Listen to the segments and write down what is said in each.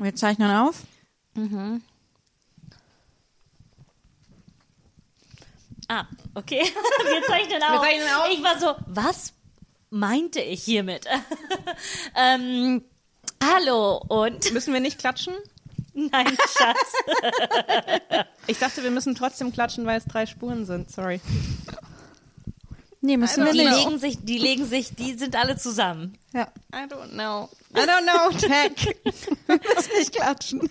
Wir zeichnen auf. Ah, okay. Wir zeichnen auf. zeichnen auf. Ich war so, was meinte ich hiermit? ähm, hallo und Müssen wir nicht klatschen? nein, Schatz. Ich dachte, wir müssen trotzdem klatschen, weil es drei Spuren sind. Sorry. Nee, müssen wir Die nicht. legen sich, die legen sich, die sind alle zusammen. Ja. I don't know. I don't know, Jack. Müssen nicht klatschen.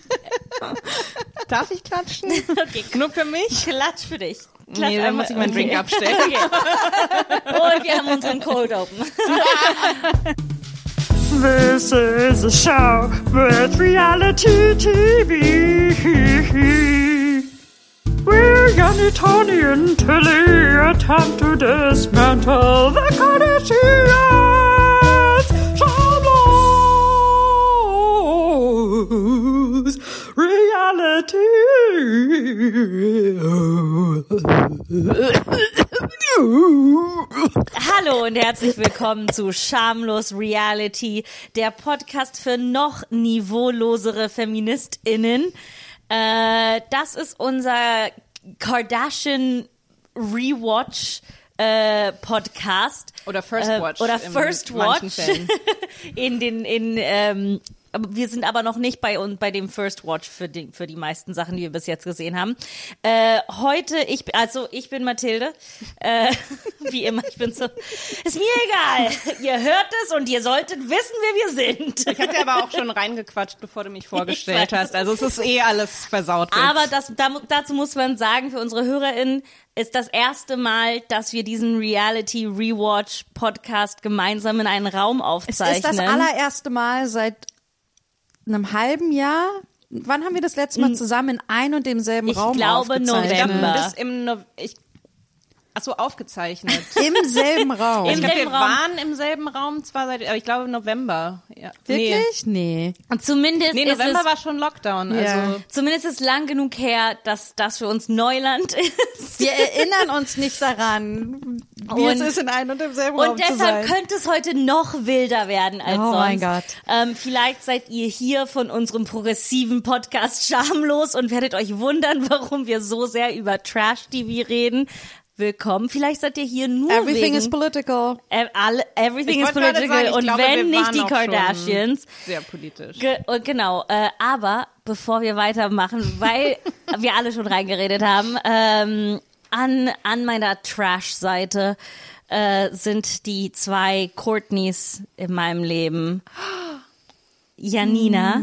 Darf ich klatschen? Okay, Nur für mich? Klatsch für dich. Klatsch Nee, dann einmal- muss ich meinen Drink okay. abstellen. Okay. Und wir haben unseren Cold Open. This is a show with reality TV. Tony, and Tilly attempt to dismantle the Kardashians. Shalos reality. Hallo und herzlich willkommen zu Schamlos Reality, der Podcast für noch niveaulosere FeministInnen. Äh, das ist unser Kardashian Rewatch äh, Podcast. Oder First Äh, Watch Oder in First Watch. In den, in, ähm, wir sind aber noch nicht bei uns bei dem First Watch für die, für die meisten Sachen, die wir bis jetzt gesehen haben. Äh, heute, ich, also ich bin Mathilde. Äh, wie immer, ich bin so. Ist mir egal. ihr hört es und ihr solltet wissen, wer wir sind. Ich dir aber auch schon reingequatscht, bevor du mich vorgestellt hast. Also es ist eh alles versaut. jetzt. Aber das, da, dazu muss man sagen, für unsere HörerInnen ist das erste Mal, dass wir diesen Reality Rewatch Podcast gemeinsam in einen Raum Es aufzeichnen. ist das allererste Mal seit einem halben Jahr. Wann haben wir das letzte Mal zusammen in ein und demselben Ich Raum glaube, aufgezeichnet? ich glaube, November. bis im no ich Ach so, aufgezeichnet. Im selben Raum. Im Ich glaube, wir Raum. waren im selben Raum zwar seit, aber ich glaube November. Ja. Wirklich? Nee. Und zumindest Nee, November es war schon Lockdown. Ja. Also Zumindest ist lang genug her, dass das für uns Neuland ist. Wir erinnern uns nicht daran, wie Und- es ist, in ein und demselben Raum Und zu deshalb sein. könnte es heute noch wilder werden als Oh sonst. mein Gott. Ähm, vielleicht seid ihr hier von unserem progressiven Podcast schamlos und werdet euch wundern, warum wir so sehr über Trash-TV reden. Willkommen. Vielleicht seid ihr hier nur Everything wegen is political. Äh, alle, everything Ich is political sagen, ich und glaube, wenn wir nicht waren die auch schon Kardashians. sehr politisch. Ge und genau, äh, aber bevor wir weitermachen, weil wir alle schon reingeredet haben, ähm, an, an meiner Trash-Seite äh, sind die zwei Courtneys in meinem Leben. Janina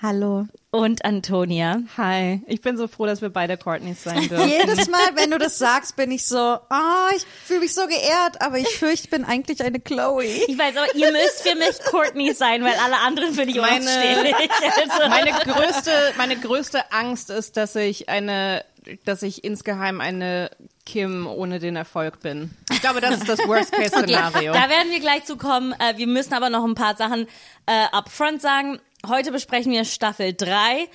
Hallo. Und Antonia. Hi, ich bin so froh, dass wir beide Courtneys sein dürfen. Jedes Mal, wenn du das sagst, bin ich so, ah, ich fühle mich so geehrt, aber ich fürchte, ich bin eigentlich eine Chloe. Ich weiß, aber ihr müsst für mich Courtney sein, weil alle anderen finde ich Meine-. Also, meine größte, meine größte Angst ist, dass ich eine, dass ich insgeheim eine Kim ohne den Erfolg bin. Ich glaube, das ist das Worst-Case-Szenario. Da werden wir gleich zu kommen. Äh, wir müssen aber noch ein paar Sachen äh, upfront sagen. Heute besprechen wir Staffel 3.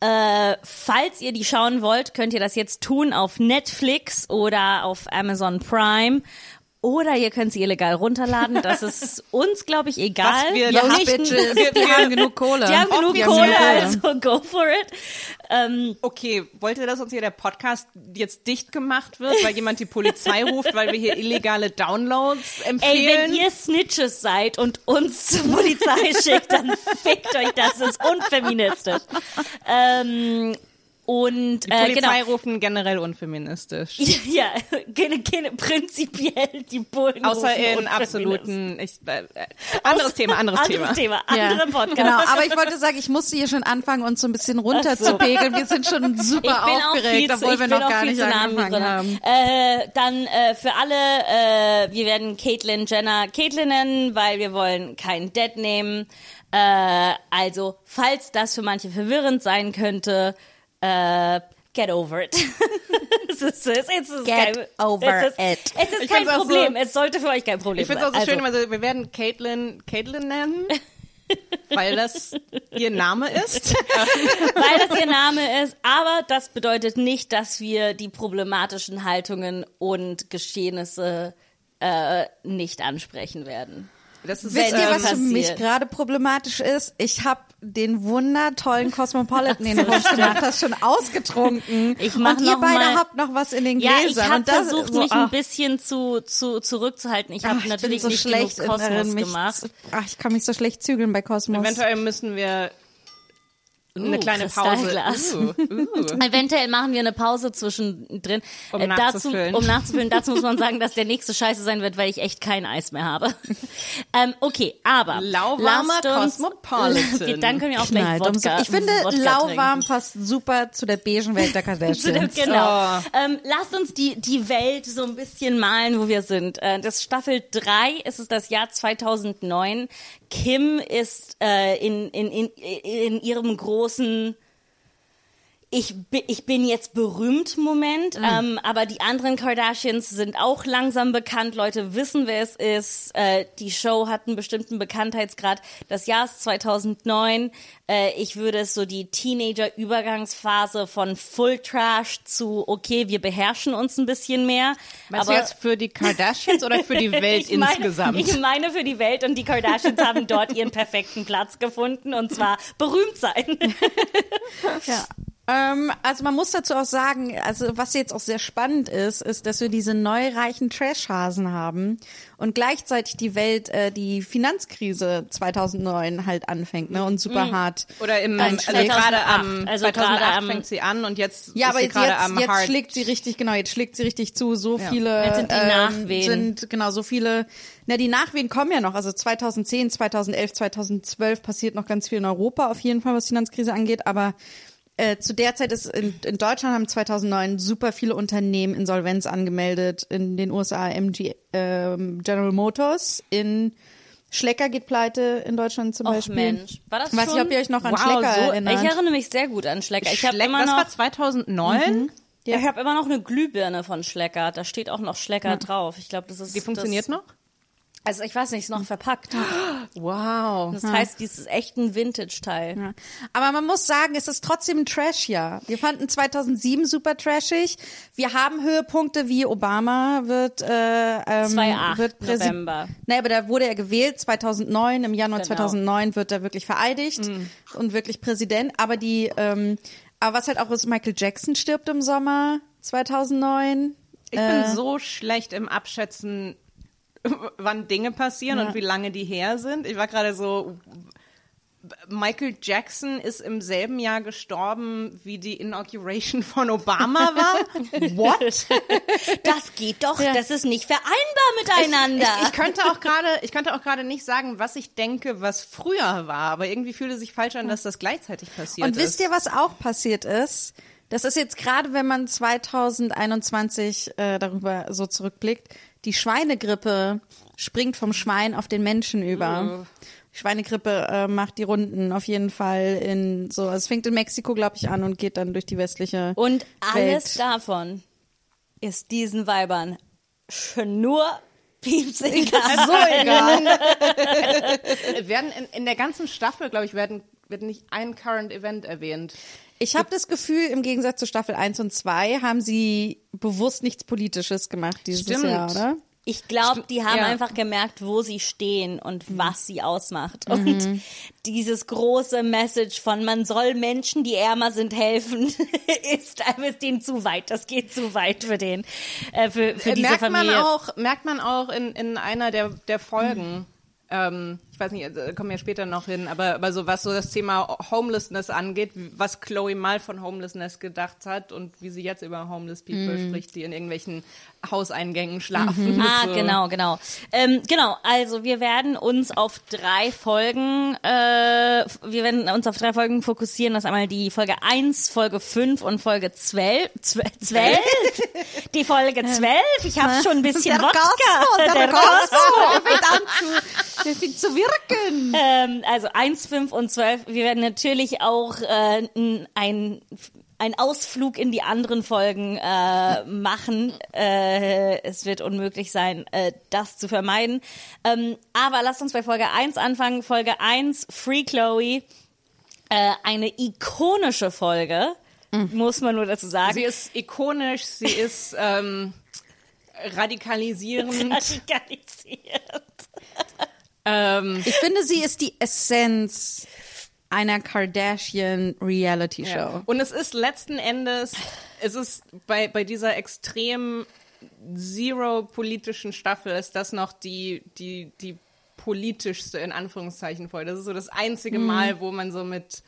Äh, falls ihr die schauen wollt, könnt ihr das jetzt tun auf Netflix oder auf Amazon Prime. Oder ihr könnt sie illegal runterladen. Das ist uns, glaube ich, egal. Was wir Ja, nicht, Bitches, wir, wir, haben genug Kohle. Die haben genug wir haben Kohle, genug also go for it. Ähm, Okay, wollt ihr, dass uns hier der Podcast jetzt dicht gemacht wird, weil jemand die Polizei ruft, weil wir hier illegale Downloads ey, empfehlen? wenn ihr Snitches seid und uns zur Polizei schickt, dann fickt euch das. Das ist unfeministisch. Ähm, und die äh, Polizei genau. rufen generell unfeministisch. Ja, keine, keine, prinzipiell die Bullen. Außer rufen in absoluten, ich, äh, äh, anderes Thema, anderes, Anderes Thema. Thema, andere Podcast. Genau, aber ich wollte sagen, ich musste hier schon anfangen, uns so ein bisschen runterzupegeln. Wir sind schon super ich bin auch viel aufgeregt, zu, obwohl ich wir bin noch auch gar viel nicht angefangen drin. haben. Äh, dann äh, für alle, äh, wir werden Caitlyn Jenner Caitlyn nennen, weil wir wollen keinen Dead nehmen. Äh, also, falls das für manche verwirrend sein könnte, äh, get over it. es ist, es ist, es ist Get kein, over es ist, it. Es ist Ich kein Problem. so- es sollte für euch kein Problem Ich finde es auch so sein. schön, also wir werden Caitlin, Caitlin nennen, weil das ihr Name ist. weil das ihr Name ist. Aber das bedeutet nicht, dass wir die problematischen Haltungen und Geschehnisse äh, nicht ansprechen werden. Das ist Wisst ihr, was für mich passiert. gerade problematisch ist? Ich habe den wundertollen Cosmopolitan, den du gemacht hast, schon ausgetrunken. Ich mach Und ihr noch beide mal- habt noch was in den Ja, Gläsern. ich habe versucht, so, mich ach, ein bisschen zu, zu zurückzuhalten. Ich habe natürlich so nicht schlecht genug mich, gemacht. Ach, ich kann mich so schlecht zügeln bei Kosmos. Eventuell müssen wir eine Uh, kleine Pause. Uh, uh. Eventuell machen wir eine Pause zwischendrin. Um Äh, dazu, nachzufüllen. um nachzufüllen. Dazu muss man sagen, dass der nächste Scheiße sein wird, weil ich echt kein Eis mehr habe. ähm, okay, aber Lauwarmer uns, Cosmopolitan. Dann können wir auch gleich Wodka, ich finde, Wodka lauwarm trinken. passt super zu der beigen Welt der Kardashians. Genau. Oh. Ähm, lasst uns die, die Welt so ein bisschen malen, wo wir sind. Äh, das Staffel 3 ist es das Jahr 2009. Kim ist äh, in, in, in, in ihrem großen ich, ich bin jetzt berühmt Moment, ähm, aber die anderen Kardashians sind auch langsam bekannt. Leute wissen, wer es ist. Äh, die Show hat einen bestimmten Bekanntheitsgrad. Das Jahr ist 2009. Äh, ich würde es so die Teenager-Übergangsphase von Full Trash zu, okay, wir beherrschen uns ein bisschen mehr. Meinst aber du jetzt für die Kardashians oder für die Welt ich meine, insgesamt? Ich meine für die Welt und die Kardashians haben dort ihren perfekten Platz gefunden und zwar berühmt sein. Ja. Ähm, also man muss dazu auch sagen, also was jetzt auch sehr spannend ist, ist, dass wir diese neureichen Trashhasen haben und gleichzeitig die Welt äh, die Finanzkrise 2009 halt anfängt ne, und super hart. Oder im, also gerade am, Also 2008 gerade am- fängt sie an und jetzt Ja, ist aber sie jetzt, gerade jetzt, am jetzt Hard. schlägt sie richtig, genau, jetzt schlägt sie richtig zu. So viele Jetzt sind die ähm, Nachwehen. sind, genau, so viele, na, die Nachwehen kommen ja noch. Also 2010, 2011, 2012 passiert noch ganz viel in Europa auf jeden Fall, was Finanzkrise angeht, aber äh, zu der Zeit ist in, in Deutschland haben 2009 super viele Unternehmen Insolvenz angemeldet. In den USA MG, ähm, General Motors, in Schlecker geht pleite in Deutschland zum Och Beispiel. Mensch, war das Ich weiß schon? nicht, ob ihr euch noch an Wow, Schlecker so- erinnert. Ich erinnere mich sehr gut an Schlecker. Ich habe Schleck, immer das noch, war 2009. ich habe immer noch eine Glühbirne von Schlecker. Da steht auch noch Schlecker drauf. Ich glaube, das ist Die funktioniert das, noch? Also ich weiß nicht, ist noch verpackt. Wow. Das heißt, dies ist echt ein Vintage-Teil. Ja. Aber man muss sagen, es ist trotzdem ein Trash-Jahr. Wir fanden 2007 super trashig. Wir haben Höhepunkte wie Obama wird, äh, ähm, 2.8 wird Präsi- November. Nee, aber da wurde er gewählt 2009. Im Januar Genau. 2009 wird er wirklich vereidigt und wirklich Präsident. Aber die, ähm, aber was halt auch ist, Michael Jackson stirbt im Sommer 2009. Ich bin so schlecht im Abschätzen, wann Dinge passieren und wie lange die her sind. Ich war gerade so. Michael Jackson ist im selben Jahr gestorben, wie die Inauguration von Obama war. What? Das geht doch, das ist nicht vereinbar miteinander. Ich, ich könnte auch gerade, ich könnte auch gerade nicht sagen, was ich denke, was früher war, aber irgendwie fühlt es sich falsch an, dass das gleichzeitig passiert Und ist. wisst ihr, was auch passiert ist? Das ist jetzt gerade, wenn man 2021 äh, darüber so zurückblickt, die Schweinegrippe springt vom Schwein auf den Menschen über. Die Schweinegrippe äh, macht die Runden auf jeden Fall in so. Es fängt in Mexiko, glaube ich, an und geht dann durch die westliche Und alles Welt. davon ist diesen Weibern Schnur pieps egal. so egal. werden in, in der ganzen Staffel, glaube ich, werden wird nicht ein Current Event erwähnt. Ich habe das Gefühl, im Gegensatz zu Staffel 1 und 2 haben sie bewusst nichts Politisches gemacht dieses Stimmt. Jahr, oder? Ich glaube, die haben ja. einfach gemerkt, wo sie stehen und Mhm. was sie ausmacht. Und dieses große Message von man soll Menschen, die ärmer sind, helfen, ist, ist denen zu weit. Das geht zu weit für den, äh, für, für diese merkt Familie. man auch, merkt man auch in, in einer der, der Folgen. Ähm, ich weiß nicht, äh, kommen wir später noch hin, aber, aber so was so das Thema Homelessness angeht, was Chloe mal von Homelessness gedacht hat und wie sie jetzt über Homeless People spricht, die in irgendwelchen Hauseingängen schlafen. Ah, so. genau, genau. Ähm, genau, also wir werden uns auf drei Folgen, äh, wir werden uns auf drei Folgen fokussieren. Das ist einmal die Folge 1, Folge 5 und Folge 12. 12? 12? Die Folge 12? Ich habe schon ein bisschen Der Wodka. Cosmo, der Der Cosmo, der fängt an zu, der fängt zu wirken. Ähm, also 1, 5 und 12. Wir werden natürlich auch äh, ein ein Ausflug in die anderen Folgen äh, machen. Äh, es wird unmöglich sein, äh, das zu vermeiden. Ähm, aber lasst uns bei Folge 1 anfangen. Folge 1, Free Chloe. Äh, eine ikonische Folge, muss man nur dazu sagen. Sie ist ikonisch, sie ist ähm, radikalisierend. radikalisiert. Ähm, Ich finde, sie ist die Essenz einer Kardashian Reality Show. Ja. Und es ist letzten Endes, es ist bei, bei dieser extrem zero politischen Staffel ist das noch die, die, die politischste in Anführungszeichen Folge. Das ist so das einzige Mal, wo man so mit,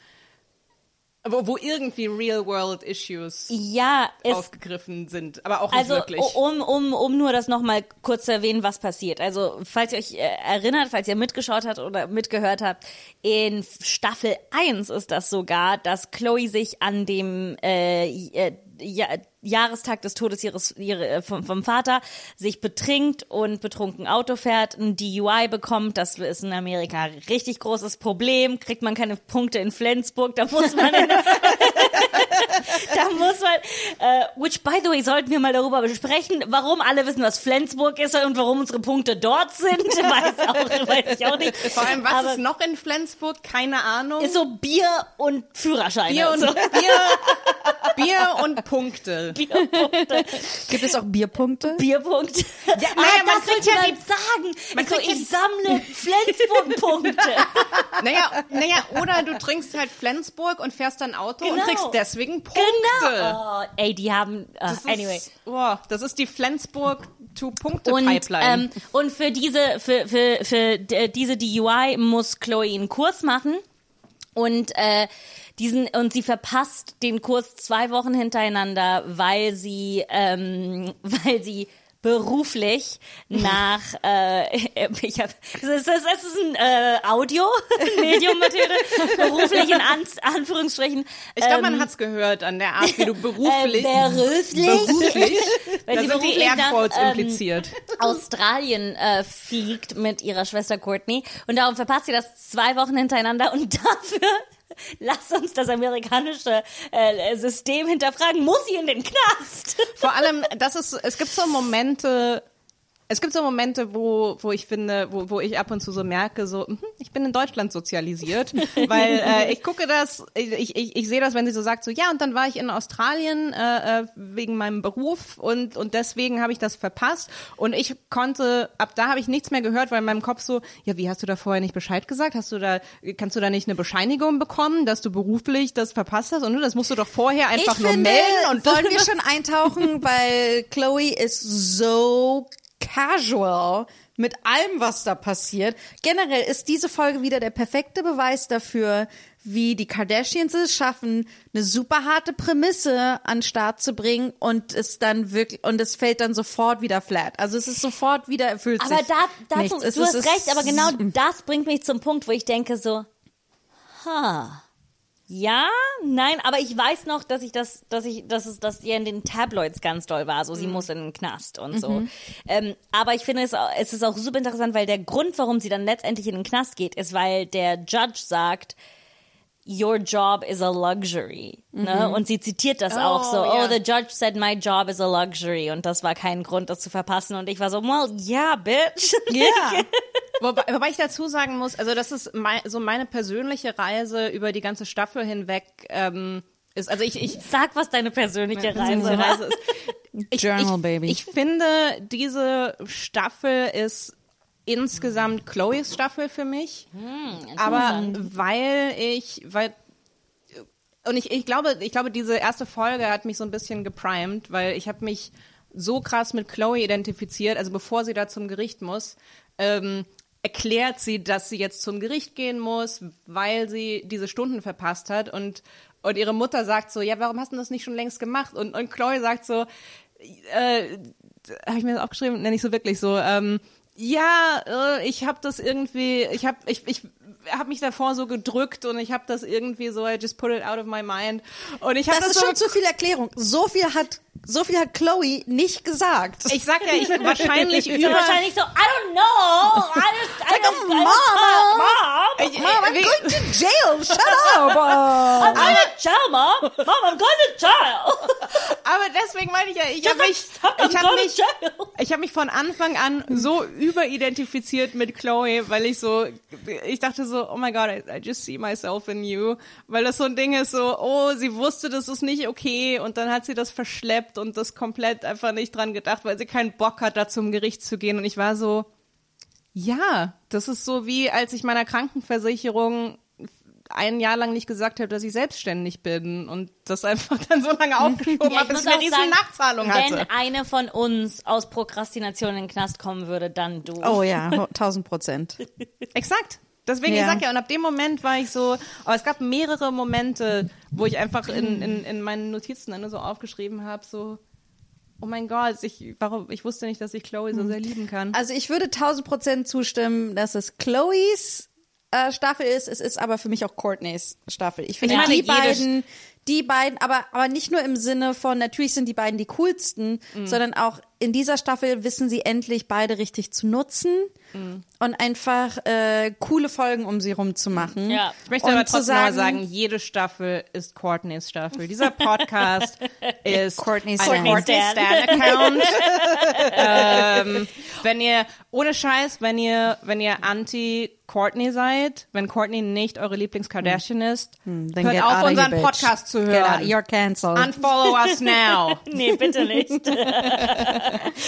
wo, wo irgendwie real world issues Ja, aufgegriffen sind, aber auch nicht also wirklich. um, um, um nur das nochmal kurz zu erwähnen, was passiert. Also falls ihr euch äh, erinnert, falls ihr mitgeschaut habt oder mitgehört habt, in Staffel 1 ist das sogar, dass Chloe sich an dem äh, äh, ja, Jahrestag des Todes ihres ihre, äh, vom, vom Vater sich betrinkt und betrunken Auto fährt, ein DUI bekommt. Das ist in Amerika ein richtig großes Problem. Kriegt man keine Punkte in Flensburg, da muss man in, da muss man, äh, which by the way, sollten wir mal darüber besprechen, warum alle wissen, was Flensburg ist und warum unsere Punkte dort sind. Weiß, auch, weiß ich auch nicht. Vor allem, was Aber ist noch in Flensburg? Keine Ahnung. ist so Bier und Führerscheine. Bier und, so. Bier, Bier und Punkte. Bierpunkte. Gibt es auch Bierpunkte? Bierpunkte. Ja, naja, ah, man das kriegt ja man sagen. man ich so, ich sammle Flensburg-Punkte. Naja, naja, oder du trinkst halt Flensburg und fährst dann Auto und Genau. kriegst deswegen Punkte. Genau. Oh, ey, die haben, uh, Das ist, anyway. Oh, das ist die Flensburg Und, Two-Punkte-Pipeline. ähm, und für diese, für, für, für d- diese DUI muss Chloe einen Kurs machen. Und äh, diesen und sie verpasst den Kurs zwei Wochen hintereinander, weil sie ähm, weil sie beruflich nach äh, ich hab, es ist, es ist ein äh, Audio Medium Mathilde beruflich in An Anführungsstrichen ich glaube, ähm, man hat's gehört an der Art, wie du äh, beruflich, beruflich, beruflich weil da sie sind die beruflich Airquotes ähm, impliziert. Australien äh, fliegt mit ihrer Schwester Courtney und darum verpasst sie das zwei Wochen hintereinander und dafür lass uns das amerikanische äh, System hinterfragen. Muss sie in den Knast? Vor allem, das ist, es gibt so Momente, es gibt so Momente, wo, wo ich finde, wo, wo ich ab und zu so merke, so, mhm, ich bin in Deutschland sozialisiert, weil äh, ich gucke das, ich, ich, ich sehe das, wenn sie so sagt, so, ja, und dann war ich in Australien äh, äh, wegen meinem Beruf und, und deswegen habe ich das verpasst und ich konnte, ab da habe ich nichts mehr gehört, weil in meinem Kopf so, ja, wie hast du da vorher nicht Bescheid gesagt? Hast du da, kannst du da nicht eine Bescheinigung bekommen, dass du beruflich das verpasst hast? Und du, das musst du doch vorher einfach ich nur finde, melden und wollen wir schon eintauchen, weil Chloe ist so casual mit allem, was da passiert. Generell ist diese Folge wieder der perfekte Beweis dafür, wie die Kardashians es schaffen, eine super harte Prämisse an den Start zu bringen und es dann wirklich und es fällt dann sofort wieder flat. Also es ist sofort wieder erfüllt Aber sich da, dazu, nichts. Es du ist- hast es recht, aber genau das bringt mich zum Punkt, wo ich denke so, ha. Ja, nein, aber ich weiß noch, dass ich das, dass ich, dass es, dass ihr in den Tabloids ganz doll war. So, sie muss in den Knast und so. Ähm, aber ich finde es, es ist auch super interessant, weil der Grund, warum sie dann letztendlich in den Knast geht, ist, weil der Judge sagt, Your job is a luxury. Ne? Und sie zitiert das auch so. ja. Oh, the judge said my job is a luxury. Und das war kein Grund, das zu verpassen. Und ich war so, well, yeah, bitch. Ja. Wobei, wobei ich dazu sagen muss, also das ist mei so meine persönliche Reise über die ganze Staffel hinweg ähm, ist. Also ich, ich Sag, was deine persönliche persönliche Reise. Reise ist. Ich, Journal, ich, baby. Ich finde, diese Staffel ist insgesamt Chloes Staffel für mich. Aber weil ich, weil und ich, ich glaube, ich glaube, diese erste Folge hat mich so ein bisschen geprimed, weil ich habe mich so krass mit Chloe identifiziert, also bevor sie da zum Gericht muss, ähm, erklärt sie, dass sie jetzt zum Gericht gehen muss, weil sie diese Stunden verpasst hat und und ihre Mutter sagt so, ja, warum hast du das nicht schon längst gemacht? Und und Chloe sagt so, äh, habe ich mir das aufgeschrieben? Nenne ich so wirklich so, ähm, ja, äh, ich habe das irgendwie, ich habe ich, ich habe mich davor so gedrückt und ich habe das irgendwie so, I just put it out of my mind. Und ich habe Das das, ist so schon zu viel Erklärung. So viel hat, so viel hat Chloe nicht gesagt. ich sag ja, ich wahrscheinlich über wahrscheinlich so, I don't know. I just, I I just, Mama. Mom, Ich- Mom, I'm going to jail. Shut up. I'm going to jail, Mom. Mom, I'm going to jail. aber deswegen meine ich ja, ich habe mich, ich habe mich, ich habe mich von Anfang an so überidentifiziert mit Chloe, weil ich so, ich dachte so, oh my God, I, I just see myself in you, weil das so ein Ding ist, so, oh, sie wusste, das ist nicht okay und dann hat sie das verschleppt und das komplett einfach nicht dran gedacht, weil sie keinen Bock hat, da zum Gericht zu gehen und ich war so, Ja, das ist so wie, als ich meiner Krankenversicherung ein Jahr lang nicht gesagt habe, dass ich selbstständig bin und das einfach dann so lange aufgeschoben Ja, habe, bis ich eine riesen sagen, Nachzahlung hatte. Wenn eine von uns aus Prokrastination in den Knast kommen würde, dann du. Oh ja, 1000 Prozent. Exakt. Deswegen, Ja. ich sag ja, und ab dem Moment war ich so, aber es gab mehrere Momente, wo ich einfach in, in, in meinen Notizen dann nur so aufgeschrieben habe, so, oh mein Gott, ich, warum, ich wusste nicht, dass ich Chloe so sehr lieben kann. Also ich würde 1000 Prozent zustimmen, dass es Chloes äh, Staffel ist. Es ist aber für mich auch Courtneys Staffel. Ich finde meine, die beiden, die beiden, aber aber nicht nur im Sinne von natürlich sind die beiden die coolsten, Mhm. sondern auch in dieser Staffel wissen sie endlich beide richtig zu nutzen Mhm. und einfach äh, coole Folgen um sie rum zu machen. Ja. Ich möchte und aber trotzdem mal sagen, jede Staffel ist Courtneys Staffel. Dieser Podcast ist Courtney's Stan. Courtney Stan Account. ähm, wenn ihr ohne Scheiß, wenn ihr wenn ihr anti Courtney seid, wenn Courtney nicht eure Lieblings Kardashian ist, Then hört get auf unseren bitch. Podcast zu Get out. hören. You're cancelled. Unfollow us now. Nee, bitte nicht.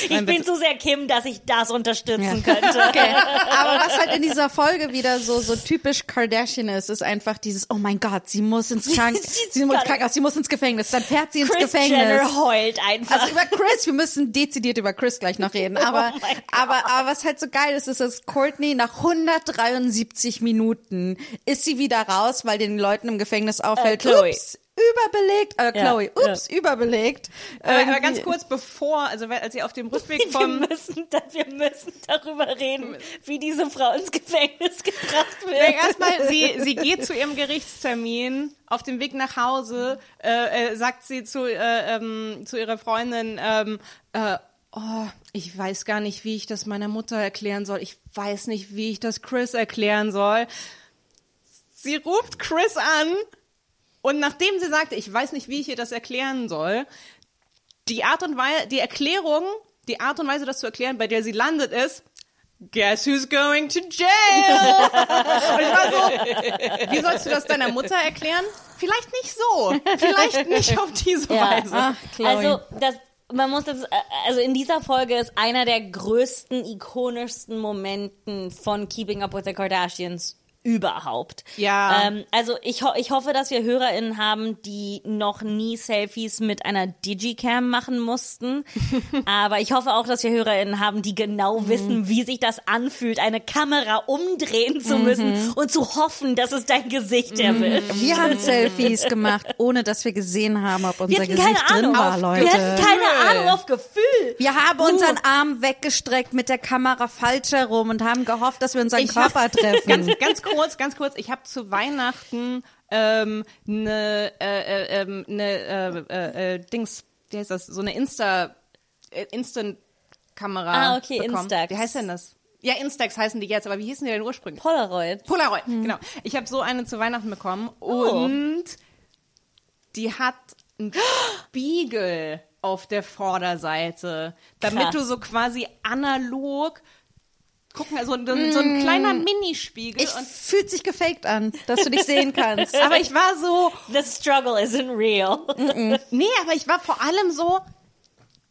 Ich bin zu sehr Kim, dass ich das unterstützen könnte. Okay. Aber was halt in dieser Folge wieder so, so typisch Kardashian ist, ist einfach dieses, oh mein Gott, sie muss ins, Krank sie muss ins Krankenhaus, sie muss ins Gefängnis, dann fährt sie ins Chris Gefängnis. Jenner heult einfach. Also über Chris, wir müssen dezidiert über Chris gleich noch reden. Aber, Oh mein Gott. aber, aber was halt so geil ist, ist, dass Courtney nach 173 Minuten ist sie wieder raus, weil den Leuten im Gefängnis auffällt, Äh, Chloe. ups, überbelegt, äh, Ja, Chloe, ups, überbelegt. Aber, aber ganz kurz bevor, also als sie auf dem Rückweg wir vom müssen, da, wir müssen darüber reden, wie diese Frau ins Gefängnis gebracht Nee, wird. Erstmal, sie, sie geht zu ihrem Gerichtstermin. Auf dem Weg nach Hause äh, äh, sagt sie zu, äh, ähm, zu ihrer Freundin, ähm, äh, oh, ich weiß gar nicht, wie ich das meiner Mutter erklären soll. Ich weiß nicht, wie ich das Chris erklären soll. Sie ruft Chris an und nachdem sie sagte, ich weiß nicht, wie ich ihr das erklären soll, die Art und Weise, die Erklärung, die Art und Weise, das zu erklären, bei der sie landet, ist, Guess who's going to jail? Und ich war so, wie sollst du das deiner Mutter erklären? Vielleicht nicht so. Vielleicht nicht auf diese Ja. Weise. Ach, Chloe. Also, das, man muss das, also in dieser Folge ist einer der größten, ikonischsten Momenten von Keeping Up with the Kardashians überhaupt. Ja. Ähm, also ich, ho ich hoffe, dass wir HörerInnen haben, die noch nie Selfies mit einer Digicam machen mussten. Aber ich hoffe auch, dass wir HörerInnen haben, die genau Mhm. wissen, wie sich das anfühlt, eine Kamera umdrehen zu müssen und zu hoffen, dass es dein Gesicht erwischt. wir haben Selfies gemacht, ohne dass wir gesehen haben, ob unser Gesicht drin Ahnung. war, Leute. Wir hatten keine Ahnung auf Gefühl. Wir haben unseren Arm weggestreckt mit der Kamera falsch herum und haben gehofft, dass wir unseren Ich Körper treffen. Ganz, ganz kurz, ganz kurz. Ich habe zu Weihnachten ähm, eine äh, äh, ähm, ne, äh, äh, äh, Dings, wie heißt das? So eine Insta äh, Instant Kamera. Ah, okay, bekommen. Instax. Wie heißt denn das? Ja, Instax heißen die jetzt, aber wie hießen die denn ursprünglich? Polaroid. Polaroid, genau. Ich habe so eine zu Weihnachten bekommen und die hat einen Spiegel auf der Vorderseite, damit Krass. du so quasi analog gucken, also so, so ein kleiner Minispiegel. Ich und, fühlt sich gefaked an, dass du dich sehen kannst. aber ich war so, The struggle isn't real. nee, aber ich war vor allem so,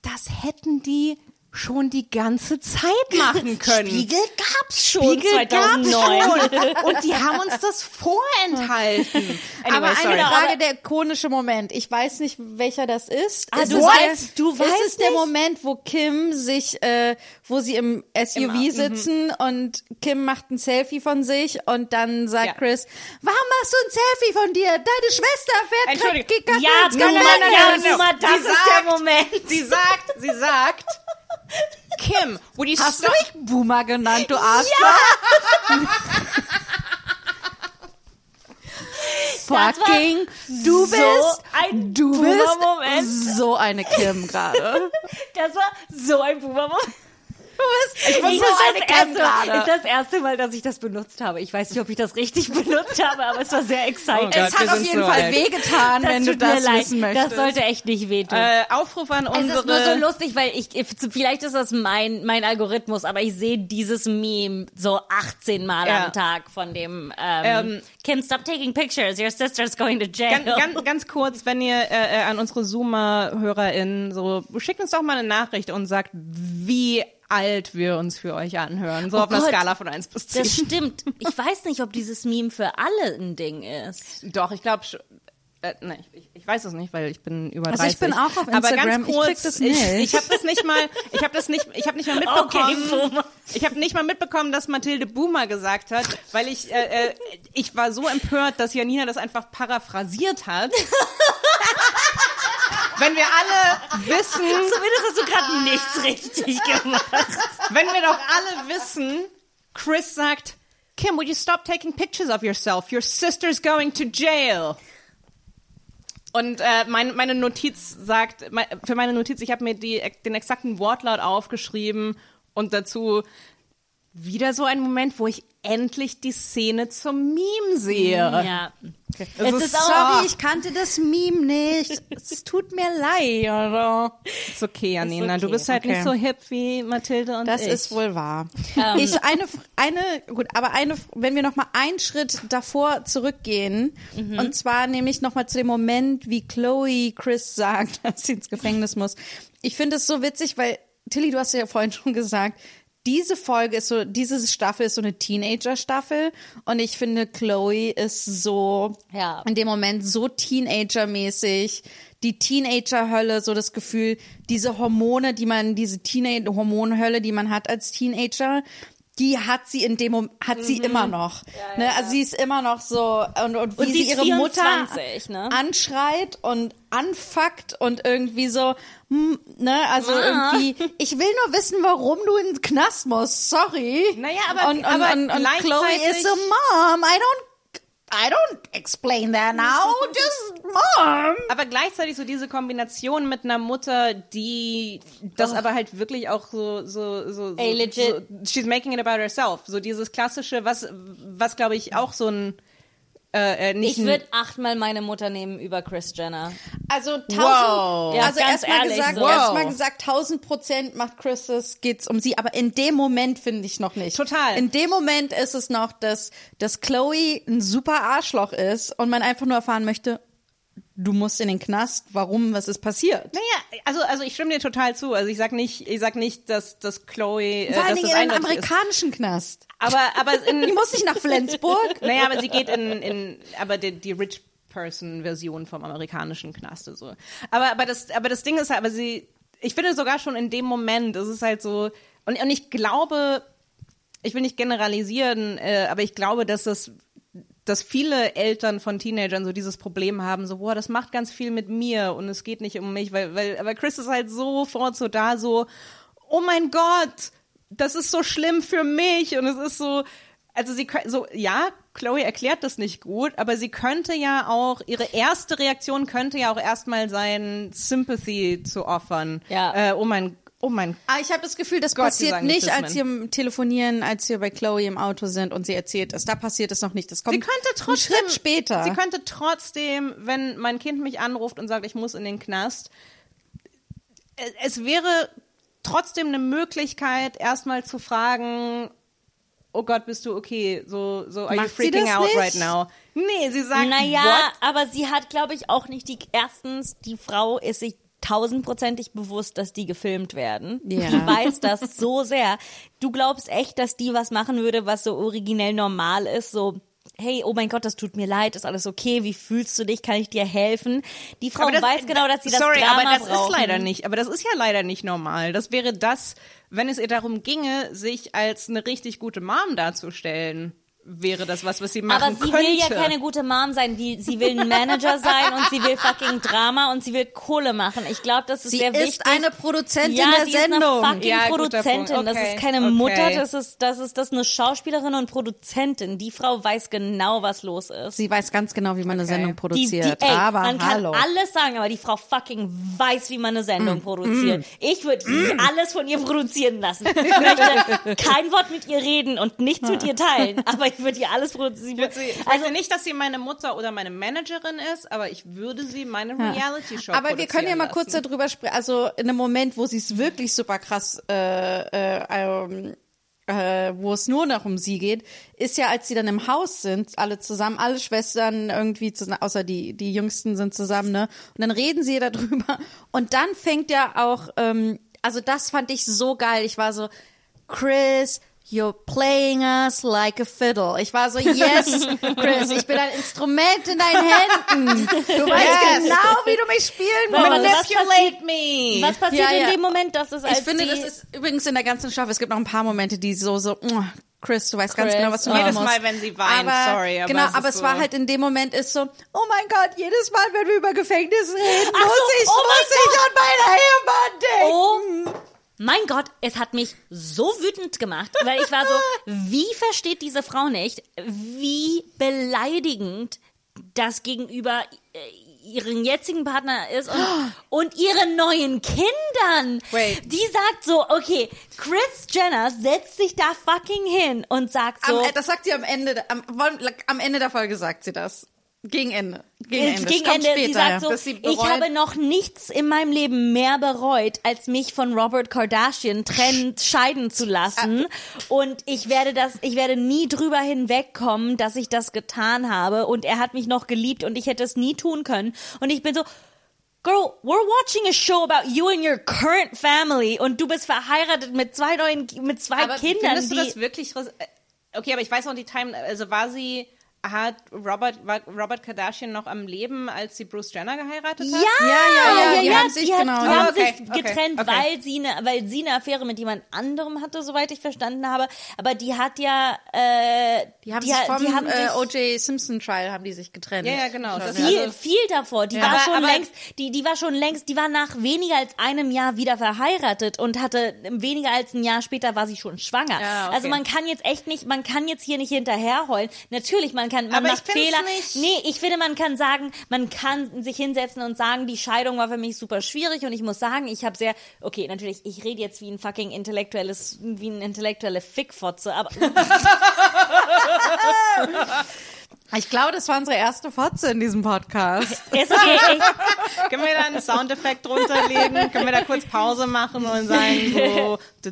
das hätten die schon die ganze Zeit machen können. Spiegel gab's schon Spiegel gab's 2009. schon. Und die haben uns das vorenthalten. Anyway, aber eine sorry. Frage, der ikonische Moment. Ich weiß nicht, welcher das ist. Ah, ist du weißt- der, du ist weißt es der nicht? Moment, wo Kim sich, äh, wo sie im SUV Im- sitzen und Kim macht ein Selfie von sich und dann sagt Ja. Chris, warum machst du ein Selfie von dir? Deine Schwester fährt Entschuldigung. Ja, Gefängnis. ja, Boomer, das Sie ist sagt- der Moment. Sie sagt, sie sagt, Kim, would you Hast du mich Boomer genannt, du Arschloch? Fucking, du so bist, ein du bist so eine Kim gerade. Das war so ein Boomer-Moment. Ich Ich so eine das Kim erste, gerade. ist das erste Mal, dass ich das benutzt habe. Ich weiß nicht, ob ich das richtig benutzt habe, aber es war sehr exciting. Oh Gott, Es hat auf jeden so Fall alt. wehgetan, wenn du das leid. wissen möchtest. Das sollte echt nicht wehtun. Äh, Aufruf an Es unsere. ist nur so lustig, weil ich, vielleicht ist das mein, mein Algorithmus, aber ich sehe dieses Meme so 18 Mal Ja. am Tag von dem, ähm, Ähm, Kim, stop taking pictures, your sister's going to jail. Ganz, ganz, ganz kurz, wenn ihr äh, äh, an unsere Zoomer-HörerInnen so, schickt uns doch mal eine Nachricht und sagt, wie alt wir uns für euch anhören. So auf einer Gott. Skala von 1 bis 10. Das stimmt. Ich weiß nicht, ob dieses Meme für alle ein Ding ist. Doch, ich glaube schon. Äh, nein, ich, ich weiß es nicht, weil ich bin über 30. Also ich bin auch auf Aber Instagram, ganz ich kurz, krieg das ich, nicht. ich habe das nicht mal, ich habe das nicht, ich habe nicht mal mitbekommen. ich habe nicht mal mitbekommen, dass Mathilde Boomer gesagt hat, weil ich, äh, äh, ich war so empört, dass Janina das einfach paraphrasiert hat. Wenn wir alle wissen, Zumindest hast du gerade nichts richtig gemacht. wenn wir doch alle wissen, Chris sagt, Kim, would you stop taking pictures of yourself? Your sister's going to jail. Und äh, mein, meine Notiz sagt, mein, für meine Notiz, ich habe mir die, den exakten Wortlaut aufgeschrieben und dazu wieder so ein Moment, wo ich endlich die Szene zum Meme sehe. Ja. Es Es ist auch- Sorry, ich kannte das Meme nicht. Es tut mir leid. Oder? Ist okay, Janina. Ist Du okay, bist halt okay. nicht so hip wie Mathilde und Das ich. ist wohl wahr. Ähm. Ich eine, eine, gut, aber eine, wenn wir noch mal einen Schritt davor zurückgehen, Mhm. und zwar nämlich noch mal zu dem Moment, wie Chloe Chris sagt, dass sie ins Gefängnis muss. Ich finde es so witzig, weil Tilly, du hast ja vorhin schon gesagt, diese Folge ist so, diese Staffel ist so eine Teenager-Staffel und ich finde, Chloe ist so Ja. in dem Moment so Teenager-mäßig, die Teenager-Hölle, so das Gefühl, diese Hormone, die man, diese Teenager-Hormonhölle, die man hat als Teenager, die hat sie in dem Moment, hat sie immer noch. ne? Also sie ist immer noch so und, und wie Und sie sie ihre 24, Mutter ne? anschreit und anfuckt und irgendwie so, hm, ne, also Ma. irgendwie, ich will nur wissen, warum du in den Knast musst, sorry. Naja, aber- und, und, aber und, und Chloe ist so, Mom, I don't I don't explain that now, just mom. Aber gleichzeitig so diese Kombination mit einer Mutter, die das aber halt wirklich auch so so so, so, Ey, legit. so she's making it about herself. So dieses klassische, was was glaube ich auch so ein äh, äh, nicht Ich würde achtmal meine Mutter nehmen über Chris Jenner. Also tausend, Wow. Ja, also erstmal gesagt, so. erstmal gesagt, tausend Prozent macht Chris es, geht's um sie, aber in dem Moment finde ich noch nicht. Total. In dem Moment ist es noch, dass, dass Chloe ein super Arschloch ist und man einfach nur erfahren möchte, du musst in den Knast, warum, was ist passiert? Naja, also also ich stimme dir total zu. Also ich sag nicht, ich sag nicht, dass dass Chloe äh, Vor allen dass Dingen das in einem eindeutig ist. amerikanischen Knast. Aber aber in Die muss nicht nach Flensburg. Naja, aber sie geht in, in aber die, die Rich Person Version vom amerikanischen Knast so. Aber aber das aber das Ding ist halt, aber sie ich finde sogar schon in dem Moment, es ist halt so und und ich glaube, ich will nicht generalisieren, äh, aber ich glaube, dass es dass viele Eltern von Teenagern so dieses Problem haben, so, boah, das macht ganz viel mit mir und es geht nicht um mich, weil, weil, aber Chris ist halt sofort so da, so, oh mein Gott, das ist so schlimm für mich und es ist so, also sie kö- so, ja, Chloe erklärt das nicht gut, aber sie könnte ja auch, ihre erste Reaktion könnte ja auch erstmal sein, Sympathy zu offern. Ja. Äh, oh mein, oh mein Ah, ich habe das Gefühl, das Gott, passiert nicht, als sie im Telefonieren, als wir bei Chloe im Auto sind und sie erzählt es. Da passiert es noch nicht. Das kommt Sie könnte trotzdem, einen Schritt später. Sie könnte trotzdem, wenn mein Kind mich anruft und sagt, ich muss in den Knast, es wäre trotzdem eine Möglichkeit, erstmal zu fragen, oh Gott, bist du okay? So, so are you Macht sie freaking out nicht? right now? Nee, sie sagt, Naja, what? aber sie hat, glaube ich, auch nicht die. Erstens, die Frau ist sich tausendprozentig bewusst, dass die gefilmt werden. Ja. Die weiß das so sehr. Du glaubst echt, dass die was machen würde, was so originell normal ist, so hey, oh mein Gott, das tut mir leid, ist alles okay, wie fühlst du dich, kann ich dir helfen? Die Frau das- weiß genau, dass sie das Sorry, Drama aber das brauchen. ist leider nicht. Aber das ist ja leider nicht normal. Das wäre das, wenn es ihr darum ginge, sich als eine richtig gute Mom darzustellen, wäre das was, was sie machen Aber sie könnte. will ja keine gute Mom sein. Die, sie will ein Manager sein und sie will fucking Drama und sie will Kohle machen. Ich glaube, das ist sie sehr ist wichtig. eine Produzentin ja, der die ist eine Sendung. fucking Ja, Produzentin. Punkt. Das Okay, ist keine okay. Mutter, das ist, das ist, das ist eine Schauspielerin und Produzentin. Die Frau weiß genau, was los ist. Sie weiß ganz genau, wie man eine Sendung Die, produziert. die, ey, aber man kann hallo. alles sagen, aber die Frau fucking weiß, wie man eine Sendung produziert. Ich würde alles von ihr produzieren lassen. Ich möchte kein Wort mit ihr reden und nichts mit ihr teilen, aber ich würde ihr alles produzieren. Ich sie- ich Also möchte nicht, dass sie meine Mutter oder meine Managerin ist, aber ich würde sie meine Reality-Show Aber wir können ja mal kurz lassen. darüber sprechen. Also in einem Moment, wo sie es wirklich super krass, äh, äh, ähm, äh, wo es nur noch um sie geht, ist ja, als sie dann im Haus sind, alle zusammen, alle Schwestern irgendwie, zusammen, außer die die Jüngsten sind zusammen, ne? Und dann reden sie darüber. Und dann fängt ja auch ähm, also das fand ich so geil. Ich war so, Chris, you're playing us like a fiddle. Ich war so, yes, Chris, ich bin ein Instrument in deinen Händen. Du weißt Yes. genau, wie du mich spielen musst. was Manipulate me. Was passiert Ja, ja. in dem Moment, dass es als Ich finde, das ist übrigens in der ganzen Staffel, es gibt noch ein paar Momente, die so, so, mm, Chris, du weißt ganz Chris, genau, was du oh. machen Jedes musst. Mal, wenn sie weint, aber, sorry, aber genau, es aber es so- war halt in dem Moment ist so, oh mein Gott, jedes Mal, wenn wir über Gefängnis reden, Ach muss so, ich, oh mein muss ich an meinen Ehemann denken. Oh mein Gott, es hat mich so wütend gemacht, weil ich war so, wie versteht diese Frau nicht, wie beleidigend das gegenüber äh, ihren jetzigen Partner ist und, und ihren neuen Kindern. Wait. Die sagt so, okay, Chris Jenner setzt sich da fucking hin und sagt so, Am, das sagt sie am Ende, am, am Ende der Folge sagt sie das. Gegen Ende. Gegen Ende. gegen Ende, sie später, sagt ja. so, sie ich habe noch nichts in meinem Leben mehr bereut, als mich von Robert Kardashian trennen, scheiden zu lassen. Und ich werde das, ich werde nie drüber hinwegkommen, dass ich das getan habe. Und er hat mich noch geliebt und ich hätte es nie tun können. Und ich bin so, Girl, we're watching a show about you and your current family und du bist verheiratet mit zwei neuen, mit zwei aber Kindern, findest du das wirklich... äh, Okay, aber ich weiß noch die Time... Also war sie... Hat Robert, war Robert Kardashian noch am Leben, als sie Bruce Jenner geheiratet hat? Ja, ja, ja, die haben sich die, hat, genau- die Ja, haben okay, sich okay, getrennt, okay. weil sie eine, weil sie eine Affäre mit jemand anderem hatte, soweit ich verstanden habe. Aber die hat ja, äh, Die haben die, sich vom die haben äh, O.J. Simpson Trial haben die sich getrennt. Ja, ja, genau. Das viel, also- viel davor. Die war Aber- schon aber- längst, die, die war schon längst, die war nach weniger als einem Jahr wieder verheiratet und hatte weniger als ein Jahr später war sie schon schwanger. Ja, okay. Also man kann jetzt echt nicht, man kann jetzt hier nicht hinterherheulen. Natürlich, man kann, man Aber ich macht Fehler. nicht- Nee, ich finde, man kann sagen, man kann sich hinsetzen und sagen, die Scheidung war für mich super schwierig und ich muss sagen, ich habe sehr, okay, natürlich, ich rede jetzt wie ein fucking intellektuelles, wie ein intellektuelle Fickfotze, aber Ich glaube, das war unsere erste Fotze in diesem Podcast. ist okay, Können wir da einen Soundeffekt drunterlegen? Können wir da kurz Pause machen und sagen so,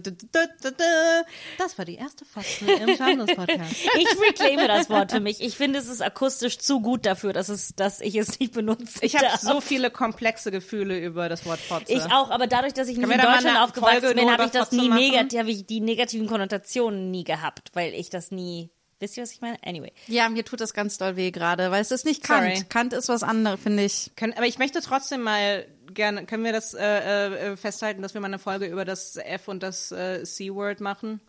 das war die erste Fotze im Schamlos-Podcast. ich reclaime das Wort für mich. Ich finde, es ist akustisch zu gut dafür, dass, es, dass ich es nicht benutze. Ich habe so viele komplexe Gefühle über das Wort Fotze. Ich auch, aber dadurch, dass ich nicht in Deutschland aufgewachsen Folge bin, habe ich das nie negativ, habe ich die negativen Konnotationen nie gehabt, weil ich das nie. Wisst ihr, was ich meine? Anyway. Ja, mir tut das ganz doll weh gerade, weil es ist nicht Sorry. Kant. Kant ist was anderes, finde ich. Können, aber ich möchte trotzdem mal gerne, können wir das äh, äh, festhalten, dass wir mal eine Folge über das F und das äh, C-Word machen?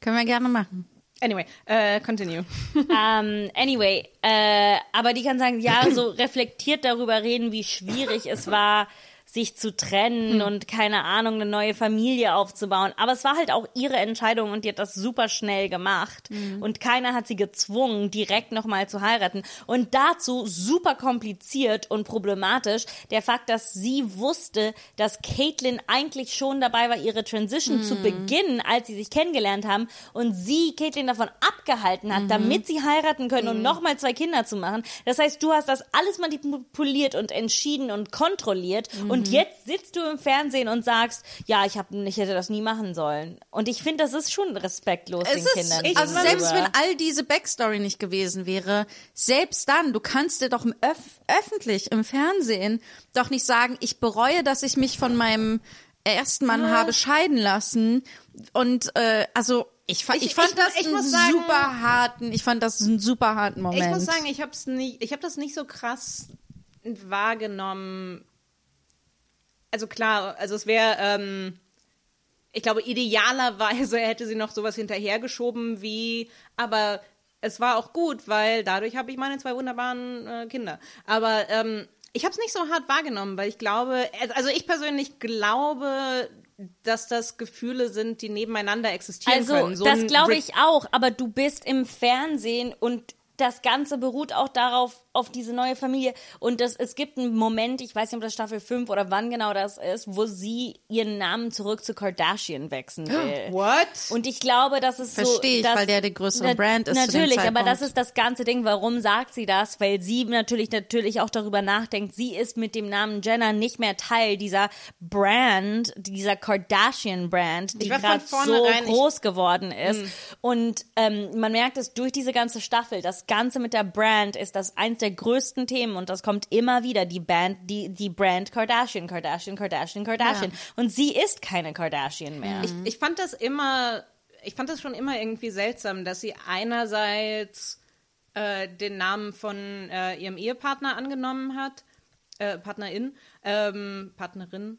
Können wir gerne machen. Anyway, äh, continue. ähm, anyway, äh, aber die kann sagen, ja, so reflektiert darüber reden, wie schwierig es war, sich zu trennen und keine Ahnung, eine neue Familie aufzubauen. Aber es war halt auch ihre Entscheidung und die hat das super schnell gemacht. Und keiner hat sie gezwungen, direkt nochmal zu heiraten. Und dazu super kompliziert und problematisch der Fakt, dass sie wusste, dass Caitlyn eigentlich schon dabei war, ihre Transition zu beginnen, als sie sich kennengelernt haben und sie Caitlyn davon abgehalten hat, damit sie heiraten können und nochmal zwei Kinder zu machen. Das heißt, du hast das alles manipuliert und entschieden und kontrolliert und jetzt sitzt du im Fernsehen und sagst, ja, ich, hab, ich hätte das nie machen sollen. Und ich finde, das ist schon respektlos den Es ist, Kindern. also gegenüber. selbst wenn all diese Backstory nicht gewesen wäre, selbst dann, du kannst dir doch im Öff öffentlich im Fernsehen doch nicht sagen, ich bereue, dass ich mich von meinem ersten Mann habe scheiden lassen. Und äh, also ich, Ich- ich, fand ich- das ich einen sagen- super harten, ich fand das einen super harten Moment. Ich muss sagen, ich habe ich habe das nicht so krass wahrgenommen. Also klar, also es wäre, ähm, ich glaube, idealerweise hätte sie noch sowas hinterhergeschoben wie, aber es war auch gut, weil dadurch habe ich meine zwei wunderbaren äh, Kinder. Aber ähm, ich habe es nicht so hart wahrgenommen, weil ich glaube, also ich persönlich glaube, dass das Gefühle sind, die nebeneinander existieren Also, können. So das glaube ich auch, aber du bist im Fernsehen und das Ganze beruht auch darauf, auf diese neue Familie. Und das, es gibt einen Moment, ich weiß nicht, ob das Staffel 5 oder wann genau das ist, wo sie ihren Namen zurück zu Kardashian wechseln will. What? Und ich glaube, das ist so. Versteh ich, dass- weil der die größere Na- Brand ist zu dem Natürlich, aber das ist das ganze Ding. Warum sagt sie das? Weil sie natürlich, natürlich auch darüber nachdenkt. Sie ist mit dem Namen Jenner nicht mehr Teil dieser Brand, dieser Kardashian-Brand, die gerade so groß geworden ist. Hm. Und ähm, man merkt es durch diese ganze Staffel, dass das Ganze mit der Brand ist das eins der größten Themen und das kommt immer wieder. Die Band, die, die Brand Kardashian, Kardashian, Kardashian, Kardashian. Und sie ist keine Kardashian mehr. Ich, ich fand das immer, ich fand das schon immer irgendwie seltsam, dass sie einerseits äh, den Namen von äh, ihrem Ehepartner angenommen hat, äh, Partnerin, ähm, Partnerin,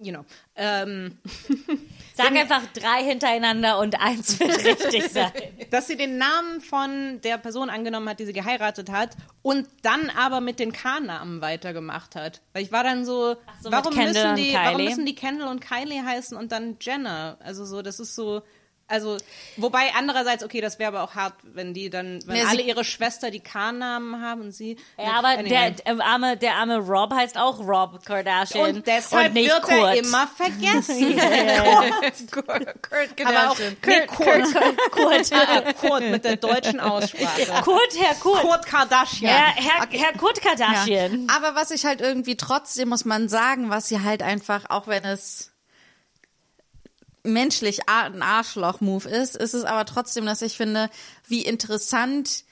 you know, ähm, Sag einfach drei hintereinander und eins wird richtig sein. dass sie den Namen von der Person angenommen hat, die sie geheiratet hat und dann aber mit den K-Namen weitergemacht hat. Weil ich war dann so, so, warum, müssen die, warum müssen die Kendall und Kylie heißen und dann Jenner? Also so, das ist so, also, wobei andererseits, okay, das wäre aber auch hart, wenn die dann, wenn Nee, alle ihre Schwester die K-Namen haben und sie. Ja, aber Anyway. der, der, arme, der arme Rob heißt auch Rob Kardashian. und deshalb und nicht wird Kurt. er immer vergessen. Kurt, Kurt, aber auch nee, Kurt, Kurt, Ah, Kurt mit der deutschen Aussprache. Kurt, Herr Kurt. Kurt Kardashian. Herr, Herr, Herr Kurt Kardashian. Aber was ich halt irgendwie trotzdem, muss man sagen, was sie halt einfach, auch wenn es menschlich ein Arschloch-Move ist, ist es aber trotzdem, dass ich finde, wie interessant,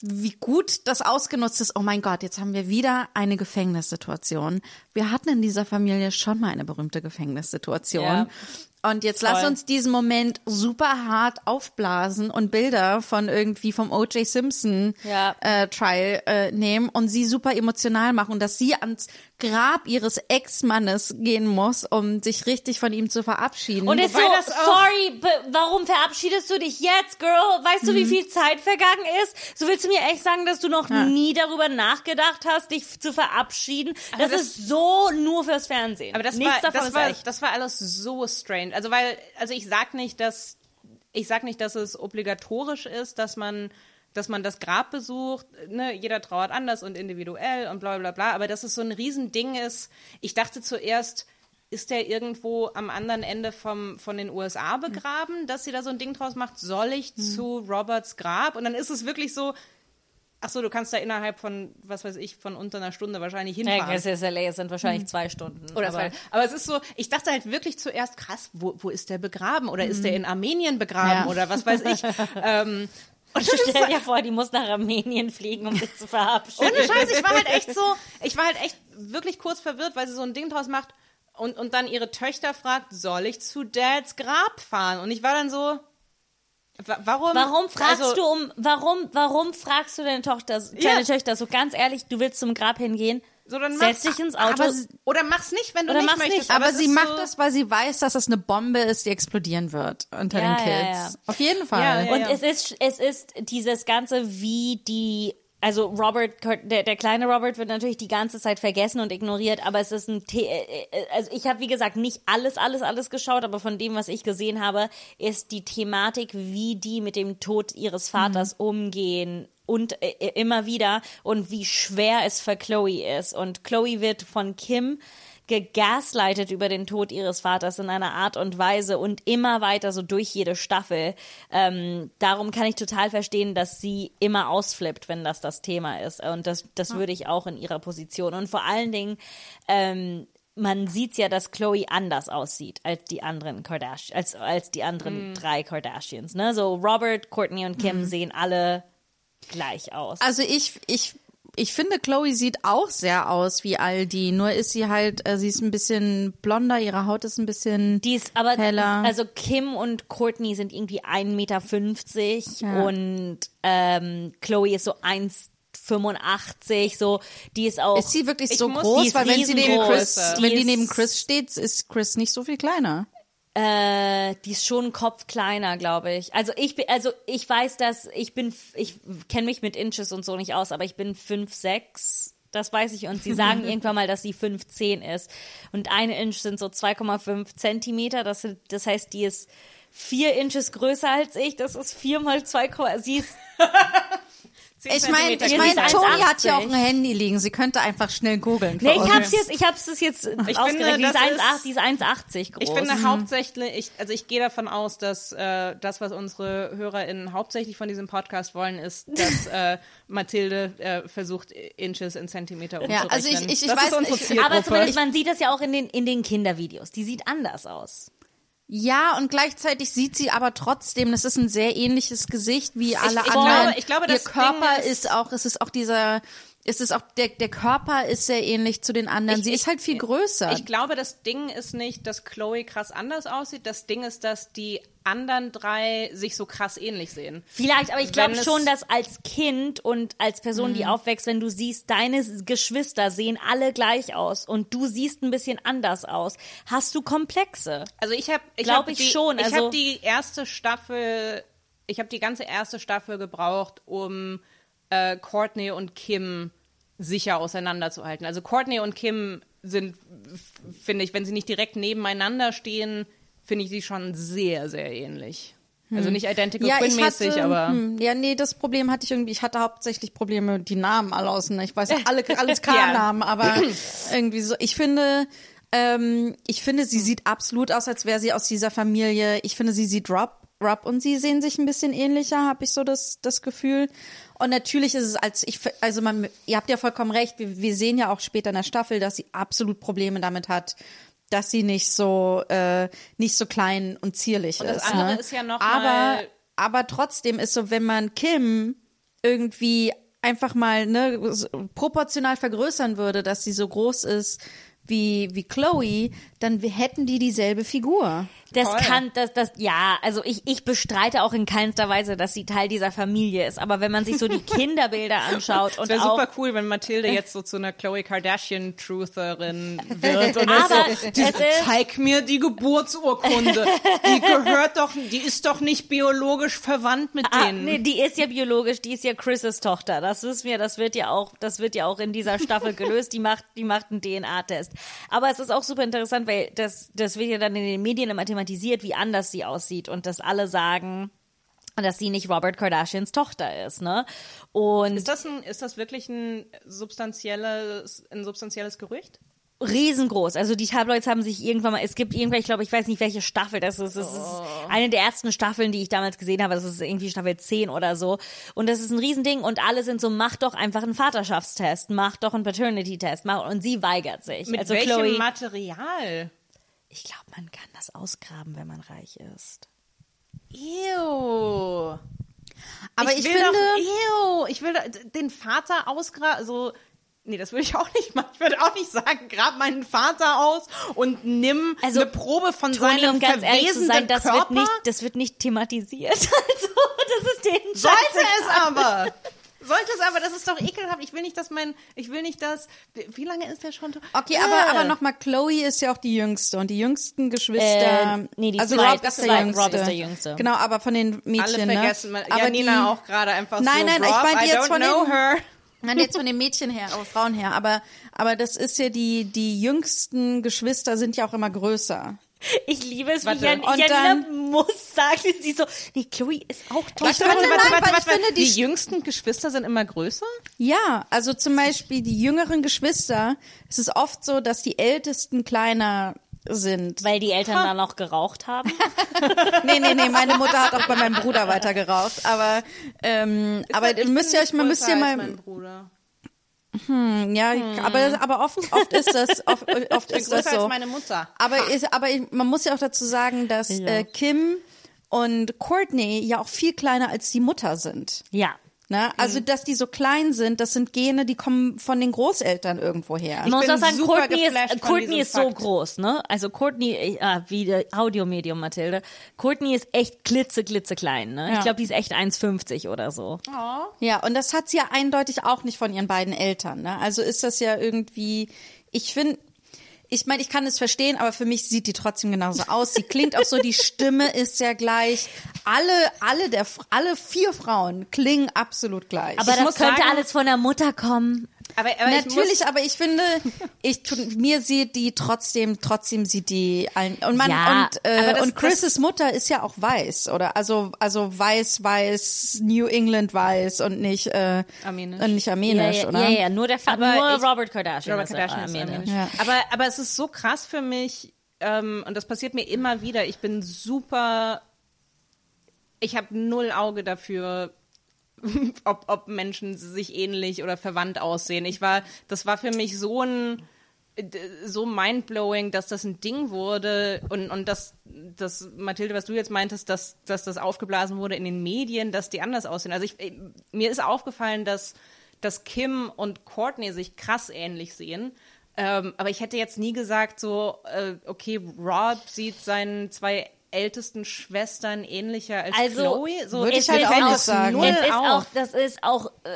wie gut das ausgenutzt ist. Oh mein Gott, jetzt haben wir wieder eine Gefängnissituation. Wir hatten in dieser Familie schon mal eine berühmte Gefängnissituation. Ja. Und jetzt lass Voll. uns diesen Moment super hart aufblasen und Bilder von irgendwie vom O.J. Simpson Ja. äh, Trial äh, nehmen und sie super emotional machen dass sie ans Grab ihres Ex-Mannes gehen muss, um sich richtig von ihm zu verabschieden. Und ist so, Wobei das sorry, warum verabschiedest du dich jetzt, Girl? Weißt du, wie viel Zeit vergangen ist? So willst du mir echt sagen, dass du noch nie darüber nachgedacht hast, dich zu verabschieden? Das, das- ist so nur fürs Fernsehen. Aber das Nichts war, davon das ist war, echt. das war alles so strange. Also weil, also ich sag nicht, dass ich sag nicht, dass es obligatorisch ist, dass man dass man das Grab besucht, ne, jeder trauert anders und individuell und bla bla bla, aber dass es so ein Riesending ist. Ich dachte zuerst, ist der irgendwo am anderen Ende vom, von den USA begraben, dass sie da so ein Ding draus macht, soll ich zu Roberts Grab? Und dann ist es wirklich so, ach so, du kannst da innerhalb von, was weiß ich, von unter einer Stunde wahrscheinlich Ja, hinfahren. es ist LA, es sind wahrscheinlich zwei Stunden. Oder aber, aber, aber es ist so, ich dachte halt wirklich zuerst, krass, wo, wo ist der begraben? Oder ist der in Armenien begraben? Ja. Oder was weiß ich. ähm, und Stell dir vor, die muss nach Armenien fliegen, um sich zu verabschieden. ohne Scheiß, ich war halt echt so, ich war halt echt wirklich kurz verwirrt, weil sie so ein Ding draus macht und, und dann ihre Töchter fragt, soll ich zu Dads Grab fahren? Und ich war dann so, warum? Warum fragst also, du um, warum, warum fragst du deine Tochter, deine Ja. Töchter so ganz ehrlich, du willst zum Grab hingehen? So, dann Setz dich ins Auto. aber Oder mach's nicht, wenn du Oder nicht möchtest. nicht, aber es sie macht so, das, weil sie weiß, dass das eine Bombe ist, die explodieren wird unter Ja, den Kids. ja, ja. Auf jeden Fall. Ja, ja. Und es ist, es ist dieses Ganze, wie die, also Robert, der, der kleine Robert wird natürlich die ganze Zeit vergessen und ignoriert, aber es ist ein, The äh, äh, also ich habe wie gesagt nicht alles, alles, alles geschaut, aber von dem, was ich gesehen habe, ist die Thematik, wie die mit dem Tod ihres Vaters umgehen und äh, äh, immer wieder und wie schwer es für Chloe ist. Und Chloe wird von Kim gegaslightet über den Tod ihres Vaters in einer Art und Weise und immer weiter so durch jede Staffel. Ähm, darum kann ich total verstehen, dass sie immer ausflippt, wenn das das Thema ist. Und das, das würde ich auch in ihrer Position. Und vor allen Dingen, ähm, man sieht ja, dass Chloe anders aussieht als die anderen Kardashians, als, als die anderen drei Kardashians. Ne? So Robert, Courtney und Kim sehen alle gleich aus. Also ich, ich, ich finde, Chloe sieht auch sehr aus wie all die. Nur ist sie halt, äh, sie ist ein bisschen blonder, ihre Haut ist ein bisschen. Die ist aber, heller. also Kim und Courtney sind irgendwie 1,50 Meter Ja. und ähm, Chloe ist so 1,85, so, die ist auch. ist sie wirklich Ich so groß? Weil wenn sie neben. Chris, Die wenn die neben Chris steht, ist Chris nicht so viel kleiner. Äh, die ist schon einen Kopf kleiner, glaube ich. Also ich bin, also ich weiß, dass ich bin, ich kenne mich mit Inches und so nicht aus, aber ich bin 5'6", das weiß ich. Und sie sagen irgendwann mal, dass sie 5'10 ist. Und eine Inch sind so 2,5 Zentimeter. Das, sind- das heißt, die ist vier Inches größer als ich. Das ist vier mal 2, sie ist Ich meine, ich meine, ist Toni hat 1,80. ja auch ein Handy liegen. Sie könnte einfach schnell googeln. Nee, ich hab's jetzt, ich hab's das jetzt ausgerechnet. Die ist das 1,8 ist- die ist 1,80 groß. Ich finde hauptsächlich, ich, also ich gehe davon aus, dass äh, das, was unsere HörerInnen hauptsächlich von diesem Podcast wollen, ist, dass äh, Mathilde äh, versucht, Inches in Zentimeter umzurechnen. also ich- ich- ich das weiß ist unsere aber zumindest, man sieht das ja auch in den, in den Kindervideos. Die sieht anders aus. Ja, und gleichzeitig sieht sie aber trotzdem, das ist ein sehr ähnliches Gesicht wie alle ich anderen. glaube- ich glaube, Ihr das Körper Ding ist, ist- auch, es ist auch dieser, es ist auch, der, der Körper ist sehr ähnlich zu den anderen. Ich- sie ist ich- halt viel größer. Ich glaube, das Ding ist nicht, dass Chloe krass anders aussieht. Das Ding ist, dass die anderen drei sich so krass ähnlich sehen. Vielleicht, aber ich glaube es- schon, dass als Kind und als Person, die aufwächst, wenn du siehst, deine Geschwister sehen alle gleich aus und du siehst ein bisschen anders aus, hast du Komplexe. Also ich habe, ich Glaub hab ich die, schon, Ich also- habe die erste Staffel, ich habe die ganze erste Staffel gebraucht, um äh, Courtney und Kim sicher auseinanderzuhalten. Also Courtney und Kim sind, finde ich, wenn sie nicht direkt nebeneinander stehen, finde ich sie schon sehr, sehr ähnlich. Also nicht Identical ja, mäßig, hatte, aber hm, ja, nee, das Problem hatte ich irgendwie, ich hatte hauptsächlich Probleme, die Namen alle auseinander. Ich weiß alle, alles K-Namen, aber irgendwie so, ich finde, ähm, ich finde, sie sieht absolut aus, als wäre sie aus dieser Familie. Ich finde, sie sieht Rob, Rob und sie sehen sich ein bisschen ähnlicher, habe ich so das, das Gefühl. Und natürlich ist es als ich, also man, ihr habt ja vollkommen recht, wir, wir sehen ja auch später in der Staffel, dass sie absolut Probleme damit hat, dass sie nicht so, äh, nicht so klein und zierlich das ist. andere ne? ist ja noch aber, aber trotzdem ist so, wenn man Kim irgendwie einfach mal ne, proportional vergrößern würde, dass sie so groß ist wie, wie Chloe, dann hätten die dieselbe Figur. Das Voll. kann, das, das, ja, also ich, ich bestreite auch in keinster Weise, dass sie Teil dieser Familie ist. Aber wenn man sich so die Kinderbilder anschaut und wäre auch super cool, wenn Mathilde jetzt so zu einer Chloe Kardashian Trutherin wird und Aber das so, die, zeig mir die Geburtsurkunde. Die gehört doch, die ist doch nicht biologisch verwandt mit Ah, denen. nee, die ist ja biologisch, die ist ja Chris' Tochter. Das wissen wir, das wird ja auch, das wird ja auch in dieser Staffel gelöst. Die macht, die macht einen DNA-Test. Aber es ist auch super interessant, weil das, das wird ja dann in den Medien immer thematisiert, wie anders sie aussieht und dass alle sagen, dass sie nicht Robert Kardashians Tochter ist, ne? Und Ist das, ein, ist das wirklich ein substanzielles, ein substanzielles Gerücht? riesengroß. Also die Tabloids haben sich irgendwann mal, es gibt irgendwann, ich glaube, ich weiß nicht, welche Staffel das ist. Es ist eine der ersten Staffeln, die ich damals gesehen habe. Das ist irgendwie Staffel 10 oder so. Und das ist ein Riesending und alle sind so, mach doch einfach einen Vaterschaftstest, mach doch einen Paternity-Test. Mach, und sie weigert sich. Mit also welchem Chloe, Material? Ich glaube, man kann das ausgraben, wenn man reich ist. Ew. Aber ich, will finde, doch, ew, ich will den Vater ausgraben, so, nee, das würde ich auch nicht machen. Ich würde auch nicht sagen, grab meinen Vater aus und nimm Also, eine Probe von Toni, seinem um ganz ehrlich zu sein, das Körper. wird nicht, das wird nicht thematisiert. Also, das ist den Sollte es aber. Sollte es aber, das ist doch ekelhaft. Ich will nicht, dass mein, ich will nicht, dass, wie lange ist der schon? okay, Äh. aber, aber nochmal, Chloe ist ja auch die Jüngste und die jüngsten Geschwister. Äh, nee, die also zwei- Rob ist der Jüngste. Rob ist der Jüngste. Genau, aber von den Mädchen, Alle vergessen, ne? mal- aber ja, Nina die, auch gerade einfach Nein, so, nein, ich Rob, meinte I jetzt von know den- her. Nein, jetzt von den Mädchen her, oh, Frauen her, aber, aber das ist ja die, die jüngsten Geschwister sind ja auch immer größer. Ich liebe es, wie Warte. Jan, Und Janina dann- muss sagen, sie so, nee, Chloe ist auch toll. Ich finde, nein, weil ich finde, die, die- jüngsten Geschwister sind immer größer? Ja, also zum Beispiel die jüngeren Geschwister, es ist oft so, dass die Ältesten kleiner sind. Weil die Eltern dann noch geraucht haben. Nee, nee, nee, meine Mutter hat auch bei meinem Bruder weiter geraucht, aber, ähm, aber Ich müsst bin ihr euch, man nicht müsst ihr mal, Bruder. ja, aber, aber oft, oft ist das, oft, oft ist das größer so. als meine Mutter. Aber, ist, aber ich, man muss ja auch dazu sagen, dass äh, Kim und Courtney ja auch viel kleiner als die Mutter sind. Ja. Ne? Also, dass die so klein sind, das sind Gene, die kommen von den Großeltern irgendwo her. Man muss auch sagen, Courtney ist, Courtney ist so groß, ne? Also Courtney, äh, wie der Audiomedium Mathilde. Courtney ist echt klitze, klitze klein, ne? Ich Ja. glaube, die ist echt 1,50 oder so. Ja, und das hat sie ja eindeutig auch nicht von ihren beiden Eltern. Ne? Also ist das ja irgendwie, ich finde, ich meine, ich kann es verstehen, aber für mich sieht die trotzdem genauso aus. Sie klingt auch so, die Stimme ist ja gleich. Alle, alle der, alle vier Frauen klingen absolut gleich. Aber Ich das muss könnte sagen- alles von der Mutter kommen. Aber, aber ich Natürlich, muss, aber ich finde, ich mir sieht die trotzdem, trotzdem sieht die allen und man Ja, und äh, das- und Chris' Mutter ist ja auch weiß oder also also weiß weiß New England weiß und nicht äh, Armenisch. und nicht Ja, armenisch ja, oder ja, ja, nur der Fa Aber nur ich- Robert Kardashian. Robert Kardashian ist armenisch. armenisch. Ja. Aber, aber es ist so krass für mich, ähm, und das passiert mir immer wieder. Ich bin super. Ich habe null Auge dafür, ob, ob Menschen sich ähnlich oder verwandt aussehen. Ich war, das war für mich so ein so mindblowing, dass das ein Ding wurde und, und dass, dass, Mathilde, was du jetzt meintest, dass, dass das aufgeblasen wurde in den Medien, dass die anders aussehen. Also ich, äh, mir ist aufgefallen, dass, dass Kim und Courtney sich krass ähnlich sehen. Ähm, aber ich hätte jetzt nie gesagt, so, äh, okay, Rob sieht seinen zwei ältesten Schwestern ähnlicher als Also, Chloe. So, würde ich halt auch nicht sagen. null Es ist auf. auch, das ist auch äh,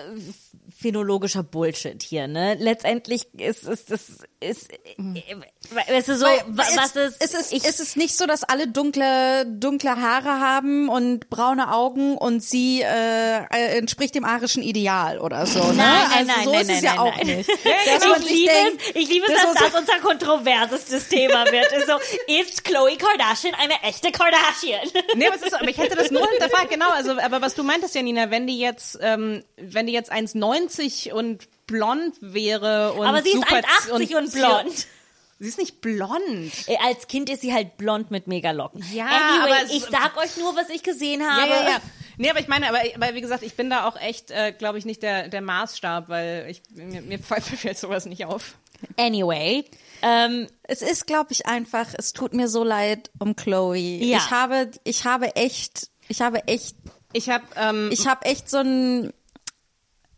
phänologischer Bullshit hier, ne? Letztendlich ist es das ist, äh, weißt du so, Weil wa- was es, ist, es ist, ich, es ist nicht so, dass alle dunkle, dunkle Haare haben und braune Augen und sie äh, äh, entspricht dem arischen Ideal oder so. Ne? Nein, nein, also nein, so nein, ist es nein, ja nein, auch nein. nicht. Ich liebe denkt, es, ich liebe es, das dass ist das unser kontroversestes Thema wird. Ist so, ist Chloe Kardashian eine echte Kardashian? Nee, aber, es ist, aber ich hätte das nur hinterfragt, genau. Also, aber was du meintest, Janina, wenn die jetzt, ähm, wenn die jetzt 1,90 und blond wäre und Aber sie ist super 1,80 und blond. Sie ist nicht blond. Als Kind ist sie halt blond mit Megalocken. Ja, anyway, aber ich sag euch nur, was ich gesehen Ja, habe. ja, ja. Nee, aber ich meine, aber, aber wie gesagt, ich bin da auch echt, äh, glaube ich, nicht der, der Maßstab, weil ich, mir, mir fällt sowas nicht auf. Anyway, ähm, Es ist, glaube ich, einfach, es tut mir so leid um Chloe. Ja. Ich habe, ich habe echt, ich habe echt, Ich habe, ähm, ich habe echt so ein,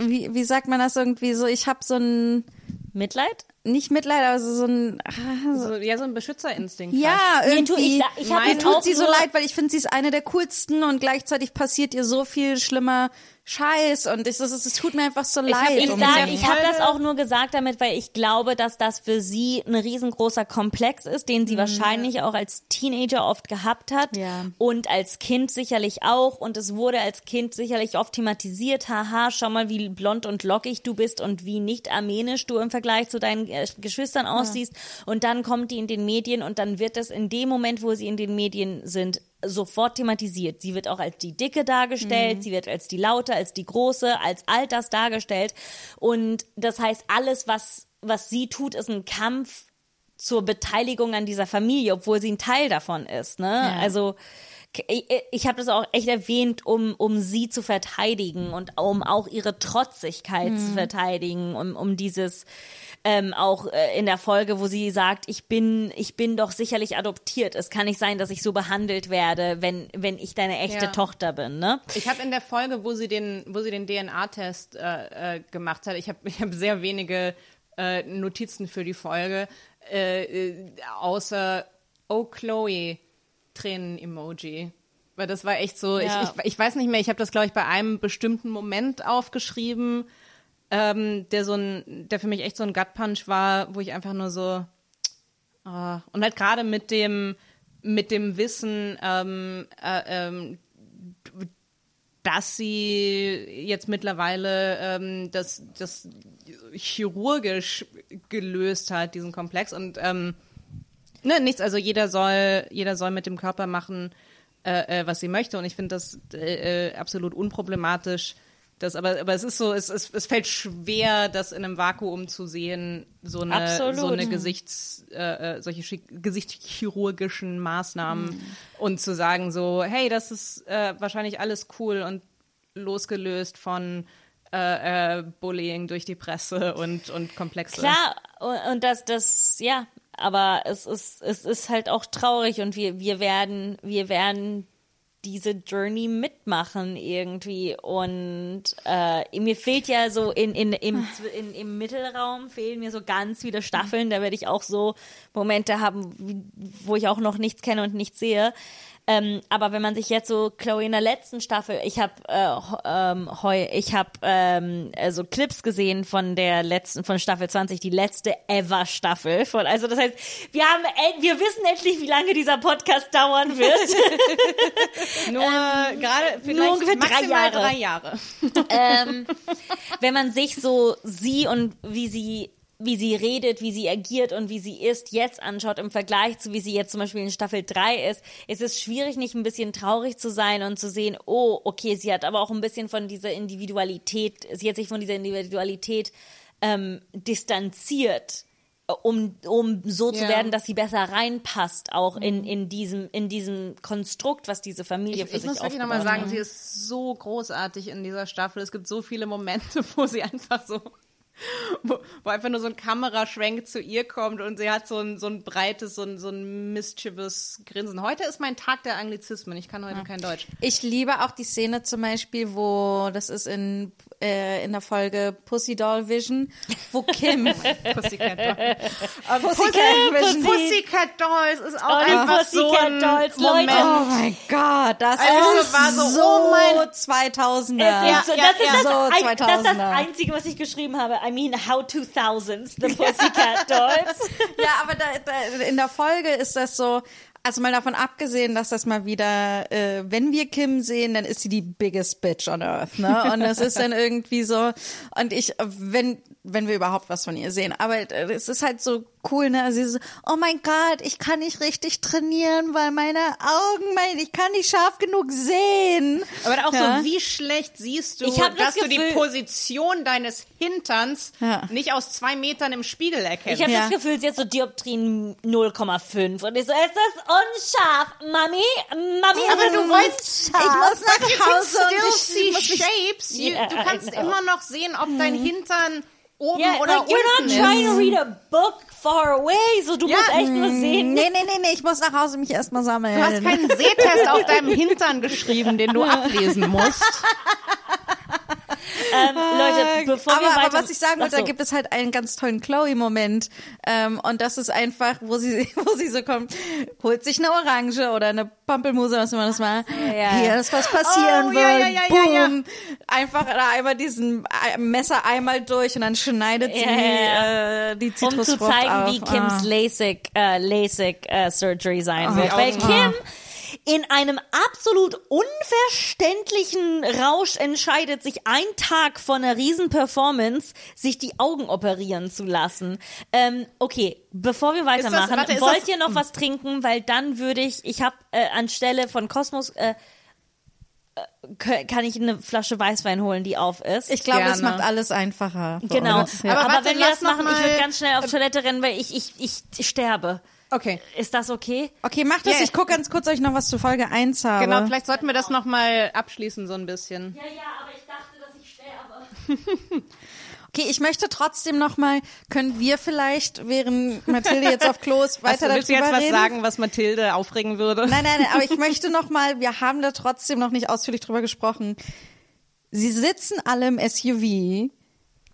wie, wie sagt man das irgendwie so, ich habe so ein, Mitleid? nicht Mitleid, aber so ein, ah, so, so, ja, so ein Beschützerinstinkt. ja, Mir irgendwie. tut- ich ich hab mir tut sie so leid, weil ich finde, sie ist eine der coolsten und gleichzeitig passiert ihr so viel schlimmer Scheiß und ich, es, es tut mir einfach so leid. Ich um ich habe das auch nur gesagt damit, weil ich glaube, dass das für sie ein riesengroßer Komplex ist, den sie wahrscheinlich auch als Teenager oft gehabt hat Ja. und als Kind sicherlich auch und es wurde als Kind sicherlich oft thematisiert, haha, schau mal, wie blond und lockig du bist und wie nicht armenisch du im Vergleich zu deinen äh, Geschwistern aussiehst und dann kommt die in den Medien und dann wird das in dem Moment, wo sie in den Medien sind, sofort thematisiert. Sie wird auch als die Dicke dargestellt, sie wird als die Laute, als die Große, als all das dargestellt. Und das heißt, alles, was, was sie tut, ist ein Kampf zur Beteiligung an dieser Familie, obwohl sie ein Teil davon ist. Ne? Also k- ich, ich habe das auch echt erwähnt, um, um sie zu verteidigen und um auch ihre Trotzigkeit zu verteidigen, um, um dieses ähm, auch äh, in der Folge, wo sie sagt, ich bin, ich bin doch sicherlich adoptiert. Es kann nicht sein, dass ich so behandelt werde, wenn, wenn ich deine echte Ja. Tochter bin. Ne? Ich habe in der Folge, wo sie den, wo sie den DNA-Test äh, äh, gemacht hat, ich habe ich hab sehr wenige äh, Notizen für die Folge, äh, äh, außer Oh Chloe Tränen-Emoji. Weil das war echt so, Ja. ich, ich, ich weiß nicht mehr, ich habe das, glaube ich, bei einem bestimmten Moment aufgeschrieben, ähm, der so ein, der für mich echt so ein Gut-Punch war, wo ich einfach nur so, ah, und halt gerade mit dem, mit dem Wissen, ähm, äh, ähm, dass sie jetzt mittlerweile ähm, das, das chirurgisch gelöst hat, diesen Komplex. Und ähm, ne, nichts, also jeder soll, jeder soll mit dem Körper machen, äh, äh, was sie möchte. Und ich finde das äh, äh, absolut unproblematisch. Das, aber, aber es ist so, es, es, es fällt schwer, das in einem Vakuum zu sehen, so eine, Absolut. so eine Gesichts, äh, äh, solche schi- gesichtschirurgischen Maßnahmen und zu sagen so, hey, das ist äh, wahrscheinlich alles cool und losgelöst von äh, äh, Bullying durch die Presse und, und Komplexe. Klar, und und das, das, ja, aber es ist, es ist halt auch traurig und wir, wir werden, wir werden diese Journey mitmachen irgendwie. Und äh, mir fehlt ja so in, in, im, in, im Mittelraum fehlen mir so ganz viele Staffeln, da werde ich auch so Momente haben, wo ich auch noch nichts kenne und nichts sehe. Ähm, aber wenn man sich jetzt so Chloe in der letzten Staffel, ich habe äh, ähm, heu, ich habe ähm, also Clips gesehen von der letzten von Staffel 20, die letzte ever Staffel von also das heißt, wir haben en- wir wissen endlich, wie lange dieser Podcast dauern wird. Nur gerade vielleicht ungefähr drei Jahre. drei Jahre. ähm, wenn man sich so sie und wie sie wie sie redet, wie sie agiert und wie sie ist, jetzt anschaut im Vergleich zu wie sie jetzt zum Beispiel in Staffel 3 ist, ist es schwierig, nicht ein bisschen traurig zu sein und zu sehen, oh, okay, sie hat aber auch ein bisschen von dieser Individualität, sie hat sich von dieser Individualität ähm, distanziert, um, um so zu Ja. werden, dass sie besser reinpasst, auch in, in, diesem, in diesem Konstrukt, was diese Familie Ich, für ich sich muss wirklich nochmal hat. sagen, sie ist so großartig in dieser Staffel. Es gibt so viele Momente, wo sie einfach so wo, wo einfach nur so ein Kameraschwenk zu ihr kommt und sie hat so ein, so ein breites, so ein, so ein mischievous Grinsen. Heute ist mein Tag der Anglizismen. Ich kann heute kein Deutsch. Ich liebe auch die Szene zum Beispiel, wo das ist in, äh, in der Folge Pussy Doll Vision, wo Kim Pussycat Dolls. Pussycat Vision. Pussycat Dolls ist auch Oh, einfach so ein Pussycat Dolls, Moment. Leute. Oh mein Gott, das Also ist war so, so, oh mein- 2000er. Es ist so, ja, das, ist ja. das, So ein, das ist das 2000er. Einzige, was ich geschrieben habe. I mean, how 2000s, the Pussycat Dolls. Ja, aber da, da, in der Folge ist das so, also mal davon abgesehen, dass das mal wieder, äh, wenn wir Kim sehen, dann ist sie die biggest bitch on earth, ne? Und das ist dann irgendwie so, und ich, wenn, wenn wir überhaupt was von ihr sehen, aber äh, es ist halt so cool, ne? Also sie so, oh mein Gott, ich kann nicht richtig trainieren, weil meine Augen, mein, ich kann nicht scharf genug sehen. Aber auch Ja. so, wie schlecht siehst du, Ich hab das dass du die Gefühl- Position deines Hinterns Ja. nicht aus zwei Metern im Spiegel erkennst? Ich habe Ja. das Gefühl, sie hat so Dioptrien 0,5. Und ich so, ist das unscharf, Mami? Mami, aber ist du es weißt, Ich muss nach Hause und still ich see muss shapes. You, Yeah, du kannst immer noch sehen, ob dein Hintern oben Yeah, oder like, you're not unten trying ist. to read a book far away. So, du Ja, musst echt nur sehen. Nee, nee, nee, nee, ich muss nach Hause mich erstmal sammeln. Du hast keinen Sehtest auf deinem Hintern geschrieben, den du ablesen musst. Ähm, Leute, bevor aber, wir weiter... aber was ich sagen wollte, so. da gibt es halt einen ganz tollen Chloe-Moment. Ähm, und das ist einfach, wo sie, wo sie so kommt, holt sich eine Orange oder eine Pampelmuse, was immer das war. Ja. Hier ist was passieren Oh, wird. ja, ja, ja, ja, Boom. Einfach da einmal diesen Ei- Messer einmal durch und dann schneidet sie Äh, die um zu Zitrusfrucht zeigen, auf. wie Kims Ah. LASIK, äh, LASIK äh, Surgery sein wird. die Weil Kim in einem absolut unverständlichen Rausch entscheidet, sich einen Tag vor einer riesen Performance sich die Augen operieren zu lassen. Ähm, okay, bevor wir weitermachen, warte, ist wollt das- ihr noch was trinken? Weil dann würde ich, ich habe äh, anstelle von Kosmos äh, äh, kann ich eine Flasche Weißwein holen, die auf ist. Ich glaube, das Gerne. macht alles einfacher. Genau. uns. Ja. Aber, Aber warte, wenn wir das machen, ich würde ganz schnell auf Toilette rennen, weil ich, ich, ich sterbe. Okay. Ist das okay? Okay, macht das. Yeah. Ich gucke ganz kurz, ob ich noch was zu Folge 1 habe. Genau, vielleicht sollten wir das nochmal abschließen so ein bisschen. Ja, ja, aber ich dachte, dass ich sterbe. Okay, ich möchte trotzdem noch mal, können wir vielleicht, während Mathilde jetzt auf Klo ist, Weißt weiter du, willst du darüber jetzt was reden? sagen, was Mathilde aufregen würde? Nein, nein, nein, aber ich möchte noch mal, wir haben da trotzdem noch nicht ausführlich drüber gesprochen. Sie sitzen alle im SUV,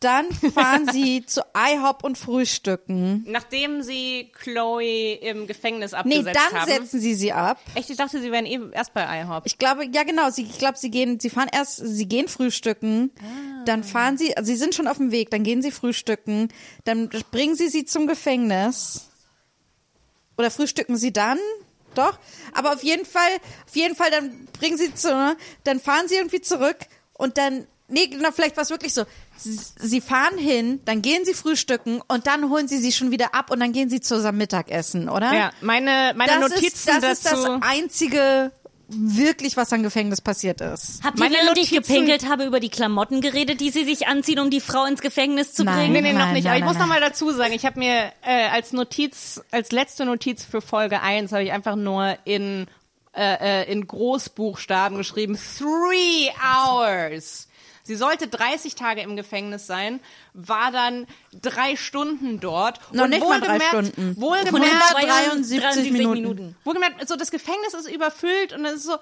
dann fahren sie zu IHOP und frühstücken. Nachdem sie Chloe im Gefängnis Nee, abgesetzt dann haben. setzen sie sie ab. Echt, ich dachte, sie wären eh erst bei IHOP. Ich glaube, ja genau, sie, ich glaube, sie gehen, sie fahren erst, sie gehen frühstücken, dann fahren sie, also sie sind schon auf dem Weg, dann gehen sie frühstücken, dann bringen sie sie zum Gefängnis. Oder frühstücken sie dann? Doch. Aber auf jeden Fall, auf jeden Fall, dann bringen sie zu, dann fahren sie irgendwie zurück und dann, nee, na, vielleicht war es wirklich so. Sie, sie fahren hin, dann gehen sie frühstücken und dann holen sie sie schon wieder ab und dann gehen sie zusammen Mittagessen, oder? Ja, meine, meine das Notizen ist, das ist dazu. das einzige wirklich, was am Gefängnis passiert ist. Habt ihr, während ich gepinkelt habe, über die Klamotten geredet, die sie sich anziehen, um die Frau ins Gefängnis zu Nein. bringen? Nee, nee, noch Nein, nicht. nein, Aber ich muss noch mal dazu sagen, ich habe mir äh, als Notiz, als letzte Notiz für Folge 1 habe ich einfach nur in, äh, äh, in Großbuchstaben geschrieben, three hours. Sie sollte 30 Tage im Gefängnis sein, war dann drei Stunden dort. Noch und nicht mal drei wohlgemerkt- Stunden. Wohlgemerkt, 173 Minuten. Wohlgemerkt, so das Gefängnis ist überfüllt und es ist so,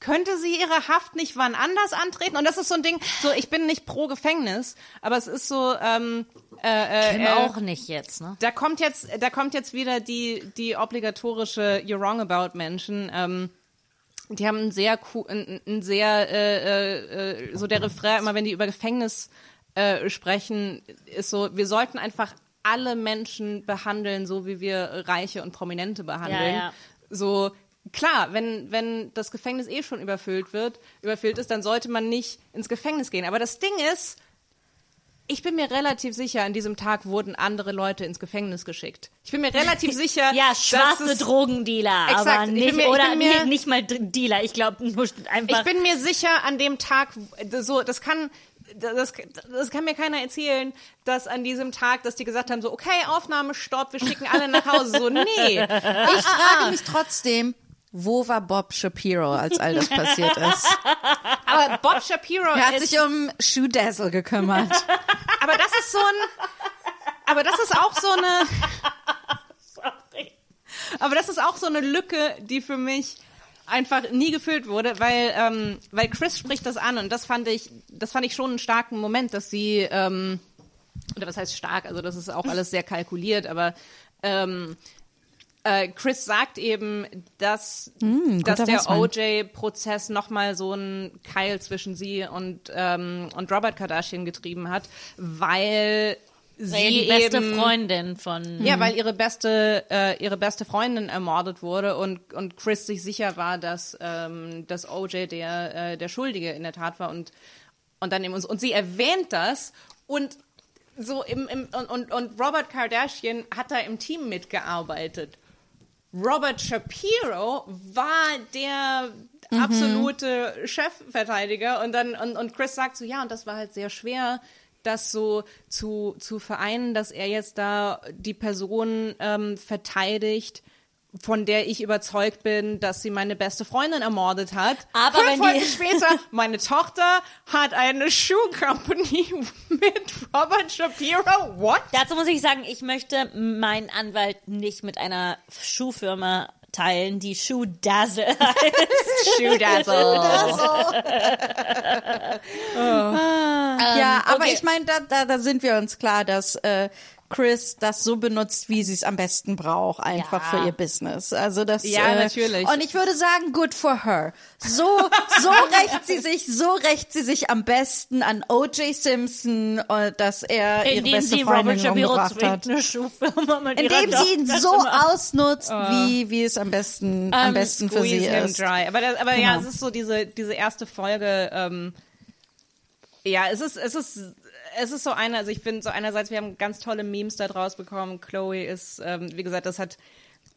könnte sie ihre Haft nicht wann anders antreten? Und das ist so ein Ding, so ich bin nicht pro Gefängnis, aber es ist so, ähm, äh, äh, äh, auch nicht jetzt, ne? da kommt jetzt, da kommt jetzt wieder die, die obligatorische You're wrong about Menschen. Ähm, die haben ein sehr, cool, ein, ein sehr, äh, äh, so der Refrain immer, wenn die über Gefängnis äh, sprechen, ist so, wir sollten einfach alle Menschen behandeln, so wie wir Reiche und Prominente behandeln. Ja, ja. So, klar, wenn, wenn das Gefängnis eh schon überfüllt wird, überfüllt ist, dann sollte man nicht ins Gefängnis gehen. Aber das Ding ist, ich bin mir relativ sicher, an diesem Tag wurden andere Leute ins Gefängnis geschickt. Ich bin mir relativ sicher, Ja, dass schwarze es- Drogendealer, Exakt. aber Ich bin nicht, mir- oder mir- nee, nicht mal Dealer. Ich glaube, nur einfach. Ich bin mir sicher, an dem Tag, so, das kann, das, das kann mir keiner erzählen, dass an diesem Tag, dass die gesagt haben, so, okay, Aufnahme, stopp, wir schicken alle nach Hause. So, nee. Ich frage mich trotzdem, Wo war Bob Shapiro, als all das passiert ist? Aber Bob Shapiro Er hat ist, sich um Shoe Dazzle gekümmert. aber das ist so ein, aber das ist auch so eine, aber das ist auch so eine Lücke, die für mich einfach nie gefüllt wurde, weil ähm, weil Chris spricht das an und das fand ich, das fand ich schon einen starken Moment, dass sie ähm, oder was heißt stark, also das ist auch alles sehr kalkuliert, aber ähm, äh, Chris sagt eben, dass, dass guter der. OJ-Prozess nochmal so einen Keil zwischen sie und, ähm, und Robert Kardashian getrieben hat, weil sie ja die beste eben, Freundin von. ja, weil ihre beste, äh, ihre beste Freundin ermordet wurde und, und Chris sich sicher war, dass, ähm, dass OJ der, äh, der Schuldige in der Tat war und, und dann eben uns, und sie erwähnt das und so im, im und, und Robert Kardashian hat da im Team mitgearbeitet. Robert Shapiro war der absolute Chefverteidiger und dann und, und Chris sagt so ja und das war halt sehr schwer das so zu, zu vereinen, dass er jetzt da die Person ähm, verteidigt, von der ich überzeugt bin, dass sie meine beste Freundin ermordet hat. Aber Fünf wenn Folgen die- später, meine Tochter hat eine Shoe Company mit Robert Shapiro. What? Dazu muss ich sagen, ich möchte meinen Anwalt nicht mit einer Schuhfirma teilen, die Shoe Dazzle heißt. Shoe Dazzle. ja, aber okay. ich meine, da, da, da sind wir uns klar, dass äh, Chris das so benutzt, wie sie es am besten braucht, einfach Ja. für ihr Business. Also das Ja, äh, natürlich. Und ich würde sagen, good for her. So so rächt sie sich, so rächt sie sich am besten an O.J. Simpson, äh, dass er ihre Indem beste sie Robert Freundin Shapiro umgebracht hat. eine Schuhfirma mit Indem sie ihn so ausnutzt, wie wie es am besten am Ähm, besten für sie ist. Dry. Aber, das, aber ja, Genau. es ist so diese, diese erste Folge. Ähm, ja, es ist, es ist, es ist so eine, also ich finde so einerseits, wir haben ganz tolle Memes da draus bekommen. Chloe ist, ähm, wie gesagt, das hat,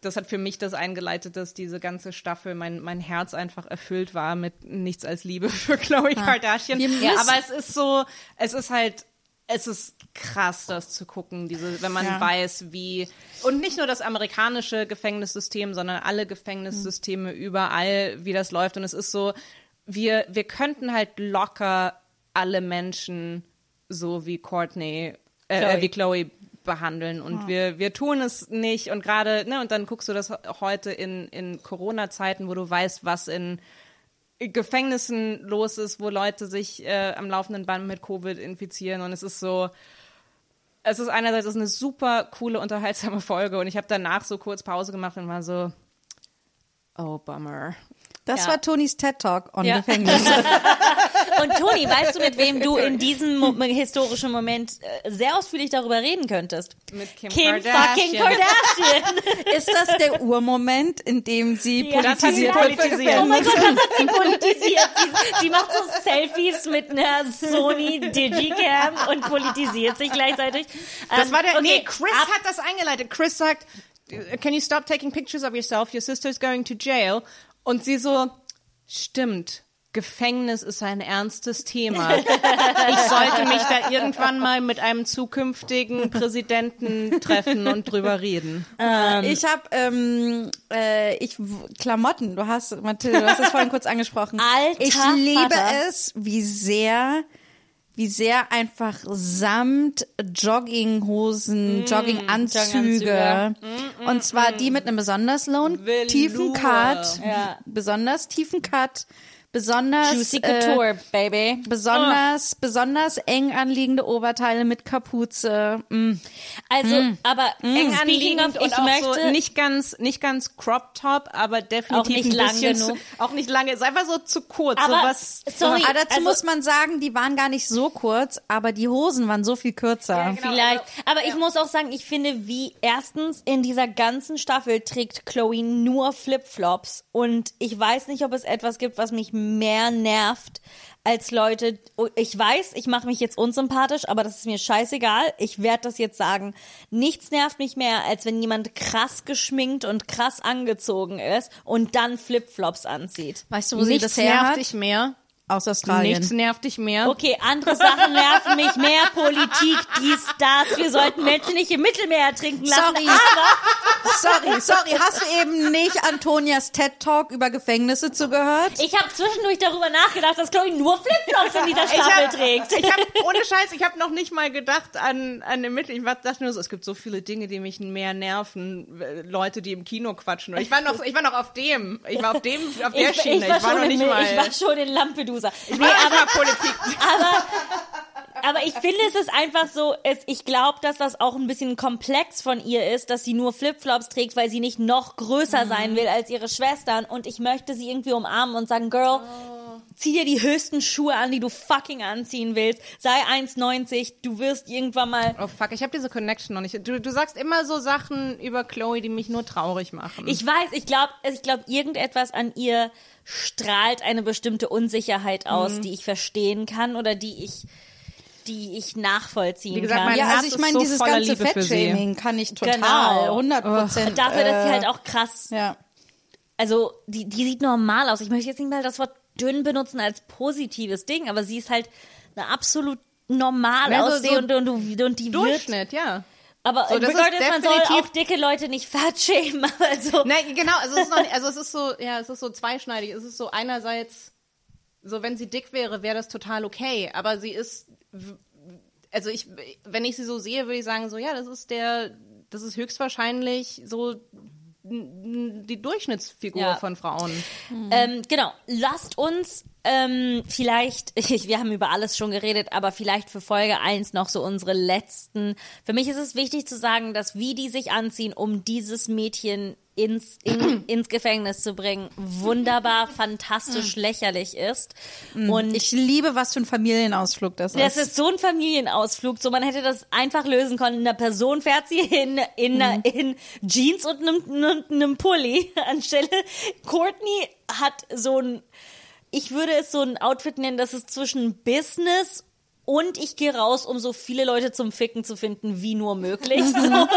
das hat für mich das eingeleitet, dass diese ganze Staffel mein, mein Herz einfach erfüllt war mit nichts als Liebe für Chloe Kardashian. Wir Ja, aber es ist so, es ist halt, es ist krass, das zu gucken, diese, wenn man Ja. weiß, wie und nicht nur das amerikanische Gefängnissystem, sondern alle Gefängnissysteme überall, wie das läuft. Und es ist so, wir wir könnten halt locker alle Menschen so wie Courtney, äh, Chloe. äh, wie Chloe behandeln und wir wir tun es nicht und gerade ne und dann guckst du das heute in in Corona Zeiten, wo du weißt, was in Gefängnissen los ist, wo Leute sich äh, am laufenden Band mit Covid infizieren und es ist so, es ist einerseits es ist eine super coole, unterhaltsame Folge und ich habe danach so kurz Pause gemacht und war so, oh Bummer. Das Ja. war Tonis TED Talk on Ja. Gefängnis. Und Toni, weißt du, mit wem du in diesem Mo historischen Moment äh, sehr ausführlich darüber reden könntest? Mit Kim, Kim Kardashian. fucking Kardashian. Ist das der Urmoment, in dem sie Ja, hat sie politisiert wird? politisiert. Oh mein Gott, das hat sie politisiert. Sie, sie macht so Selfies mit einer Sony Digicam und politisiert sich gleichzeitig. Das Ähm, war der, okay, nee, Chris ab- hat das eingeleitet. Chris sagt, can you stop taking pictures of yourself? Your sister's going to jail. Und sie so, stimmt. Gefängnis ist ein ernstes Thema. Ich sollte mich da irgendwann mal mit einem zukünftigen Präsidenten treffen und drüber reden. Ich habe ähm, äh, ich Klamotten. Du hast Mathilde, du hast das vorhin kurz angesprochen. Alter ich liebe Vater. es, wie sehr wie sehr einfach Samt Jogginghosen, Jogginganzüge Jogginganzüge. und zwar die mit einem besonders tiefen Cut, Ja. besonders tiefen Cut, besonders Juicy äh, Couture, baby. besonders besonders eng anliegende Oberteile mit Kapuze. Mm. Also, aber Eng speaking of, anliegend und ich auch möchte so nicht ganz, nicht ganz Crop Top, aber definitiv Auch nicht lang genug. Zu, auch nicht lange, ist einfach so zu kurz. Aber, so was, sorry, Aber dazu also- muss man sagen, die waren gar nicht so kurz, aber die Hosen waren so viel kürzer. Vielleicht. Aber ich muss auch sagen, ich finde, wie erstens in dieser ganzen Staffel trägt Chloe nur Flipflops und ich weiß nicht, ob es etwas gibt, was mich mehr nervt als Leute. oh, Ich weiß, ich mache mich jetzt unsympathisch, aber das ist mir scheißegal. Ich werde das jetzt sagen. Nichts nervt mich mehr, als wenn jemand krass geschminkt und krass angezogen ist und dann Flipflops anzieht. Weißt du, wo sie nichts das her nervt hat? dich mehr. Aus Australien. Nichts nervt dich mehr. Okay, andere Sachen nerven mich mehr. Politik, dies, das. Wir sollten Menschen nicht im Mittelmeer ertrinken lassen. Sorry. Aber Sorry, sorry, hast du eben nicht Antonias TED Talk über Gefängnisse zugehört? Ich habe zwischendurch darüber nachgedacht, dass Chloe nur Flipflops in dieser Ich Staffel hab, trägt. ich habe ohne Scheiß, ich habe noch nicht mal gedacht an an den Mittel. Ich war- dachte nur so, es gibt so viele Dinge, die mich mehr nerven, äh, Leute, die im Kino quatschen. Und ich war noch, ich war noch auf dem, ich war auf dem, auf der Ich, Schiene. ich, war schon noch in, nicht mal. ich war schon in Lampedusa. Ich war einfach Politik. Aber ich finde, es ist einfach so, es, ich glaube, dass das auch ein bisschen komplex von ihr ist, dass sie nur Flipflops trägt, weil sie nicht noch größer sein will als ihre Schwestern. Und ich möchte sie irgendwie umarmen und sagen, Girl, zieh dir die höchsten Schuhe an, die du fucking anziehen willst. Sei 1,90, du wirst irgendwann mal... Oh fuck, ich habe diese Connection noch nicht. Du, du sagst immer so Sachen über Chloe, die mich nur traurig machen. Ich weiß, ich glaube, ich glaube, irgendetwas an ihr strahlt eine bestimmte Unsicherheit aus, die ich verstehen kann oder die ich die ich nachvollziehen Wie gesagt, kann. mein Ja, Herz also ich meine, so dieses ganze. Fettshaming kann ich total, Genau. 100 Prozent. Dafür, dass sie äh, halt auch krass Ja. also die, die sieht normal aus. Ich möchte jetzt nicht mal das Wort dünn benutzen als positives Ding, aber sie ist halt eine absolut normal Ja, so- aussehende so und, und, und die wird. Durchschnitt, ja. Aber So, bedeutet, man soll auch dicke Leute nicht fat schämen. Also, Nein, genau, also es ist nicht, also es ist so, ja, es ist so zweischneidig. Es ist so einerseits, so wenn sie dick wäre, wäre das total okay, aber sie ist, also ich, wenn ich sie so sehe, würde ich sagen so, ja, das ist der, das ist höchstwahrscheinlich so die Durchschnittsfigur Ja. von Frauen. ähm, genau, lasst uns ähm, vielleicht, ich, wir haben über alles schon geredet, aber vielleicht für Folge 1 noch so unsere letzten. Für mich ist es wichtig zu sagen, dass wie die sich anziehen, um dieses Mädchen ins, in, ins Gefängnis zu bringen, wunderbar, fantastisch, lächerlich ist. Und Ich liebe, was für ein Familienausflug das, Das ist. ist so ein Familienausflug. So, man hätte das einfach lösen können. Eine Person fährt sie in, in, in Jeans und einem, einem, einem Pulli anstelle. Courtney hat so ein, ich würde es so ein Outfit nennen, das ist zwischen Business und ich gehe raus, um so viele Leute zum Ficken zu finden, wie nur möglich. So.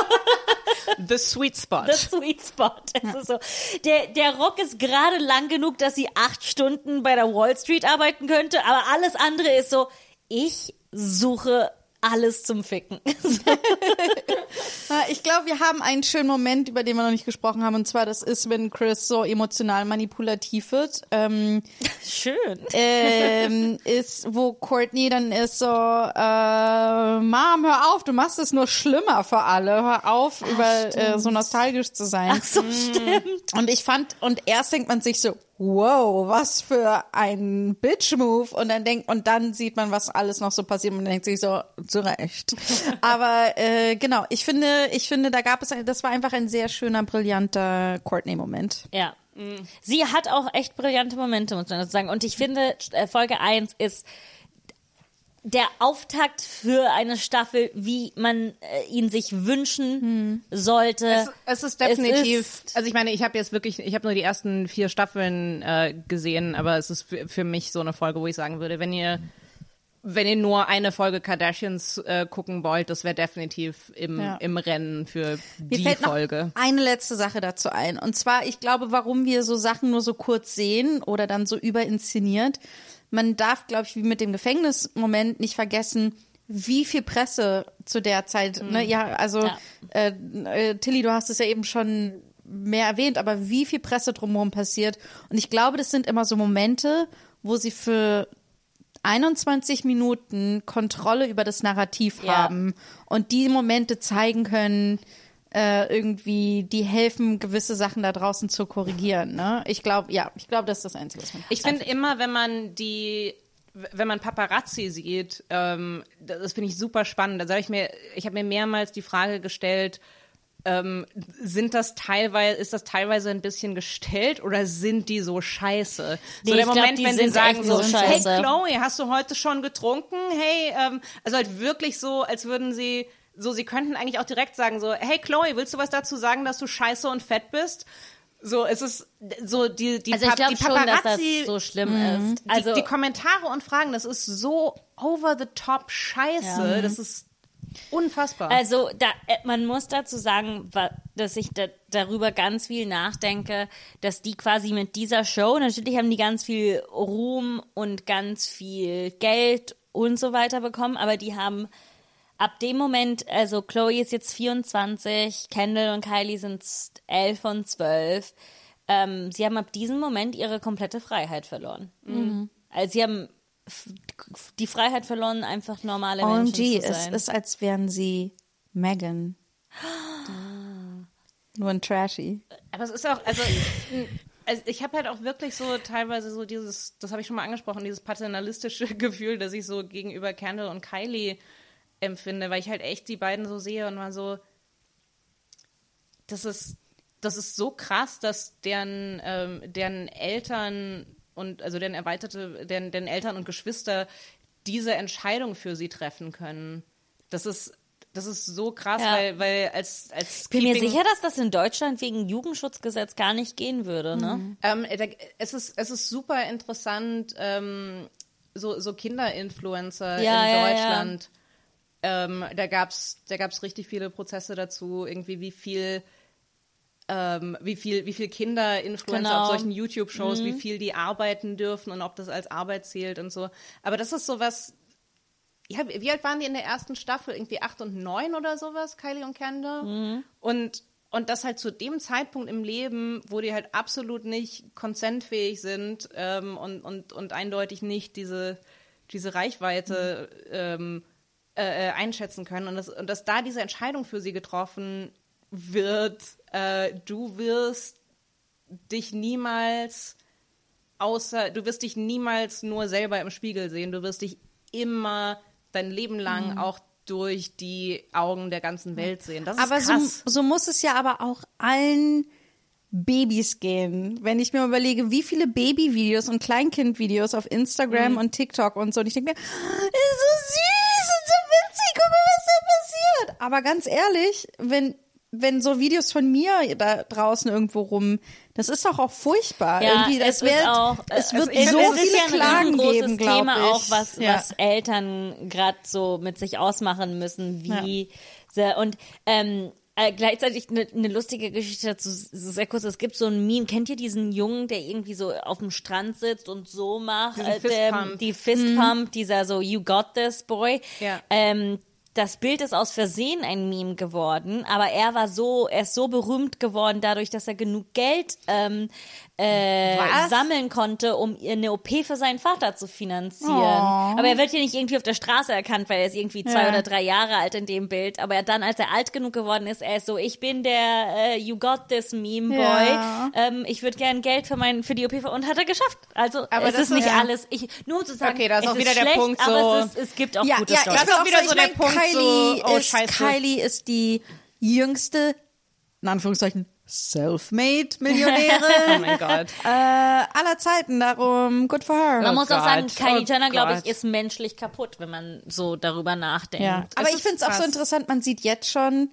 The Sweet Spot. The Sweet Spot. Ist so. Der, der Rock ist gerade lang genug, dass sie acht Stunden bei der Wall Street arbeiten könnte, aber alles andere ist so, ich suche alles zum Ficken. Ich glaube, wir haben einen schönen Moment, über den wir noch nicht gesprochen haben, und zwar das ist, wenn Chris so emotional manipulativ wird. Ähm, Schön. ähm, ist, wo Courtney dann ist so, äh, Mom, hör auf, du machst es nur schlimmer für alle. Hör auf, über äh, so nostalgisch zu sein. Ach so, stimmt. Und ich fand, und erst denkt man sich so, wow, was für ein Bitch-Move. Und dann denkt, und dann sieht man, was alles noch so passiert und denkt sich so, zu Recht. Aber äh, genau, ich finde, ich finde, da gab es, ein, das war einfach ein sehr schöner, brillanter Courtney-Moment. Ja. Sie hat auch echt brillante Momente, muss man sagen. Und ich finde, äh, Folge 1 ist der Auftakt für eine Staffel, wie man äh, ihn sich wünschen sollte. Es, es ist definitiv, ist- also ich meine, ich habe jetzt wirklich, ich habe nur die ersten vier Staffeln äh, gesehen, aber es ist für, für mich so eine Folge, wo ich sagen würde, wenn ihr wenn ihr nur eine Folge Kardashians äh, gucken wollt, das wäre definitiv im, Ja. im Rennen für Mir die fällt noch Folge. eine letzte Sache dazu ein. Und zwar, ich glaube, warum wir so Sachen nur so kurz sehen oder dann so überinszeniert. Man darf, glaube ich, wie mit dem Gefängnismoment nicht vergessen, wie viel Presse zu der Zeit, ne, ja, also Ja. Äh, äh, Tilly, du hast es ja eben schon mehr erwähnt, aber wie viel Presse drumherum passiert. Und ich glaube, das sind immer so Momente, wo sie für 21 Minuten Kontrolle über das Narrativ Ja. haben und die Momente zeigen können, äh, irgendwie, die helfen, gewisse Sachen da draußen zu korrigieren. Ne? Ich glaube, ja, ich glaube, das ist das Einzige, was man. Ich finde immer, wenn man die, wenn man Paparazzi sieht, ähm, das, das finde ich super spannend. Da sage ich mir, ich habe mir mehrmals die Frage gestellt, ähm, sind das teilweise, ist das teilweise ein bisschen gestellt oder sind die so scheiße? Nee, so der ich glaub, Moment, die wenn sie sagen so, so hey. Chloe, hast du heute schon getrunken? Hey, ähm, also halt wirklich so, als würden sie so, sie könnten eigentlich auch direkt sagen so, hey Chloe, willst du was dazu sagen, dass du scheiße und fett bist? So, es ist so die die, Also ich Pa- glaube die schon, dass das Paparazzi so schlimm ist. Also die, die Kommentare und Fragen, das ist so over the top scheiße. Das ist unfassbar. Also da, äh, man muss dazu sagen, dass ich da, darüber ganz viel nachdenke, dass die quasi mit dieser Show, natürlich haben die ganz viel Ruhm und ganz viel Geld und so weiter bekommen, aber die haben ab dem Moment, also Chloe ist jetzt 24, Kendall und Kylie sind 11 und 12. Ähm, sie haben ab diesem Moment ihre komplette Freiheit verloren. Also sie haben die Freiheit verloren, einfach normale Menschen OMG, zu es sein. ist, als wären sie Megan. Nur ein Trashy. Aber es ist auch, also, also ich habe halt auch wirklich so teilweise so dieses, das habe ich schon mal angesprochen, dieses paternalistische Gefühl, dass ich so gegenüber Kendall und Kylie empfinde, weil ich halt echt die beiden so sehe und mal so, das ist, das ist so krass, dass deren, ähm, deren Eltern und also deren erweiterte, deren, deren Eltern und Geschwister diese Entscheidung für sie treffen können. Das ist, das ist so krass, Ja. weil, weil als, als Ich bin mir Keeping- sicher, dass das in Deutschland wegen Jugendschutzgesetz gar nicht gehen würde, ne? Ähm, da, es, ist, es ist super interessant, ähm, so, so Kinderinfluencer Ja, in ja, ja. Ähm, da gab's da gab's richtig viele Prozesse dazu, irgendwie wie viel, ähm, wie viel, wie viel Kinderinfluencer Genau. auf solchen YouTube-Shows, wie viel die arbeiten dürfen und ob das als Arbeit zählt und so. Aber das ist sowas. Ja, wie alt waren die in der ersten Staffel? Irgendwie acht und neun oder sowas, Kylie und Kendall? Und, und das halt zu dem Zeitpunkt im Leben, wo die halt absolut nicht konsentfähig sind ähm, und, und, und eindeutig nicht diese, diese Reichweite ähm, äh, äh, einschätzen können. Und, das, und dass da diese Entscheidung für sie getroffen wird, äh, du wirst dich niemals außer, du wirst dich niemals nur selber im Spiegel sehen, du wirst dich immer dein Leben lang Mhm. auch durch die Augen der ganzen Welt sehen. Das Aber so, krass. so muss es ja aber auch allen Babys gehen. Wenn ich mir überlege, wie viele Babyvideos und Kleinkindvideos auf Instagram Mhm. und TikTok und so. Und ich denke mir, das ist so süß Aber ganz ehrlich, wenn, wenn so Videos von mir da draußen irgendwo rum, das ist doch auch furchtbar. Irgendwie, das es wird, auch, es äh, wird ich so es viele ist ja ein Klagen geben, glaube Thema ich. auch, was, ja. was Eltern gerade so mit sich ausmachen müssen, wie sie, und ähm, äh, gleichzeitig eine ne lustige Geschichte dazu, sehr kurz, es gibt so ein Meme, kennt ihr diesen Jungen, der irgendwie so auf dem Strand sitzt und so macht, äh, der- Fistpump. die Fistpump, dieser so You Got This Boy, Ja. ähm, das Bild ist aus Versehen ein Meme geworden, aber er war so, er ist so berühmt geworden dadurch, dass er genug Geld ähm, äh, Was? sammeln konnte, um eine OP für seinen Vater zu finanzieren. Oh. Aber er wird hier nicht irgendwie auf der Straße erkannt, weil er ist irgendwie zwei Ja. oder drei Jahre alt in dem Bild. Aber er dann, als er alt genug geworden ist, er ist so, ich bin der äh, You Got This Meme Boy. Ja. Ähm, ich würde gern Geld für mein für die OP und hat er geschafft. Also Aber es das ist nicht ist- alles. Ich, nur um zu sagen, Okay, da ist es auch wieder ist der schlecht, Punkt aber so- es, ist, es gibt auch ja, gute ja, Das ist auch wieder so ich der mein, Punkt, Kylie, so, oh, ist, scheiße. Kylie ist die jüngste, in Anführungszeichen, Selfmade-Millionärin Oh mein Gott. äh, aller Zeiten. Darum, good for her. Man muss auch sagen, Kylie oh Jenner, glaube ich, ist menschlich kaputt, wenn man so darüber nachdenkt. ja. Aber ich finde es auch so interessant, man sieht jetzt schon,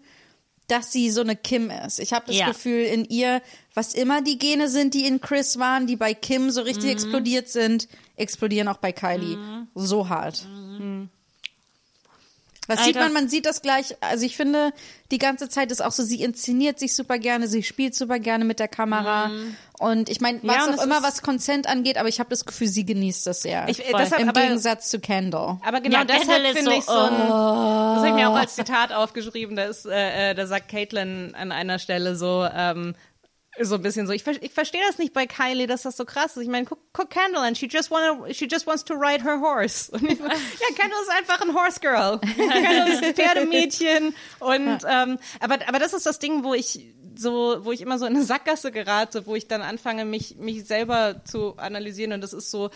dass sie so eine Kim ist. Ich habe das Ja. Gefühl, in ihr, was immer die Gene sind, die in Chris waren, die bei Kim so richtig explodiert sind, explodieren auch bei Kylie. So hart. Was sieht Alter. man? Man sieht das gleich. Also ich finde, die ganze Zeit ist auch so, sie inszeniert sich super gerne, sie spielt super gerne mit der Kamera. Und ich meine, was Ja, auch immer, was Consent angeht, aber ich habe das Gefühl, sie genießt das sehr. Ich- äh, deshalb Im aber- Gegensatz zu Kendall. Aber genau Ja, deshalb finde so, ich so ein, das habe ich mir auch als Zitat aufgeschrieben, da ist, äh, äh, da sagt Caitlin an einer Stelle so, ähm, so ein bisschen so, ich, ich verstehe das nicht bei Kylie, dass das so krass ist. Ich meine, guck, guck Kendall an, she just, wanna, she just wants to ride her horse. Ich, ja, Kendall ist einfach ein Horse Girl. Kendall ist ein Pferdemädchen. Und, ähm, aber, aber das ist das Ding, wo ich so, wo ich immer so in eine Sackgasse gerate, wo ich dann anfange, mich, mich selber zu analysieren. Und das ist so,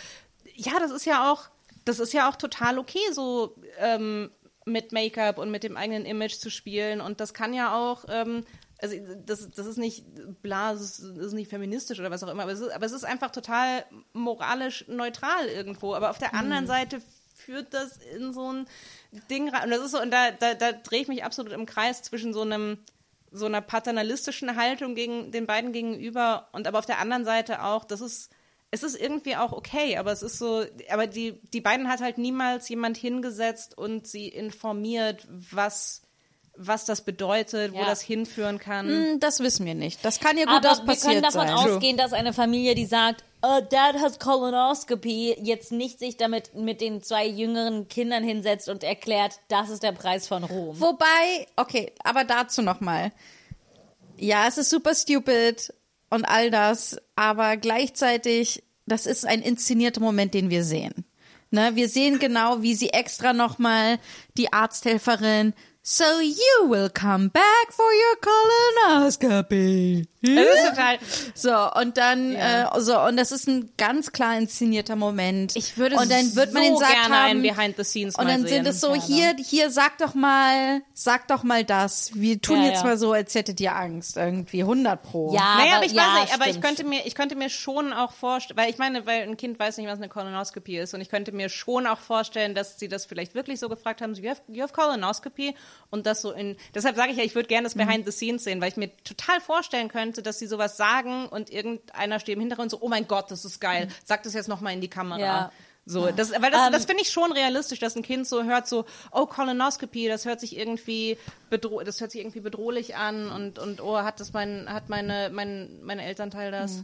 ja, das ist ja auch, das ist ja auch total okay, so ähm, mit Make-up und mit dem eigenen Image zu spielen. Und das kann ja auch, ähm, also das, das ist nicht bla, das ist, nicht feministisch oder was auch immer, aber es ist, aber es ist einfach total moralisch neutral irgendwo. Aber auf der anderen Seite führt das in so ein Ding rein. Und das ist so, und da, da, da drehe ich mich absolut im Kreis zwischen so einem so einer paternalistischen Haltung gegen den beiden gegenüber und aber auf der anderen Seite auch, das ist es ist irgendwie auch okay, aber es ist so, aber die die beiden hat halt niemals jemand hingesetzt und sie informiert, was was das bedeutet, wo Ja. das hinführen kann. Hm, Das wissen wir nicht. Das kann ja gut Aber das wir können passiert davon sein. ausgehen, dass eine Familie, die sagt, oh, Dad has colonoscopy, jetzt nicht sich damit mit den zwei jüngeren Kindern hinsetzt und erklärt, das ist der Preis von Rom. Wobei, okay, aber dazu noch mal. Ja, es ist super stupid und all das, aber gleichzeitig, das ist ein inszenierter Moment, den wir sehen. Ne, wir sehen genau, wie sie extra noch mal die Arzthelferin So you will come back for your colonoscopy. Das ist total. So, und dann, äh, so, und das ist ein ganz klar inszenierter Moment. Ich würde und dann wird man so den sagt gerne haben, einen Behind the Scenes und dann sehen. sind es so, Ja, hier, hier, sag doch mal, sag doch mal das. Wir tun Ja, jetzt ja. mal so, als hättet ihr Angst, irgendwie 100 pro. Ja, Naja, aber, aber ich ja, weiß nicht, aber ich könnte mir, ich könnte mir schon auch vorstellen, weil ich meine, weil ein Kind weiß nicht, was eine Colonoscopy ist und ich könnte mir schon auch vorstellen, dass sie das vielleicht wirklich so gefragt haben, so, you have, you have Colonoscopy und das so in, deshalb sage ich ja, ich würde gerne das Mhm. Behind the Scenes sehen, weil ich mir total vorstellen könnte, dass sie sowas sagen und irgendeiner steht im Hintergrund so, oh mein Gott, das ist geil, sag das jetzt nochmal in die Kamera. Mhm. Ja. So, das, weil das, Ähm, das finde ich schon realistisch, dass ein Kind so hört, so, oh, Colonoscopy, das hört sich irgendwie bedro das hört sich irgendwie bedrohlich an und, und oh, hat das mein, hat meine, mein, mein Elternteil das?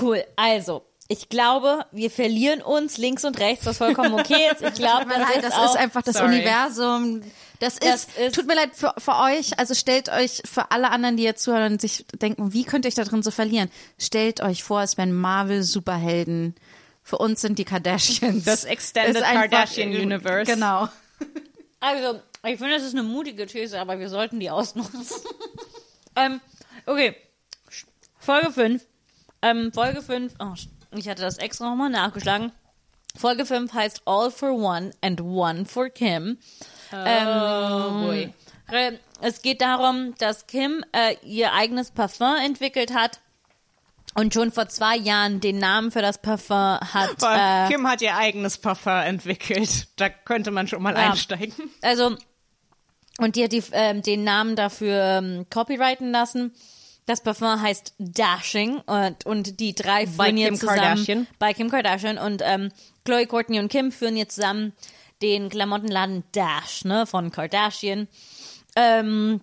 Cool, also. Ich glaube, wir verlieren uns links und rechts, was vollkommen okay ist. Ich glaube, das, leid, ist, das auch, ist einfach das Sorry. Universum. Das ist, Das ist- tut mir leid für, für euch, also stellt euch für alle anderen, die jetzt zuhören und sich denken, wie könnt ihr euch da drin so verlieren? Stellt euch vor, es wären Marvel-Superhelden. Für uns sind die Kardashians. Das Extended einfach- Kardashian Universe. Genau. Also, ich finde, das ist eine mutige These, aber wir sollten die ausnutzen. ähm, okay. Folge 5. Ähm, Folge 5. Oh, ich hatte das extra nochmal nachgeschlagen. Folge 5 heißt All for One and One for Kim. Oh boy. Äh, Es geht darum, dass Kim äh, ihr eigenes Parfum entwickelt hat und schon vor zwei Jahren den Namen für das Parfum hat. Äh, Kim hat ihr eigenes Parfum entwickelt. Da könnte man schon mal Ja. einsteigen. Also, und die hat die, ähm, den Namen dafür ähm, copyrighten lassen. Das Parfum heißt Dashing und, und die drei Bei führen Kim jetzt zusammen Kardashian. bei Kim Kardashian und ähm, Chloe, Courtney und Kim führen jetzt zusammen den Klamottenladen Dash, ne, von Kardashian. Ähm,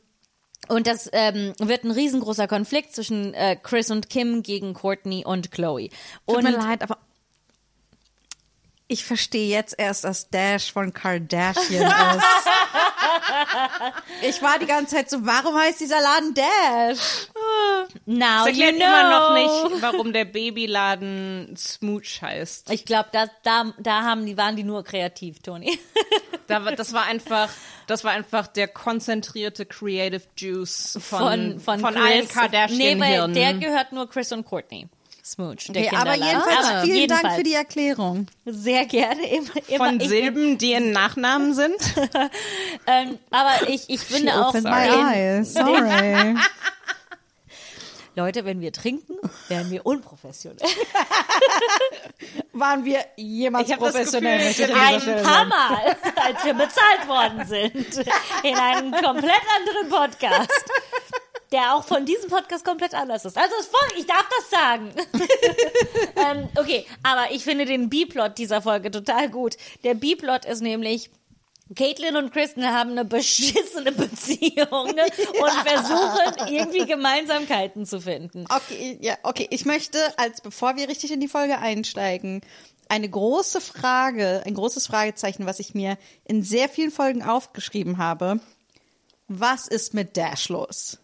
und das ähm, wird ein riesengroßer Konflikt zwischen äh, Chris und Kim gegen Courtney und Chloe. Tut Und mir leid, aber ich verstehe jetzt erst, dass Dash von Kardashian ist. ich war die ganze Zeit so, warum heißt dieser Laden Dash? now Das you erklärt know. immer noch nicht, warum der Babyladen Smooch heißt. Ich glaube, da, da, da haben die, waren die nur kreativ, Toni. Da, das war einfach, das war einfach der konzentrierte Creative Juice von, von, von, allen Chris. Kardashian-Hirnen. Nee, weil der gehört nur Chris und Courtney. Smooch, der Okay, aber jedenfalls Aber vielen jedenfalls. Dank für die Erklärung. Sehr gerne. Immer, immer, von ich, Silben, die in Nachnamen sind. ähm, aber ich, ich finde auch, Open my den, eyes, sorry. Leute, wenn wir trinken, werden wir unprofessionell. Waren wir jemals Ich hab das professionell Gefühl, Ein paar Mal, als wir bezahlt worden sind. In einem komplett anderen Podcast. Der auch von diesem Podcast komplett anders ist. Also ich darf das sagen. ähm, okay, aber ich finde den B-Plot dieser Folge total gut. Der B-Plot ist nämlich, Caitlin und Kristen haben eine beschissene Beziehung ne? und versuchen irgendwie Gemeinsamkeiten zu finden. Okay, ja, okay. Ich möchte, als bevor wir richtig in die Folge einsteigen, eine große Frage, ein großes Fragezeichen, was ich mir in sehr vielen Folgen aufgeschrieben habe. Was ist mit Dash los?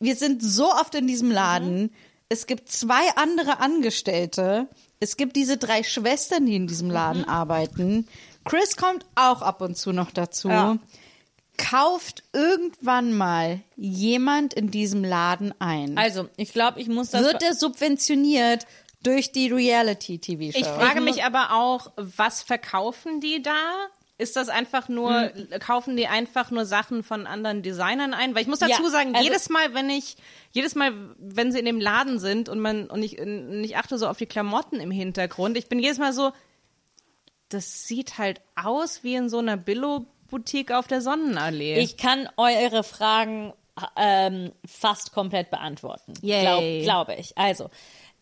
Wir sind so oft in diesem Laden. Es gibt zwei andere Angestellte. Es gibt diese drei Schwestern, die in diesem Laden arbeiten. Chris kommt auch ab und zu noch dazu. Ja. Kauft irgendwann mal jemand in diesem Laden ein? Also, ich glaube, ich muss das... wird er subventioniert durch die Reality-TV-Show. Ich frage mich aber auch, was verkaufen die da? Ist das einfach nur, kaufen die einfach nur Sachen von anderen Designern ein? Weil ich muss dazu Ja, sagen, also- jedes Mal, wenn ich, jedes Mal, wenn sie in dem Laden sind und man, und ich, und ich achte so auf die Klamotten im Hintergrund, ich bin jedes Mal so, das sieht halt aus wie in so einer Billo-Boutique auf der Sonnenallee. Ich kann eure Fragen ähm, fast komplett beantworten. Yay. Glaub, glaube ich. Also,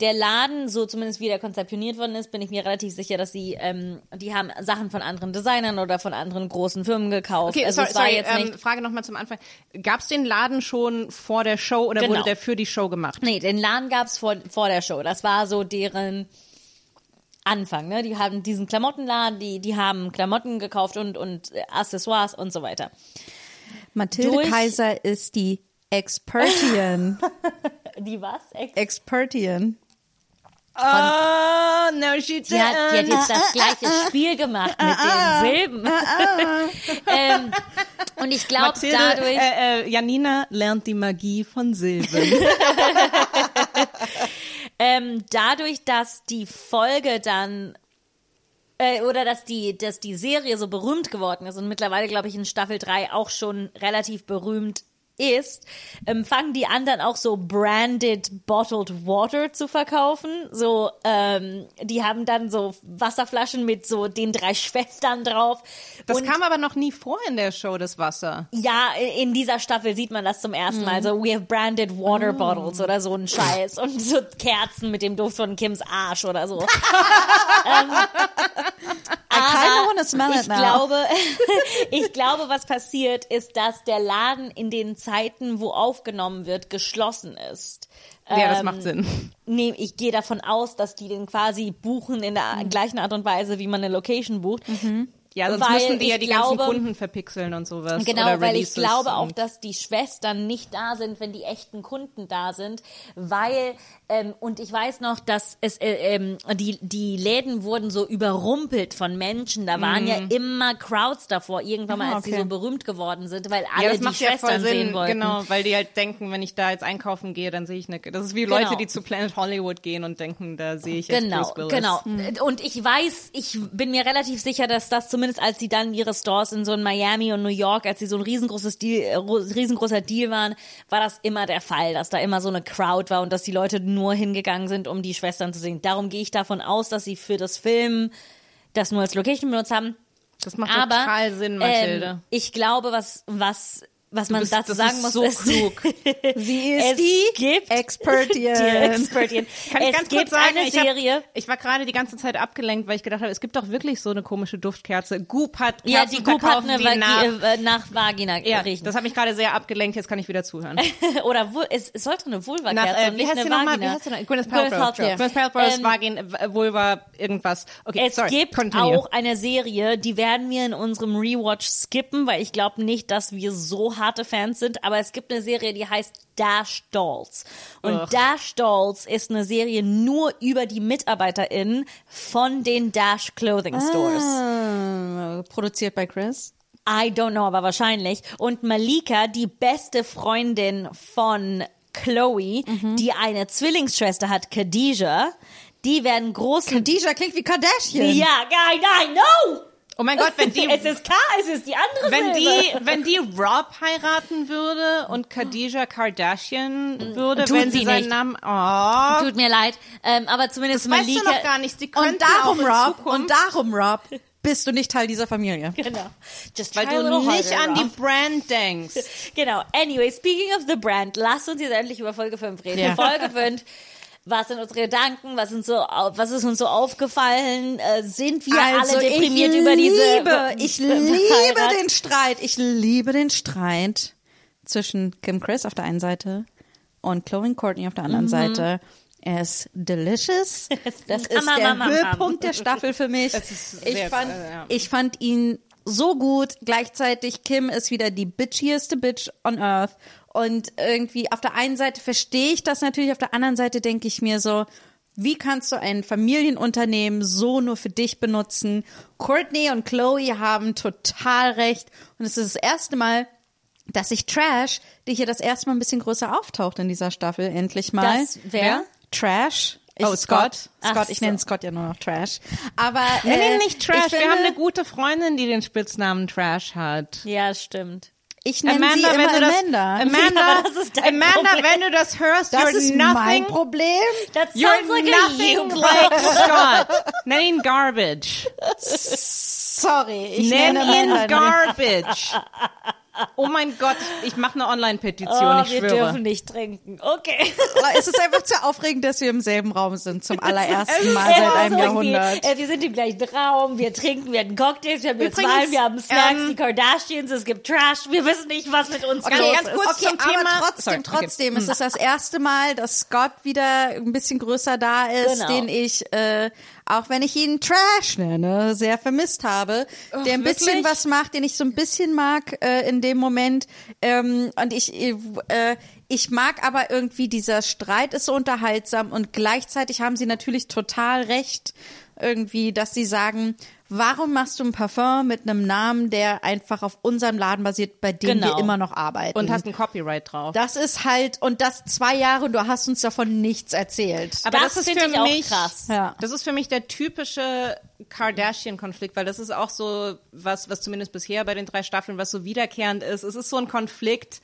der Laden, so zumindest wie der konzeptioniert worden ist, bin ich mir relativ sicher, dass sie, ähm, die haben Sachen von anderen Designern oder von anderen großen Firmen gekauft. Okay, also sorry, es war sorry jetzt ähm, nicht. Frage nochmal zum Anfang. Gab es den Laden schon vor der Show oder Genau. wurde der für die Show gemacht? Nee, den Laden gab's vor, vor der Show. Das war so deren Anfang, ne? Die haben diesen Klamottenladen, die, die haben Klamotten gekauft und, und Accessoires und so weiter. Mathilde Durch- Kaiser ist die Expertian. Die was? Ex Expertian. Oh, no, she Die hat, die hat jetzt das gleiche Spiel gemacht mit den Silben. ähm, und ich glaube dadurch, äh, äh, Janina lernt die Magie von Silben. ähm, dadurch, dass die Folge dann äh, oder dass die, dass die Serie so berühmt geworden ist und mittlerweile, glaube ich, in Staffel 3 auch schon relativ berühmt ist, ähm, fangen die an dann auch so branded bottled water zu verkaufen. So, ähm, die haben dann so Wasserflaschen mit so den drei Schwestern drauf. Das und kam aber noch nie vor in der Show, das Wasser. ja, in dieser Staffel sieht man das zum ersten Mal. So, we have branded water bottles oder so ein Scheiß und so Kerzen mit dem Duft von Kims Arsch oder so. I ich glaube, ich glaube, was passiert, ist, dass der Laden in den Zeiten, wo aufgenommen wird, geschlossen ist. Ja, das Ähm, macht Sinn. Nee, ich gehe davon aus, dass die den quasi buchen in der Mhm. gleichen Art und Weise, wie man eine Location bucht. Ja, sonst weil müssen die ja die glaube- ganzen Kunden verpixeln und sowas. Genau, oder weil ich glaube auch, dass die Schwestern nicht da sind, wenn die echten Kunden da sind, weil ähm, und ich weiß noch, dass es äh, ähm, die die Läden wurden so überrumpelt von Menschen. Da waren ja immer Crowds davor. Irgendwann mal, Ah, als die okay. so berühmt geworden sind, weil alle ja, das die macht ja voll Schwestern sehen Sinn, wollten. genau, weil die halt denken, wenn ich da jetzt einkaufen gehe, dann sehe ich eine. Das ist wie Leute, Genau. die zu Planet Hollywood gehen und denken, da sehe ich jetzt Genau, Bruce Willis. genau. Und ich weiß, ich bin mir relativ sicher, dass das zumindest als sie dann ihre Stores in so in Miami und New York, als sie so ein riesengroßes Deal, äh, ro- riesengroßer Deal waren, war das immer der Fall, dass da immer so eine Crowd war und dass die Leute nur hingegangen sind, um die Schwestern zu sehen. Darum gehe ich davon aus, dass sie für das Film das nur als Location benutzt haben. Das macht Aber total Sinn, Mathilde. Ähm, ich glaube, was was was man bist- dazu sagen ist muss, so ist, klug. Sie Es ist die gibt- Expertian. die Expertin. Kann ich es ganz gibt kurz sagen, eine ich, hab, Serie. ich war gerade die ganze Zeit abgelenkt, weil ich gedacht habe, es gibt doch wirklich so eine komische Duftkerze. Goop hat Kerzen Ja, die Goop hat eine die Vagi nach, äh, nach Vagina ja, riechen. das hat mich gerade sehr abgelenkt, jetzt kann ich wieder zuhören. Oder Vul es, es sollte eine Vulva-Kerze äh, nicht eine? Wie Vagina. heißt noch? Gwyneth Paltrow. Paltrow. Gwyneth Paltrow's Ähm, Vagin, äh, Vulva, irgendwas. Okay, Es sorry, gibt continue. auch eine Serie, die werden wir in unserem Rewatch skippen, weil ich glaube nicht, dass wir so harte Fans sind, aber es gibt eine Serie, die heißt Dash Dolls. Und Ugh. Dash Dolls ist eine Serie nur über die MitarbeiterInnen von den Dash Clothing Stores. Ah, produziert bei Chris. I don't know, aber wahrscheinlich. Und Malika, die beste Freundin von Chloe, Mhm. die eine Zwillingsschwester hat, Khadijah, die werden großen. Khadijah klingt wie Kardashian. ja, I know! Oh mein Gott, wenn die, Es ist K, es ist die andere wenn Silbe. die, wenn die Rob heiraten würde und Khadijah Kardashian würde, Tut wenn sie sie seinen nicht. Namen, oh, Tut mir leid, ähm, aber zumindest das weißt Malika. du noch gar nicht. Sie Und darum, Rob, und darum, Rob, bist du nicht Teil dieser Familie. Genau. Just weil du nicht an die. Brand denkst. Genau. Anyway, speaking of the brand, lasst uns jetzt endlich über Folge 5 reden. Ja. Folge 5. Was sind unsere Gedanken? Was sind so, was ist uns so aufgefallen? Äh, sind wir alle deprimiert Also ich über diese? liebe, ich liebe den Streit. Ich liebe den Streit zwischen Kim Chris auf der einen Seite und Chloe Courtney auf der anderen Seite. Er ist delicious. Das ist der. Höhepunkt der Staffel für mich. Ich fand, ich fand ihn so gut. Gleichzeitig Kim ist wieder die bitchieste Bitch on earth. Und irgendwie auf der einen Seite verstehe ich das natürlich, auf der anderen Seite denke ich mir so, wie kannst du ein Familienunternehmen so nur für dich benutzen? Courtney und Chloe haben total recht. Und es ist das erste Mal, dass sich Trash, die hier das erste Mal ein bisschen größer auftaucht in dieser Staffel, endlich mal. Das wer? Trash. Ich, Oh, Scott. Ach Scott, ich so. nenne Scott ja nur noch Trash. Aber Nenn äh, ihn nicht Trash. ich Wir finde- haben eine gute Freundin, die den Spitznamen Trash hat. Ja, stimmt. Ich nenne sie Amanda, immer wenn du das, Amanda. Amanda, Ja, das ist dein Amanda, Problem. wenn du das hörst, das you're ist nothing, mein Problem. That you're sounds like a you nothing like. Scott. Nenn ihn Garbage. Sorry, ich Nenn nenne ihn Amanda. Garbage. Oh mein Gott, ich, ich mache eine Online-Petition, Oh, ich wir schwöre. dürfen nicht trinken. Okay. Es ist einfach zu aufregend, dass wir im selben Raum sind zum allerersten Mal seit einem so Jahrhundert. Viel. Äh, wir sind im gleichen Raum, wir trinken, wir hatten Cocktails, wir haben jetzt Übrigens, Wein, wir haben Snacks, ähm, die Kardashians, es gibt Trash, wir wissen nicht, was mit uns Okay, los ganz ist. kurz Okay, zum aber Thema. trotzdem, Sorry, okay. trotzdem ist es das erste Mal, dass Scott wieder ein bisschen größer da ist, Genau. den ich, äh, auch wenn ich ihn Trash nenne, sehr vermisst habe, der ein bisschen wirklich? was macht, den ich so ein bisschen mag äh, in dem Moment. Ähm, und ich, äh, ich mag aber irgendwie dieser Streit ist so unterhaltsam und gleichzeitig haben sie natürlich total recht irgendwie, dass sie sagen, warum machst du ein Parfum mit einem Namen, der einfach auf unserem Laden basiert, bei dem Genau. wir immer noch arbeiten. Und hast ein Copyright drauf. Das ist halt, und das zwei Jahre und du hast uns davon nichts erzählt. Aber Das das, ist finde für ich auch mich krass. Ja. Das ist für mich der typische Kardashian-Konflikt, weil das ist auch so was, was zumindest bisher bei den drei Staffeln, was so wiederkehrend ist. Es ist so ein Konflikt,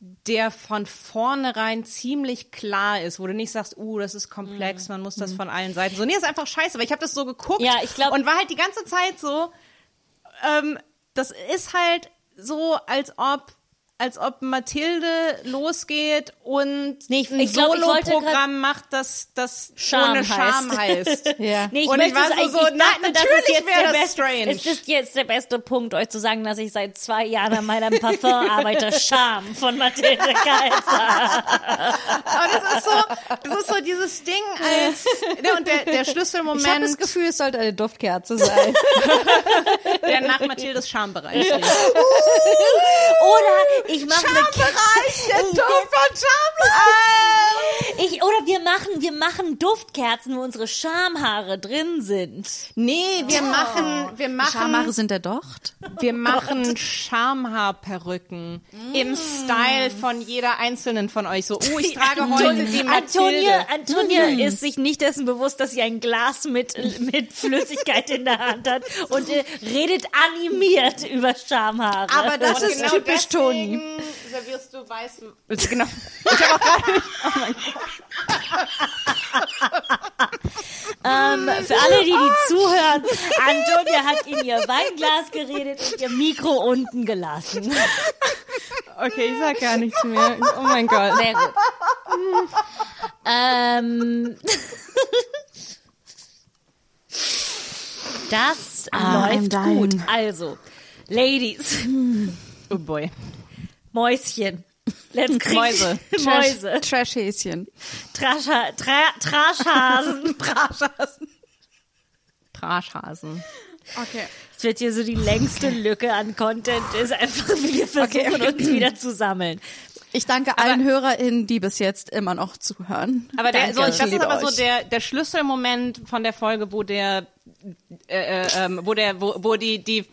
der von vornherein ziemlich klar ist, wo du nicht sagst, uh, das ist komplex, man muss das von allen Seiten so. Nee, ist einfach scheiße, weil ich habe das so geguckt Ja, ich glaub- und war halt die ganze Zeit so, ähm, das ist halt so, als ob als ob Mathilde losgeht und Nee, ich- ein Solo-Programm macht, das, das Scham ohne Scham heißt. Ja. Nee, ich Und ich war so, ich, so, ich na, natürlich wäre das strange. Es ist jetzt der beste Punkt, euch zu sagen, dass ich seit zwei Jahren an meinem Parfum arbeite. Scham von Mathilde Kaiser. Aber das ist so, das ist so dieses Ding als, ne, und der, der Ich habe das Schlüsselmoment, Gefühl, es sollte eine Duftkerze sein. der nach Mathildes Schambereich riecht. Oder ich mache eine der Duft von ich, oder wir machen, wir machen Duftkerzen, wo unsere Schamhaare drin sind. Nee, wir machen, wir machen, Schamhaare sind der Docht. wir machen Schamhaarperücken im Style von jeder einzelnen von euch. So, oh, ich trage heute die Antonia, Mathilde. Antonia ist sich nicht dessen bewusst, dass sie ein Glas mit, mit Flüssigkeit in der Hand hat und äh, redet animiert über Schamhaare. Aber das Und ist genau typisch Toni. Servierst du weiß. Genau. Ich habe auch gerade. Ähm, für alle, die, die zuhören, Antonia hat in ihr Weinglas geredet und ihr Mikro unten gelassen. Okay, ich sag gar nichts mehr. Oh mein Gott. Sehr gut. ähm, das Ah, läuft gut. Also, Ladies, Oh boy. Mäuschen. Let's krieg Mäuse. Mäuse. Trashhäschen. Trascha, tra, Traschhasen. Traschhasen. Traschhasen. Okay. Es wird hier so die längste Lücke an Content. Ist einfach, wir versuchen uns wieder zu sammeln. Ich danke allen HörerInnen, die bis jetzt immer noch zuhören. Aber der, so, das Ich ist aber so euch. der, der Schlüsselmoment von der Folge, wo der, äh, äh, ähm, wo der, wo, wo die, die,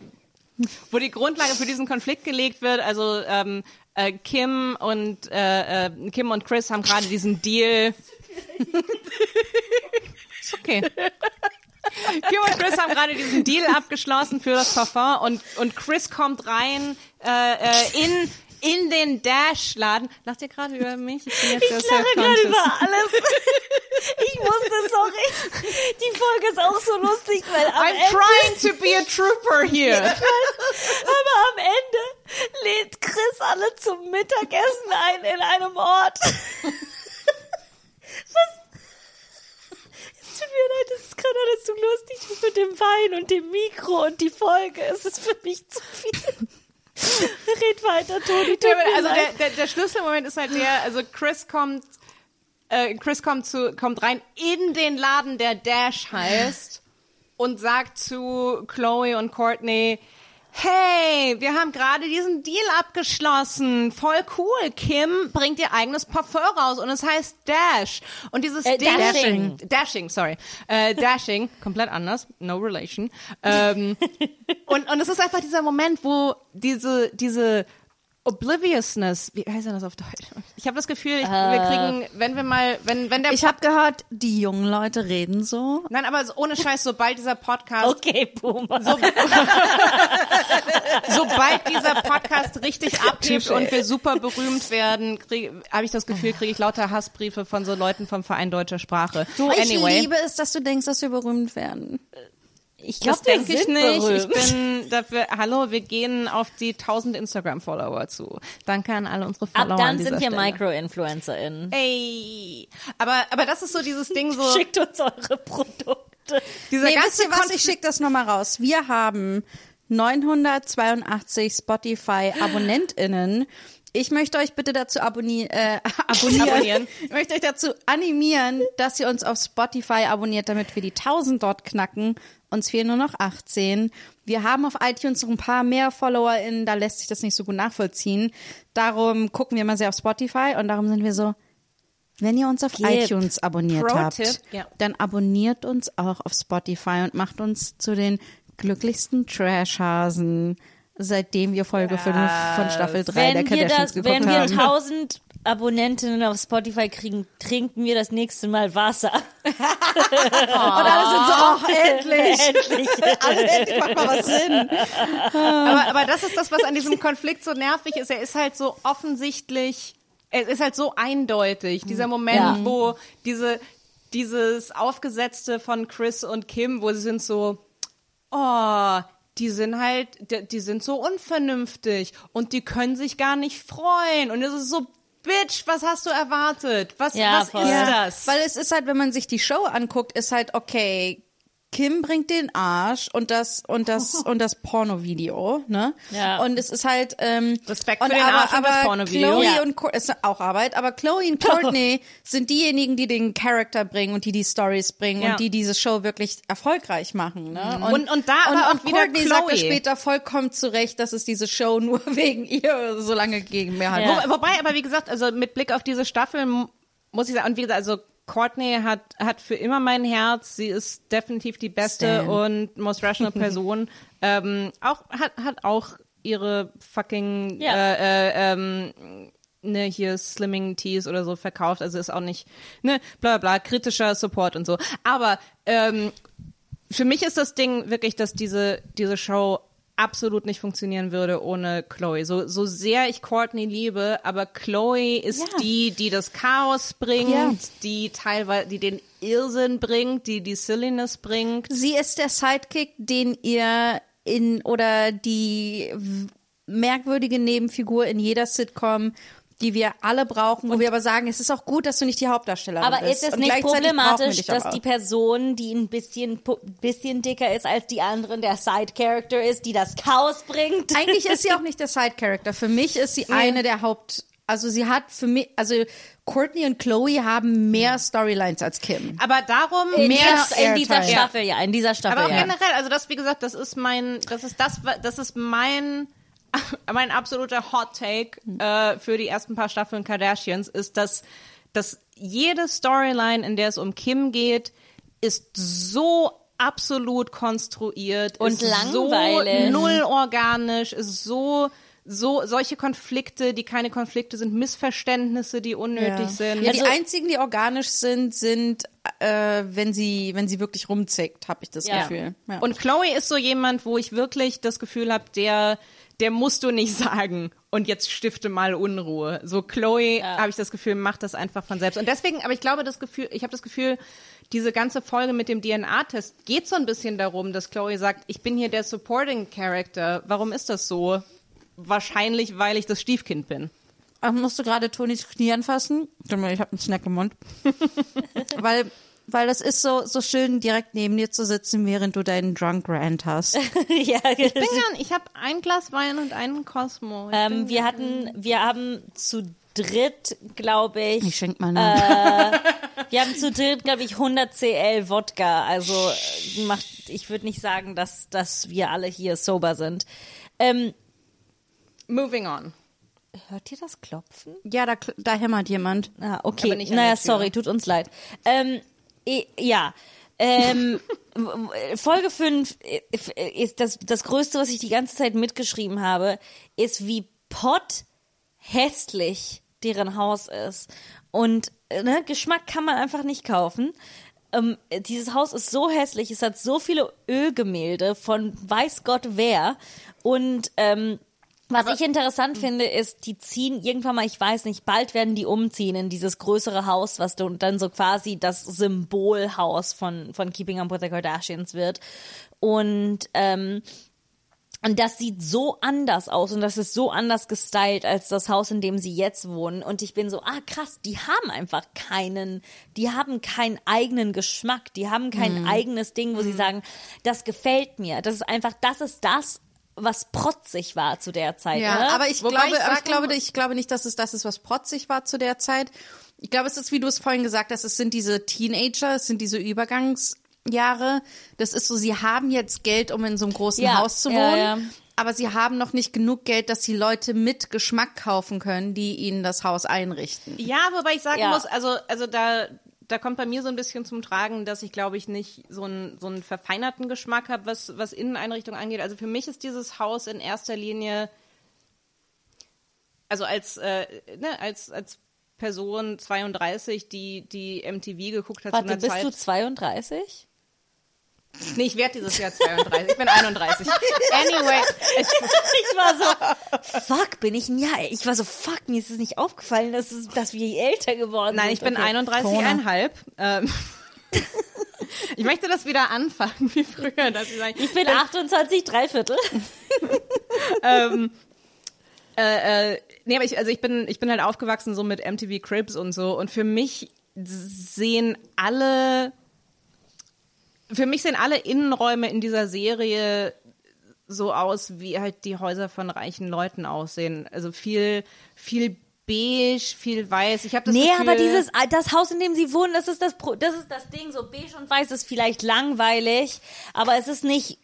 wo die Grundlage für diesen Konflikt gelegt wird. Also ähm, äh, Kim und äh, äh, Kim und Chris haben gerade diesen Deal. ist okay. Kim und Chris haben gerade diesen Deal abgeschlossen für das Parfum und, und Chris kommt rein äh, äh, in in den Dash-Laden. Lacht ihr gerade über mich? Ich bin jetzt sehr Ich lache gerade über alles. Ich musste, sorry. Die Folge ist auch so lustig, weil am I'm Ende, trying to be a trooper here. aber am Ende lädt Chris alle zum Mittagessen ein in einem Ort. Was? Es tut mir leid, das ist gerade alles zu lustig mit dem Wein und dem Mikro und die Folge. Es ist für mich zu viel. Red weiter, Toni. Tut also der, der, der Schlüsselmoment ist halt der, also Chris kommt, äh, Chris kommt zu, kommt rein in den Laden, der Dash heißt und sagt zu Chloe und Courtney, Hey, wir haben gerade diesen Deal abgeschlossen. Voll cool. Kim bringt ihr eigenes Parfum raus und es heißt Dash. Und dieses Äh, Ding, Dashing. Dashing, sorry. Äh, Dashing, komplett anders, no relation. Ähm, und, und es ist einfach dieser Moment, wo diese, diese Obliviousness, wie heißt denn das auf Deutsch? Ich habe das Gefühl, ich, wir kriegen, wenn wir mal, wenn, wenn der Ich habe gehört, die jungen Leute reden so. Nein, aber so ohne Scheiß, sobald dieser Podcast, Okay, Boomer. sobald dieser Podcast richtig abhebt und wir super berühmt werden, habe ich das Gefühl, kriege ich lauter Hassbriefe von so Leuten vom Verein Deutscher Sprache. Ich anyway. liebe es, dass du denkst, dass wir berühmt werden. Ich glaube, Das denke ich nicht. berühmt. Ich bin dafür, hallo, wir gehen auf die 1000 Instagram-Follower zu. Danke an alle unsere Follower. Ab an dann sind wir. Micro-InfluencerInnen. Ey. Aber, aber das ist so dieses Ding so, Schickt uns eure Produkte. dieser Nee, wisst ganze ihr was? Ich schicke das nochmal raus. Wir haben 982 Spotify-AbonnentInnen. Ich möchte euch bitte dazu äh, abonnieren. Abonnieren. Ich möchte euch dazu animieren, dass ihr uns auf Spotify abonniert, damit wir die 1000 dort knacken. Uns fehlen nur noch 18. Wir haben auf iTunes noch ein paar mehr FollowerInnen, da lässt sich das nicht so gut nachvollziehen. Darum gucken wir mal sehr auf Spotify und darum sind wir so, wenn ihr uns auf Gib. iTunes abonniert habt, ja. dann abonniert uns auch auf Spotify und macht uns zu den glücklichsten Trashhasen, seitdem wir Folge 5 von Staffel 3 der Kardashians das, geguckt wenn wir haben. 1000 Abonnentinnen auf Spotify kriegen, trinken wir das nächste Mal Wasser. Und alle sind so, oh, endlich. Endlich. alle, endlich macht mal was Sinn. aber, aber das ist das, was an diesem Konflikt so nervig ist. Er ist halt so offensichtlich, es ist halt so eindeutig. Dieser Moment, Ja. wo diese, dieses Aufgesetzte von Chris und Kim, wo sie sind so, oh, die sind halt, die, die sind so unvernünftig und die können sich gar nicht freuen. Und es ist so, Bitch, was hast du erwartet? Was, Ja, was voll. ist Ja, das? Weil es ist halt, wenn man sich die Show anguckt, ist halt, okay, Kim bringt den Arsch und das und das und das Pornovideo, ne? Ja. Und es ist halt ähm, Respekt und für den aber, Arsch und das aber Pornovideo. Chloe Ja. und Cour ist auch Arbeit, aber Chloe und Courtney sind diejenigen, die den Charakter bringen und die die Stories bringen Ja. und die diese Show wirklich erfolgreich machen, ne? Und- und da aber und, auch und wieder Courtney sagte Chloe. später vollkommen zurecht, dass es diese Show nur wegen ihr so lange gegeben mehr hat. Ja. Wo, wobei, aber wie gesagt, also mit Blick auf diese Staffel muss ich sagen, und wie gesagt, also Courtney hat, hat für immer mein Herz. Sie ist definitiv die beste Stan. und most rational Person. ähm, auch, hat, hat auch ihre fucking, Ja. äh, äh, ähm, ne, hier Slimming Teas oder so verkauft. Also ist auch nicht, ne, bla, bla, bla, kritischer Support und so. Aber, ähm, für mich ist das Ding wirklich, dass diese, diese Show absolut nicht funktionieren würde ohne Chloe. So, so sehr ich Courtney liebe, aber Chloe ist Ja. die, die das Chaos bringt, Ja. die teilweise, die den Irrsinn bringt, die die Silliness bringt. Sie ist der Sidekick, den ihr in oder die merkwürdige Nebenfigur in jeder Sitcom, die wir alle brauchen, wo wir aber sagen, es ist auch gut, dass du nicht die Hauptdarstellerin Aber bist. ist es Und nicht problematisch, dass aber die. Person, die ein bisschen, bisschen dicker ist als die anderen, der Side-Character ist, die das Chaos bringt? Eigentlich ist sie auch nicht der Side-Character. Für mich ist sie eine der Haupt... Also sie hat für mich... Also Courtney und Chloe haben mehr Storylines als Kim. Aber darum In, mehr dieser, in dieser. Staffel, ja, in dieser Staffel, Aber auch ja. generell, also das, wie gesagt, das ist mein, das ist das, das ist mein, mein absoluter Hot Take äh, für die ersten paar Staffeln Kardashians ist, dass, dass jede Storyline, in der es um Kim geht, ist so absolut konstruiert Und ist langweilig. so null organisch, ist so so solche Konflikte, die keine Konflikte sind, Missverständnisse, die unnötig sind. Ja, Also- die einzigen, die organisch sind, sind, äh, wenn sie, wenn sie wirklich rumzickt, habe ich das Ja. Gefühl. Ja. Und Chloe ist so jemand, wo ich wirklich das Gefühl habe, der, der musst du nicht sagen und jetzt stifte mal Unruhe. So Chloe, habe ich das Gefühl, macht das einfach von selbst. Und deswegen, aber ich glaube, das Gefühl, ich habe das Gefühl, diese ganze Folge mit dem DNA-Test geht so ein bisschen darum, dass Chloe sagt, ich bin hier der Supporting Character. Warum ist das so? Wahrscheinlich, weil ich das Stiefkind bin. Ach, musst du gerade Tonis Knie anfassen? Ich habe einen Snack im Mund. weil, weil das ist so, so schön, direkt neben dir zu sitzen, während du deinen Drunk Rant hast. ja, Ich bin gern, ich habe ein Glas Wein und einen Cosmo. Ähm, wir hatten, wir haben zu dritt, glaube ich, Ich schenk mal nach. wir haben zu dritt, glaube ich, 100 CL Wodka. Also äh, macht, ich würde nicht sagen, dass, dass wir alle hier sober sind. Ähm, moving on. hört ihr das Klopfen? ja, da, da hämmert jemand. Ah, okay. Naja, sorry, tut uns leid. Ähm, ja. Ähm, Folge 5 ist das, das Größte, was ich die ganze Zeit mitgeschrieben habe, ist, wie pott hässlich deren Haus ist. Und äh, ne, Geschmack kann man einfach nicht kaufen. Ähm, dieses Haus ist so hässlich, es hat so viele Ölgemälde von weiß Gott wer. Und ähm, Was ich interessant finde, ist, die ziehen irgendwann mal, ich weiß nicht, bald werden die umziehen in dieses größere Haus, was du dann so quasi das Symbolhaus von, von Keeping Up with the Kardashians wird. Und, ähm, und das sieht so anders aus und das ist so anders gestylt als das Haus, in dem sie jetzt wohnen. Und ich bin so, ah krass, die haben einfach keinen, die haben keinen eigenen Geschmack, die haben kein eigenes Ding, wo sie sagen, das gefällt mir. Das ist einfach, das ist das, was protzig war zu der Zeit. Ja, ne? aber ich Wobei glaube, ich aber ich glaube, ich glaube nicht, dass es das ist, was protzig war zu der Zeit. Ich glaube, es ist, wie du es vorhin gesagt hast, es sind diese Teenager, es sind diese Übergangsjahre. Das ist so, sie haben jetzt Geld, um in so einem großen Ja, Haus zu ja, wohnen. ja. Aber sie haben noch nicht genug Geld, dass sie Leute mit Geschmack kaufen können, die ihnen das Haus einrichten. Ja, wobei ich sagen Ja. muss, also, also da, da kommt bei mir so ein bisschen zum Tragen, dass ich, glaube ich, nicht so einen, so einen verfeinerten Geschmack habe, was, was Inneneinrichtung angeht. Also für mich ist dieses Haus in erster Linie, also als, äh, ne, als, als Person 32, die, die MTV geguckt hat zu Warte, einer bist Zeit. du 32? Nee, ich werde dieses Jahr 32. Ich bin 31. Anyway, ich, Ich war so, fuck, bin ich ein Jahr. Ich war so, fuck, mir ist es nicht aufgefallen, dass, es, dass wir älter geworden nein, sind. ich bin Okay. 31,5. Ähm, ich möchte das wieder anfangen, wie früher. Dass ich, sage, Ich bin 28, drei Viertel. äh, äh, nee, aber ich, also ich bin, ich bin halt aufgewachsen so mit MTV Cribs und so und für mich sehen alle, für mich sehen alle Innenräume in dieser Serie so aus, wie halt die Häuser von reichen Leuten aussehen. Also viel, viel beige, viel weiß. Ich habe das Nee, Gefühl, aber dieses, das Haus, in dem sie wohnen, das ist das, das ist das Ding. So beige und weiß ist vielleicht langweilig, aber es ist nicht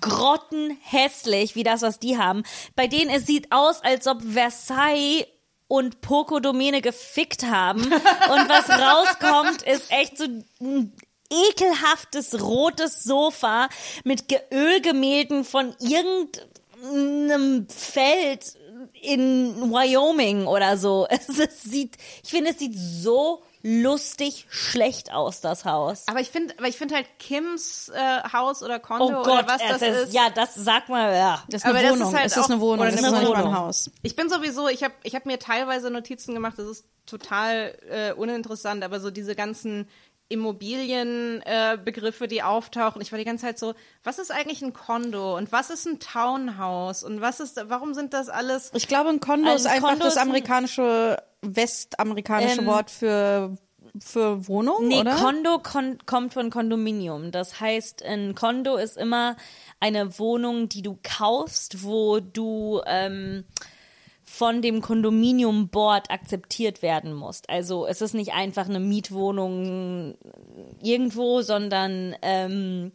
grottenhässlich wie das, was die haben. Bei denen, es sieht aus, als ob Versailles und Poco Domene gefickt haben. Und was rauskommt, ist echt so ein ekelhaftes rotes Sofa mit Ge- Ölgemälden von irgendeinem Feld in Wyoming oder so. Es, es sieht, ich finde, es sieht so lustig schlecht aus, das Haus. aber ich finde, aber ich finde halt Kims äh, Haus oder Kondo Oh oder Gott, was das es ist. ja, das sag mal, ja. Das ist eine Aber das Wohnung. ist halt es ist eine Wohnung. oder Es ist eine Wohnung. ein Haus. Ich bin sowieso, ich habe ich hab mir teilweise Notizen gemacht, das ist total äh, uninteressant, aber so diese ganzen Immobilienbegriffe, äh, die auftauchen. Ich war die ganze Zeit so, was ist eigentlich ein Kondo und was ist ein Townhouse und was ist, warum sind das alles? Ich glaube, ein Kondo Ein ist einfach Kondo das amerikanische, westamerikanische Ähm, Wort für, für Wohnung, Nee, oder? Kondo kon kommt von Kondominium. Das heißt, ein Kondo ist immer eine Wohnung, die du kaufst, wo du ähm, von dem Kondominium-Board akzeptiert werden musst. Also es ist nicht einfach eine Mietwohnung irgendwo, sondern ähm,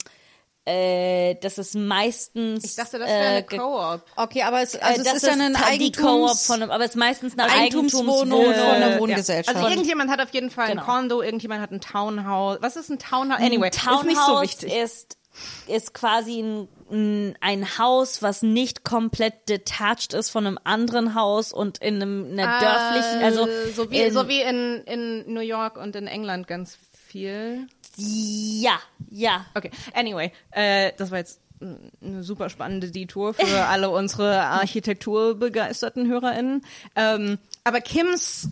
äh, das ist meistens. Ich dachte, das wäre eine äh, Co-op. Okay, aber es, äh, also es das ist ja ein Eigentums... von, einem- aber es ist meistens eine Eigentumswohnung von einer Ja. Wohngesellschaft. Also irgendjemand hat auf jeden Fall Genau. ein Kondo, irgendjemand hat ein Townhouse. Was ist ein Townhouse? Anyway, Townhouse ist nicht so wichtig. Ist, ist quasi ein, ein, Haus, was nicht komplett detached ist von einem anderen Haus und in einem einer dörflichen, also so wie, in, so wie in, in New York und in England ganz viel. ja, ja. Okay, anyway, äh, das war jetzt eine super spannende Detour für alle unsere architekturbegeisterten HörerInnen. Ähm, aber Kims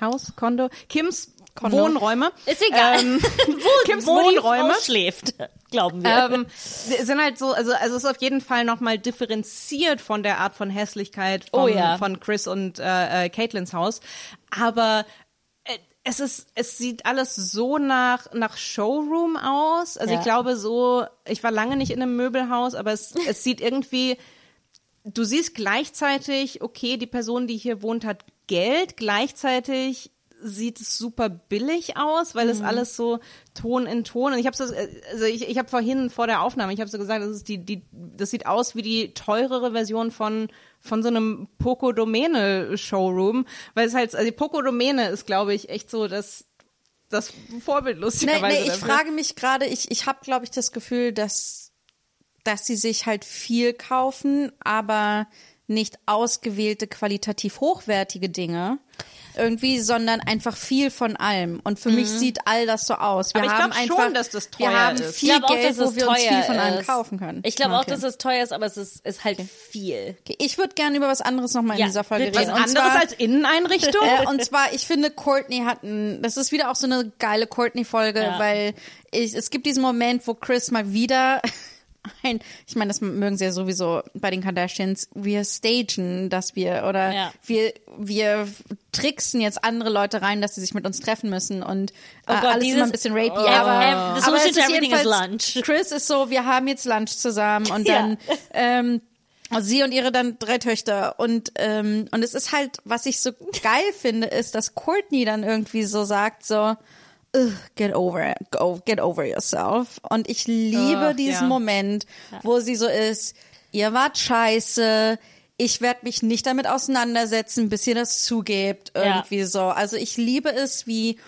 Haus, Kondo, Kims Kondo. Wohnräume. Ist egal. Ähm, wo, Kims wo Wohnräume. Schläft, glauben wir. ähm, sind halt so, also, also es ist auf jeden Fall nochmal differenziert von der Art von Hässlichkeit von, Oh ja. von Chris und äh, äh, Caitlins Haus. Aber äh, es ist, es sieht alles so nach, nach Showroom aus. Also Ja. ich glaube so, ich war lange nicht in einem Möbelhaus, aber es, es sieht irgendwie, du siehst gleichzeitig, okay, die Person, die hier wohnt, hat Geld, gleichzeitig sieht es super billig aus, weil es Mhm. alles so Ton in Ton und ich habe so also ich, ich habe vorhin vor der Aufnahme, ich habe so gesagt, das ist die die das sieht aus wie die teurere Version von von so einem Poco Domene Showroom, weil es halt also Poco Domene ist glaube ich echt so das das Vorbild Nee, lustigerweise. nee, ich dafür. frage mich gerade, ich, ich habe, glaube ich, das Gefühl, dass, dass sie sich halt viel kaufen, aber nicht ausgewählte, qualitativ hochwertige Dinge irgendwie, sondern einfach viel von allem. Und für mich sieht all das so aus. Wir Aber ich haben glaub einfach, schon, dass das wir teuer haben ist. viel ich glaube auch, Geld, dass wo wir uns teuer viel von allem ist. kaufen können. Ich glaube auch, Okay. dass es teuer ist, aber es ist, ist halt viel. Okay, Ich würde gerne über was anderes nochmal Ja, in dieser Folge reden. Was anderes zwar, als Inneneinrichtung? äh, und zwar, ich finde, Courtney hat ein, das ist wieder auch so eine geile Courtney-Folge, Ja. weil ich, es gibt diesen Moment, wo Chris mal wieder ein, ich meine, das mögen sie ja sowieso bei den Kardashians, wir stagen, dass wir, oder Ja. wir, wir tricksen jetzt andere Leute rein, dass sie sich mit uns treffen müssen und äh, Oh Gott, alles dieses- immer ein bisschen rapey, Oh. aber, the aber es ist is lunch. Chris ist so, wir haben jetzt Lunch zusammen und Ja. dann, ähm, sie und ihre dann drei Töchter und ähm, und es ist halt, was ich so geil finde, ist, dass Courtney dann irgendwie so sagt so "Ugh, Get over it, go, get over yourself. Und ich liebe Ugh, diesen ja. Moment, wo sie so ist, ihr wart scheiße, ich werde mich nicht damit auseinandersetzen, bis ihr das zugebt, Ja. irgendwie so. Also ich liebe es, wie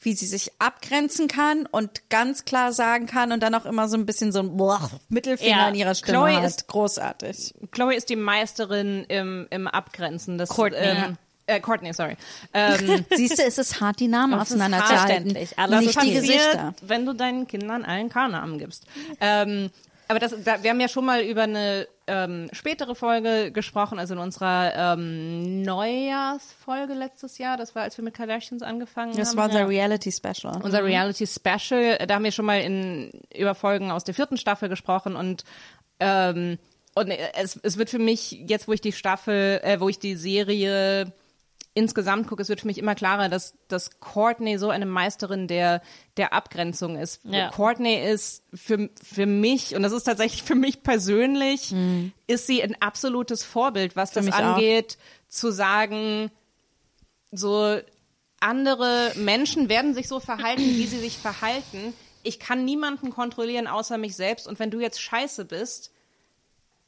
wie sie sich abgrenzen kann und ganz klar sagen kann und dann auch immer so ein bisschen so ein Boah, Mittelfinger Ja. in ihrer Stimme Chloe hat. ist- Großartig. Chloe ist die Meisterin im, im Abgrenzen. Das, Courtney. Ähm, äh, Courtney, sorry. Ähm, Siehst du, es ist hart, die Namen Das auseinanderzuhalten. Alles Nicht die. Gesichter. wenn du deinen Kindern allen K-Namen gibst. Ähm, aber das, da, wir haben ja schon mal über eine ähm, spätere Folge gesprochen, also in unserer ähm, Neujahrsfolge letztes Jahr. Das war, als wir mit Kardashians angefangen Das haben. war unser Reality Special. unser Reality Special. Da haben wir schon mal in über Folgen aus der vierten Staffel gesprochen und ähm, und es, es wird für mich jetzt, wo ich die Staffel, äh, wo ich die Serie insgesamt gucke, es wird für mich immer klarer, dass, dass Courtney so eine Meisterin der, der Abgrenzung ist. Ja. Courtney ist für, für mich, und das ist tatsächlich für mich persönlich, ist sie ein absolutes Vorbild, was das mich auch. angeht, zu sagen, so andere Menschen werden sich so verhalten, wie sie sich verhalten. Ich kann niemanden kontrollieren außer mich selbst. Und wenn du jetzt scheiße bist,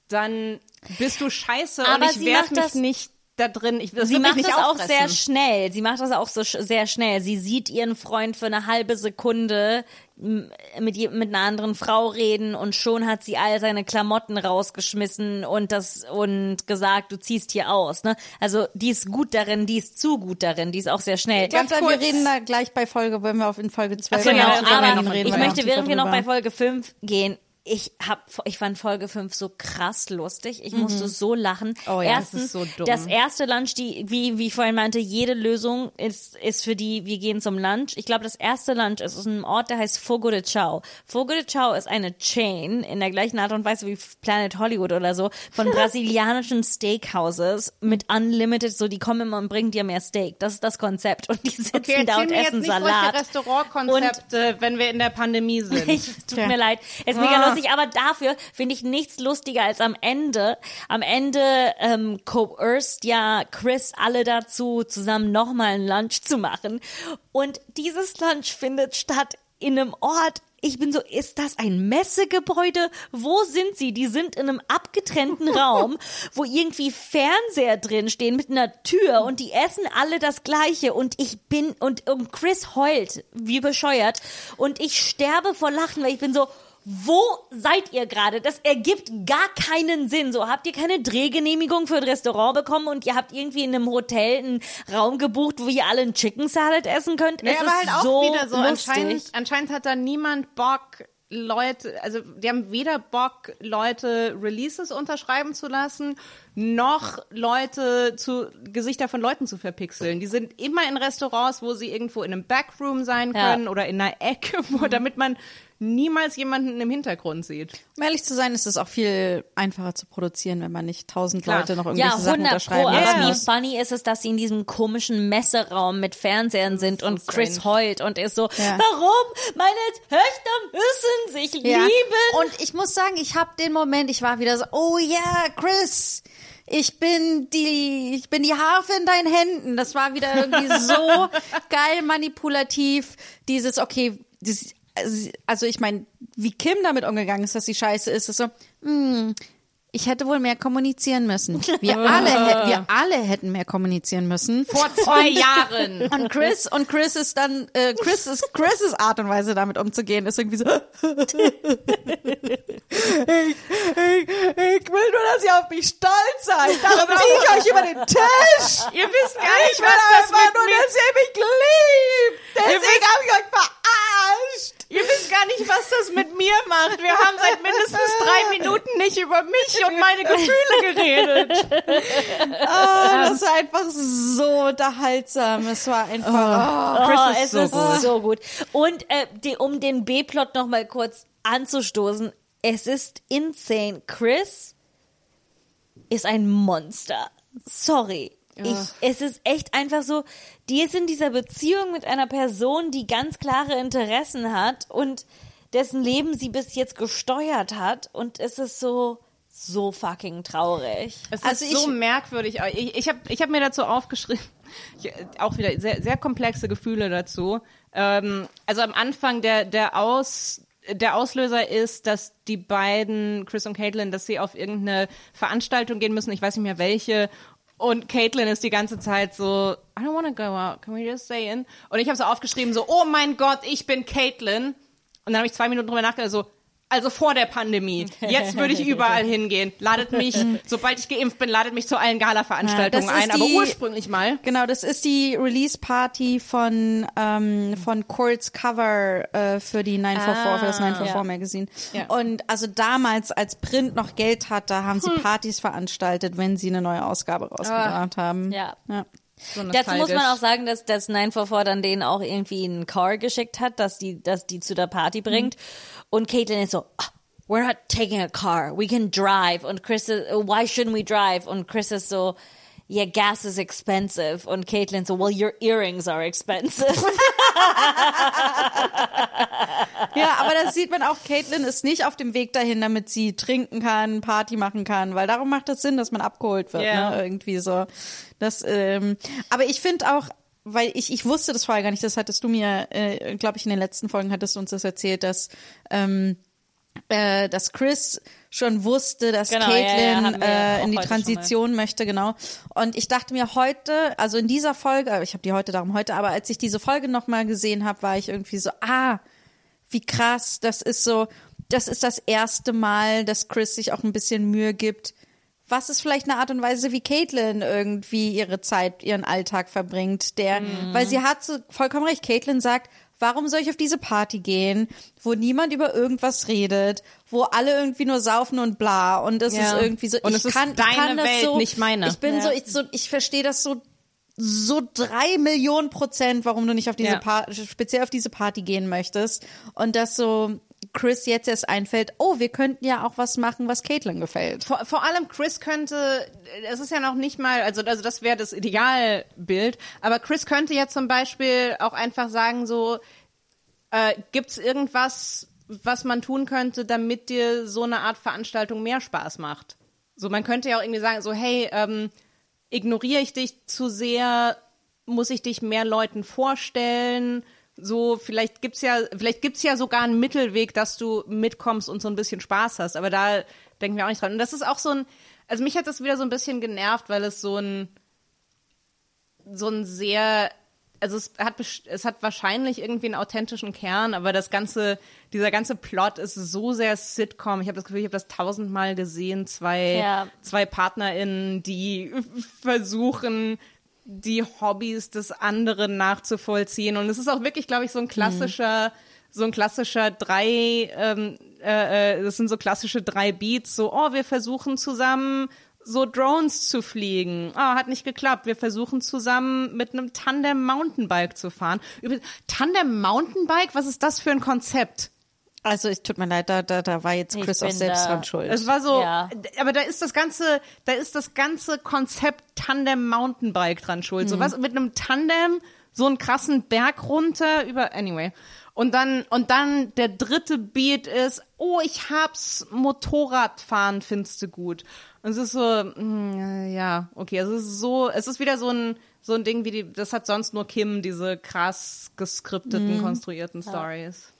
dann bist du scheiße Aber und ich werde mich das- nicht da drin. Ich, das Sie macht das auch sehr schnell. Sie macht das auch so sch- sehr schnell. Sie sieht ihren Freund für eine halbe Sekunde mit, mit einer anderen Frau reden und schon hat sie all seine Klamotten rausgeschmissen und das und gesagt, du ziehst hier aus. Ne? Also die ist gut darin, die ist zu gut darin, die ist auch sehr schnell. Ganz Ganz wir reden da gleich bei Folge, wenn wir auf in Folge 12 Ach genau, reden aber wir noch ich tiefer möchte, während wir noch bei Folge 5 gehen, ich hab, ich fand Folge 5 so krass lustig. Ich musste so lachen. Oh ja, das ist Erstens, so dumm. das erste Lunch, die, wie, wie ich vorhin meinte, jede Lösung ist, ist für die, wir gehen zum Lunch. Ich glaube, das erste Lunch ist aus einem Ort, der heißt Fogo de Chao. Fogo de Chao ist eine Chain in der gleichen Art und Weise wie Planet Hollywood oder so von brasilianischen Steakhouses mit Unlimited, so die kommen immer und bringen dir mehr Steak. Das ist das Konzept. Und die sitzen Okay, da und mir jetzt essen nicht Salat. Restaurantkonzepte, wenn wir in der Pandemie sind. Ich, tut mir leid. Es ist Ah. mega lustig, aber dafür finde ich nichts lustiger als am Ende. Am Ende ähm, coerced ja Chris alle dazu, zusammen nochmal ein Lunch zu machen. Und dieses Lunch findet statt in einem Ort, ich bin so, ist das ein Messegebäude? Wo sind sie? Die sind in einem abgetrennten Raum, wo irgendwie Fernseher drin stehen mit einer Tür und die essen alle das Gleiche und ich bin und, und Chris heult wie bescheuert und ich sterbe vor Lachen, weil ich bin so, wo seid ihr gerade? Das ergibt gar keinen Sinn. So habt ihr keine Drehgenehmigung für ein Restaurant bekommen und ihr habt irgendwie in einem Hotel einen Raum gebucht, wo ihr alle einen Chicken Salad essen könnt. Nee, es aber ist halt auch so wieder so. lustig. Anscheinend, anscheinend hat da niemand Bock, Leute, also die haben weder Bock, Leute Releases unterschreiben zu lassen, noch Leute zu Gesichter von Leuten zu verpixeln. Die sind immer in Restaurants, wo sie irgendwo in einem Backroom sein Ja. können oder in einer Ecke, wo, damit man niemals jemanden im Hintergrund sieht. Um ehrlich zu sein, ist es auch viel einfacher zu produzieren, wenn man nicht tausend Klar. Leute noch Ja, irgendwelche Sachen 100 Pro. unterschreiben Aber lassen Ja. wie funny ist es, dass sie in diesem komischen Messeraum mit Fernsehern sind und so Chris strange. heult und ist so, Ja. warum? Meine Töchter müssen sich Ja. lieben. Und ich muss sagen, ich habe den Moment, ich war wieder so, oh ja, Chris, ich bin die, ich bin die Harfe in deinen Händen. Das war wieder irgendwie so geil manipulativ. Dieses, okay, das, also ich meine, wie Kim damit umgegangen ist, dass sie scheiße ist, ist so, hm, ich hätte wohl mehr kommunizieren müssen. Wir alle, wir alle hätten mehr kommunizieren müssen. Vor zwei Jahren. Und Chris und Chris ist dann äh, Chris ist Chris' Art und Weise damit umzugehen ist irgendwie so ich, ich, ich will nur, dass ihr auf mich stolz seid. Darum ziehe ich euch über den Tisch. Ihr wisst gar nicht, Ich will was das einfach mit nur, dass ihr mich liebt. Deswegen habe ich euch verarscht. Ihr wisst gar nicht, was das mit mir macht. Wir haben seit mindestens drei Minuten nicht über mich und meine Gefühle geredet. Ah, das war einfach so unterhaltsam. Es war einfach. Oh, Chris ist es so ist gut. so gut. Und äh, die, um den B-Plot noch mal kurz anzustoßen, es ist insane. Chris ist ein Monster. Sorry. Ich, es ist echt einfach so, die ist in dieser Beziehung mit einer Person, die ganz klare Interessen hat und dessen Leben sie bis jetzt gesteuert hat und es ist so, so fucking traurig. Es Also ist so ich- merkwürdig. Ich, ich habe ich hab mir dazu aufgeschrieben, ich, auch wieder sehr, sehr komplexe Gefühle dazu. Ähm, also am Anfang der, der Aus der Auslöser ist, dass die beiden, Chris und Caitlin, dass sie auf irgendeine Veranstaltung gehen müssen, ich weiß nicht mehr welche, und Caitlin ist die ganze Zeit so, I don't wanna go out, can we just stay in? Und ich habe so aufgeschrieben, so, oh mein Gott, ich bin Caitlin. Und dann habe ich zwei Minuten drüber nachgedacht, so, also vor der Pandemie. Jetzt würde ich überall hingehen. Ladet mich, sobald ich geimpft bin, ladet mich zu allen Gala-Veranstaltungen Ja, ein. Aber die- ursprünglich mal. Genau, das ist die Release-Party von, ähm, von Kurt's Cover äh, für die 944, für das 944 ja. Magazine. Ja. Und also damals, als Print noch Geld hatte, haben sie Partys veranstaltet, wenn sie eine neue Ausgabe rausgebracht haben. Ja. ja. So Dazu muss man auch sagen, dass das 944 dann denen auch irgendwie einen Car geschickt hat, dass die, dass die zu der Party bringt. Und Caitlin ist so, "Ah, we're not taking a car, we can drive. Und Chris ist, why shouldn't we drive? Und Chris ist so, yeah, gas is expensive. Und Caitlin so, well, your earrings are expensive. Ja, aber das sieht man auch, Caitlin ist nicht auf dem Weg dahin, damit sie trinken kann, Party machen kann, weil darum macht es Sinn, dass man abgeholt wird, Ja. ne? Irgendwie so. Das, ähm, aber ich finde auch, weil ich, ich wusste das vorher gar nicht, das hattest du mir, äh, glaube ich, in den letzten Folgen hattest du uns das erzählt, dass, ähm, äh, dass Chris schon wusste, dass Genau, ja, ja, Caitlin wir ja äh, in die. Transition möchte, genau. Und ich dachte mir heute, also in dieser Folge, ich habe die heute darum heute, aber als ich diese Folge nochmal gesehen habe, war ich irgendwie so, ah, wie krass, das ist so, das ist das erste Mal, dass Chris sich auch ein bisschen Mühe gibt. Was ist vielleicht eine Art und Weise, wie Caitlin irgendwie ihre Zeit, ihren Alltag verbringt, der, weil sie hat so vollkommen recht. Caitlin sagt, warum soll ich auf diese Party gehen, wo niemand über irgendwas redet, wo alle irgendwie nur saufen und bla und es Ja. ist irgendwie so, Und ich kann, ich deine kann das Welt, so, nicht meine. Ich bin Ja. so, ich so, ich verstehe das so so drei Millionen Prozent, warum du nicht auf diese Ja. Party, speziell auf diese Party gehen möchtest. Und dass so Chris jetzt erst einfällt, oh, wir könnten ja auch was machen, was Caitlin gefällt. Vor, vor allem Chris könnte, es ist ja noch nicht mal, also, also das wäre das Idealbild, aber Chris könnte ja zum Beispiel auch einfach sagen, so, äh, gibt's irgendwas, was man tun könnte, damit dir so eine Art Veranstaltung mehr Spaß macht? So, man könnte ja auch irgendwie sagen, so, hey, ähm, ignoriere ich dich zu sehr, muss ich dich mehr Leuten vorstellen? So, vielleicht gibt's ja, vielleicht gibt's ja sogar einen Mittelweg, dass du mitkommst und so ein bisschen Spaß hast. Aber da denken wir auch nicht dran. Und das ist auch so ein, also mich hat das wieder so ein bisschen genervt, weil es so ein, so ein sehr, also es hat, es hat wahrscheinlich irgendwie einen authentischen Kern, aber das ganze, dieser ganze Plot ist so sehr Sitcom. Ich habe das Gefühl, ich habe das tausendmal gesehen. Zwei, Ja. zwei PartnerInnen, die versuchen, die Hobbys des anderen nachzuvollziehen. Und es ist auch wirklich, glaube ich, so ein klassischer, so ein klassischer drei, ähm, äh, äh, das sind so klassische drei Beats, so, oh, wir versuchen zusammen so Drones zu fliegen. Ah, hat nicht geklappt. Wir versuchen zusammen mit einem Tandem Mountainbike zu fahren. Übrigens, Tandem Mountainbike, was ist das für ein Konzept? Also es tut mir leid, da, da, da war jetzt Chris auch selbst da- dran schuld. Es war so, Ja. aber da ist das ganze, da ist das ganze Konzept Tandem Mountainbike dran schuld. So was mit einem Tandem so einen krassen Berg runter über anyway. Und dann und dann der dritte Beat ist, oh, ich hab's Motorradfahren findest du gut. Und es ist so, mm, ja, okay, es ist so, es ist wieder so ein so ein Ding wie die, das hat sonst nur Kim diese krass geskripteten, konstruierten Stories.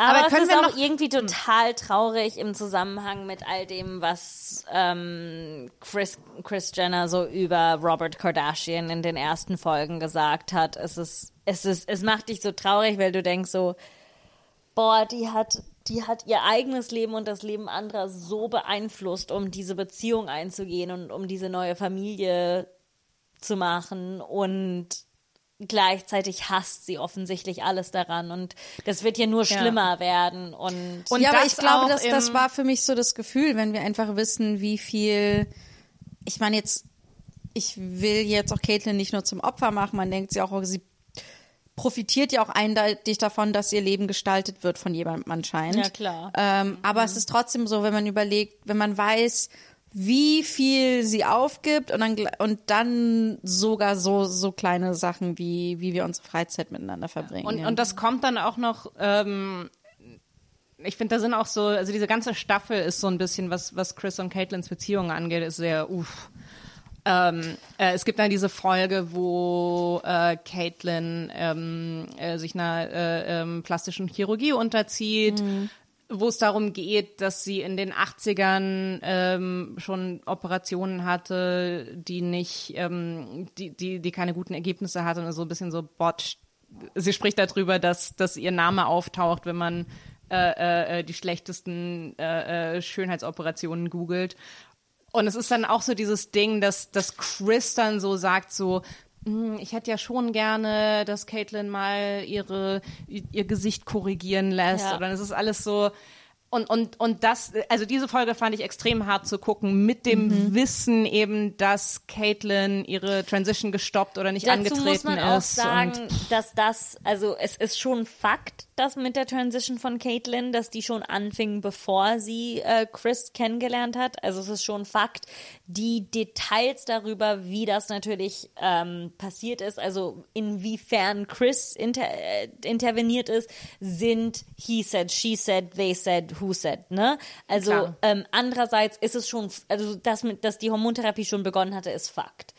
Aber, Aber es ist auch irgendwie total traurig im Zusammenhang mit all dem, was ähm, Chris, Chris Jenner so über Robert Kardashian in den ersten Folgen gesagt hat. Es ist, es ist, es macht dich so traurig, weil du denkst so, boah, die hat, die hat ihr eigenes Leben und das Leben anderer so beeinflusst, um diese Beziehung einzugehen und um diese neue Familie zu machen und gleichzeitig hasst sie offensichtlich alles daran und das wird ja nur schlimmer werden und, Und ja, aber ich glaube, dass, das war für mich so das Gefühl, wenn wir einfach wissen, wie viel, ich meine jetzt, ich will jetzt auch Caitlin nicht nur zum Opfer machen, man denkt sie auch, sie profitiert ja auch eindeutig davon, dass ihr Leben gestaltet wird von jemandem anscheinend. Ja, klar. Ähm, aber es ist trotzdem so, wenn man überlegt, wenn man weiß, wie viel sie aufgibt und dann und dann sogar so so kleine Sachen wie wie wir unsere Freizeit miteinander verbringen. Und, ja. und das kommt dann auch noch, ähm, ich finde, da sind auch so, also diese ganze Staffel ist so ein bisschen, was, was Chris und Caitlins Beziehung angeht, ist sehr, uff. Ähm, äh, es gibt dann diese Folge, wo äh, Caitlin ähm, äh, sich einer äh, ähm, plastischen Chirurgie unterzieht, wo es darum geht, dass sie in den 80ern ähm, schon Operationen hatte, die nicht, ähm, die, die, die keine guten Ergebnisse hatte und so ein bisschen so botched. Sie spricht darüber, dass, dass ihr Name auftaucht, wenn man äh, äh, die schlechtesten äh, äh, Schönheitsoperationen googelt. Und es ist dann auch so dieses Ding, dass, dass Chris dann so sagt, so, "Hm, ich hätte ja schon gerne, dass Caitlin mal ihre, ihr Gesicht korrigieren lässt. Ja. Oder dann ist es alles so. Und, und, und das, also diese Folge fand ich extrem hart zu gucken, mit dem Mhm. Wissen eben, dass Caitlin ihre Transition gestoppt oder nicht Dazu angetreten muss man auch ist. sagen, dass das, also es ist schon Fakt, dass mit der Transition von Caitlyn, dass die schon anfing, bevor sie äh, Chris kennengelernt hat. Also es ist schon Fakt. Die Details darüber, wie das natürlich ähm, passiert ist, also inwiefern Chris inter äh, interveniert ist, sind he said, she said, they said, who said, ne? Also ähm, andererseits ist es schon, also das mit, dass die Hormontherapie schon begonnen hatte, ist Fakt.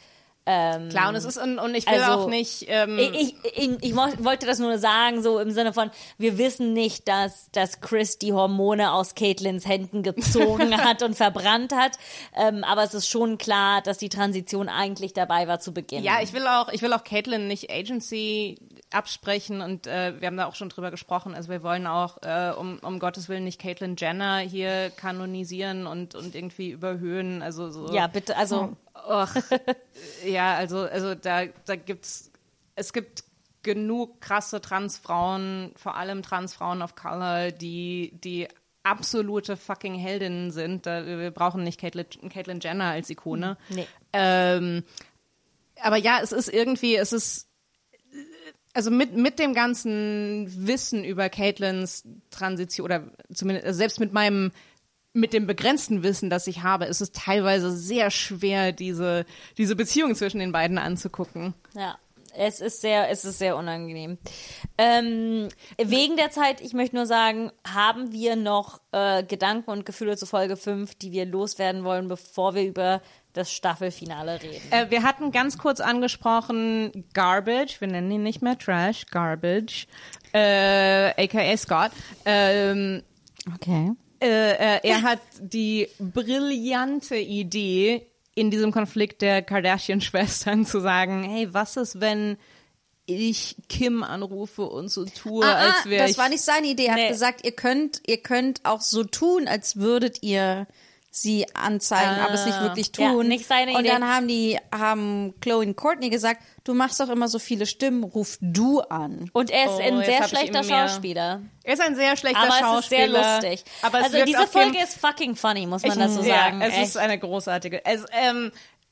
Ähm, klar, und es ist, und, und ich will also, auch nicht, ähm, ich, ich, ich, ich wollte das nur sagen, so im Sinne von, wir wissen nicht, dass, dass Chris die Hormone aus Caitlins Händen gezogen hat und verbrannt hat. Ähm, aber es ist schon klar, dass die Transition eigentlich dabei war zu Beginn. Ja, ich will auch, ich will auch Caitlin nicht Agency absprechen und äh, wir haben da auch schon drüber gesprochen. Also wir wollen auch äh, um, um Gottes Willen nicht Caitlin Jenner hier kanonisieren und, und irgendwie überhöhen. Also so. ja, bitte, also Och, ja, also, also da, da gibt's, es gibt genug krasse Transfrauen, vor allem Transfrauen of Color, die, die absolute fucking Heldinnen sind. Da, wir brauchen nicht Caitlyn, Caitlyn Jenner als Ikone. Nee. Ähm, aber ja, es ist irgendwie, es ist, also mit, mit dem ganzen Wissen über Caitlins Transition oder zumindest also selbst mit meinem mit dem begrenzten Wissen, das ich habe, ist es teilweise sehr schwer, diese, diese Beziehung zwischen den beiden anzugucken. Ja, es ist sehr, es ist sehr unangenehm. Ähm, wegen der Zeit, ich möchte nur sagen, haben wir noch äh, Gedanken und Gefühle zu Folge 5, die wir loswerden wollen, bevor wir über das Staffelfinale reden. Äh, wir hatten ganz kurz angesprochen Garbage, wir nennen ihn nicht mehr Trash, Garbage, äh, aka Scott. Ähm, okay. äh, äh, er hat die brillante Idee, in diesem Konflikt der Kardashian-Schwestern zu sagen, hey, was ist, wenn ich Kim anrufe und so tue, Ah, als ah, wäre das ich... war nicht seine Idee. Er Nee. hat gesagt, ihr könnt, ihr könnt auch so tun, als würdet ihr sie anzeigen, aber es nicht wirklich Ja, tun. nicht seine und Idee. dann haben die, haben Chloe und Courtney gesagt, du machst doch immer so viele Stimmen, ruf du an. Und er ist Oh, ein sehr schlechter Schauspieler. Er ist ein sehr schlechter Aber es ist Schauspieler. sehr lustig. Aber also diese Folge ist fucking funny, muss man Ich- dazu ja, sagen. Es Echt. ist eine großartige. Es, ähm,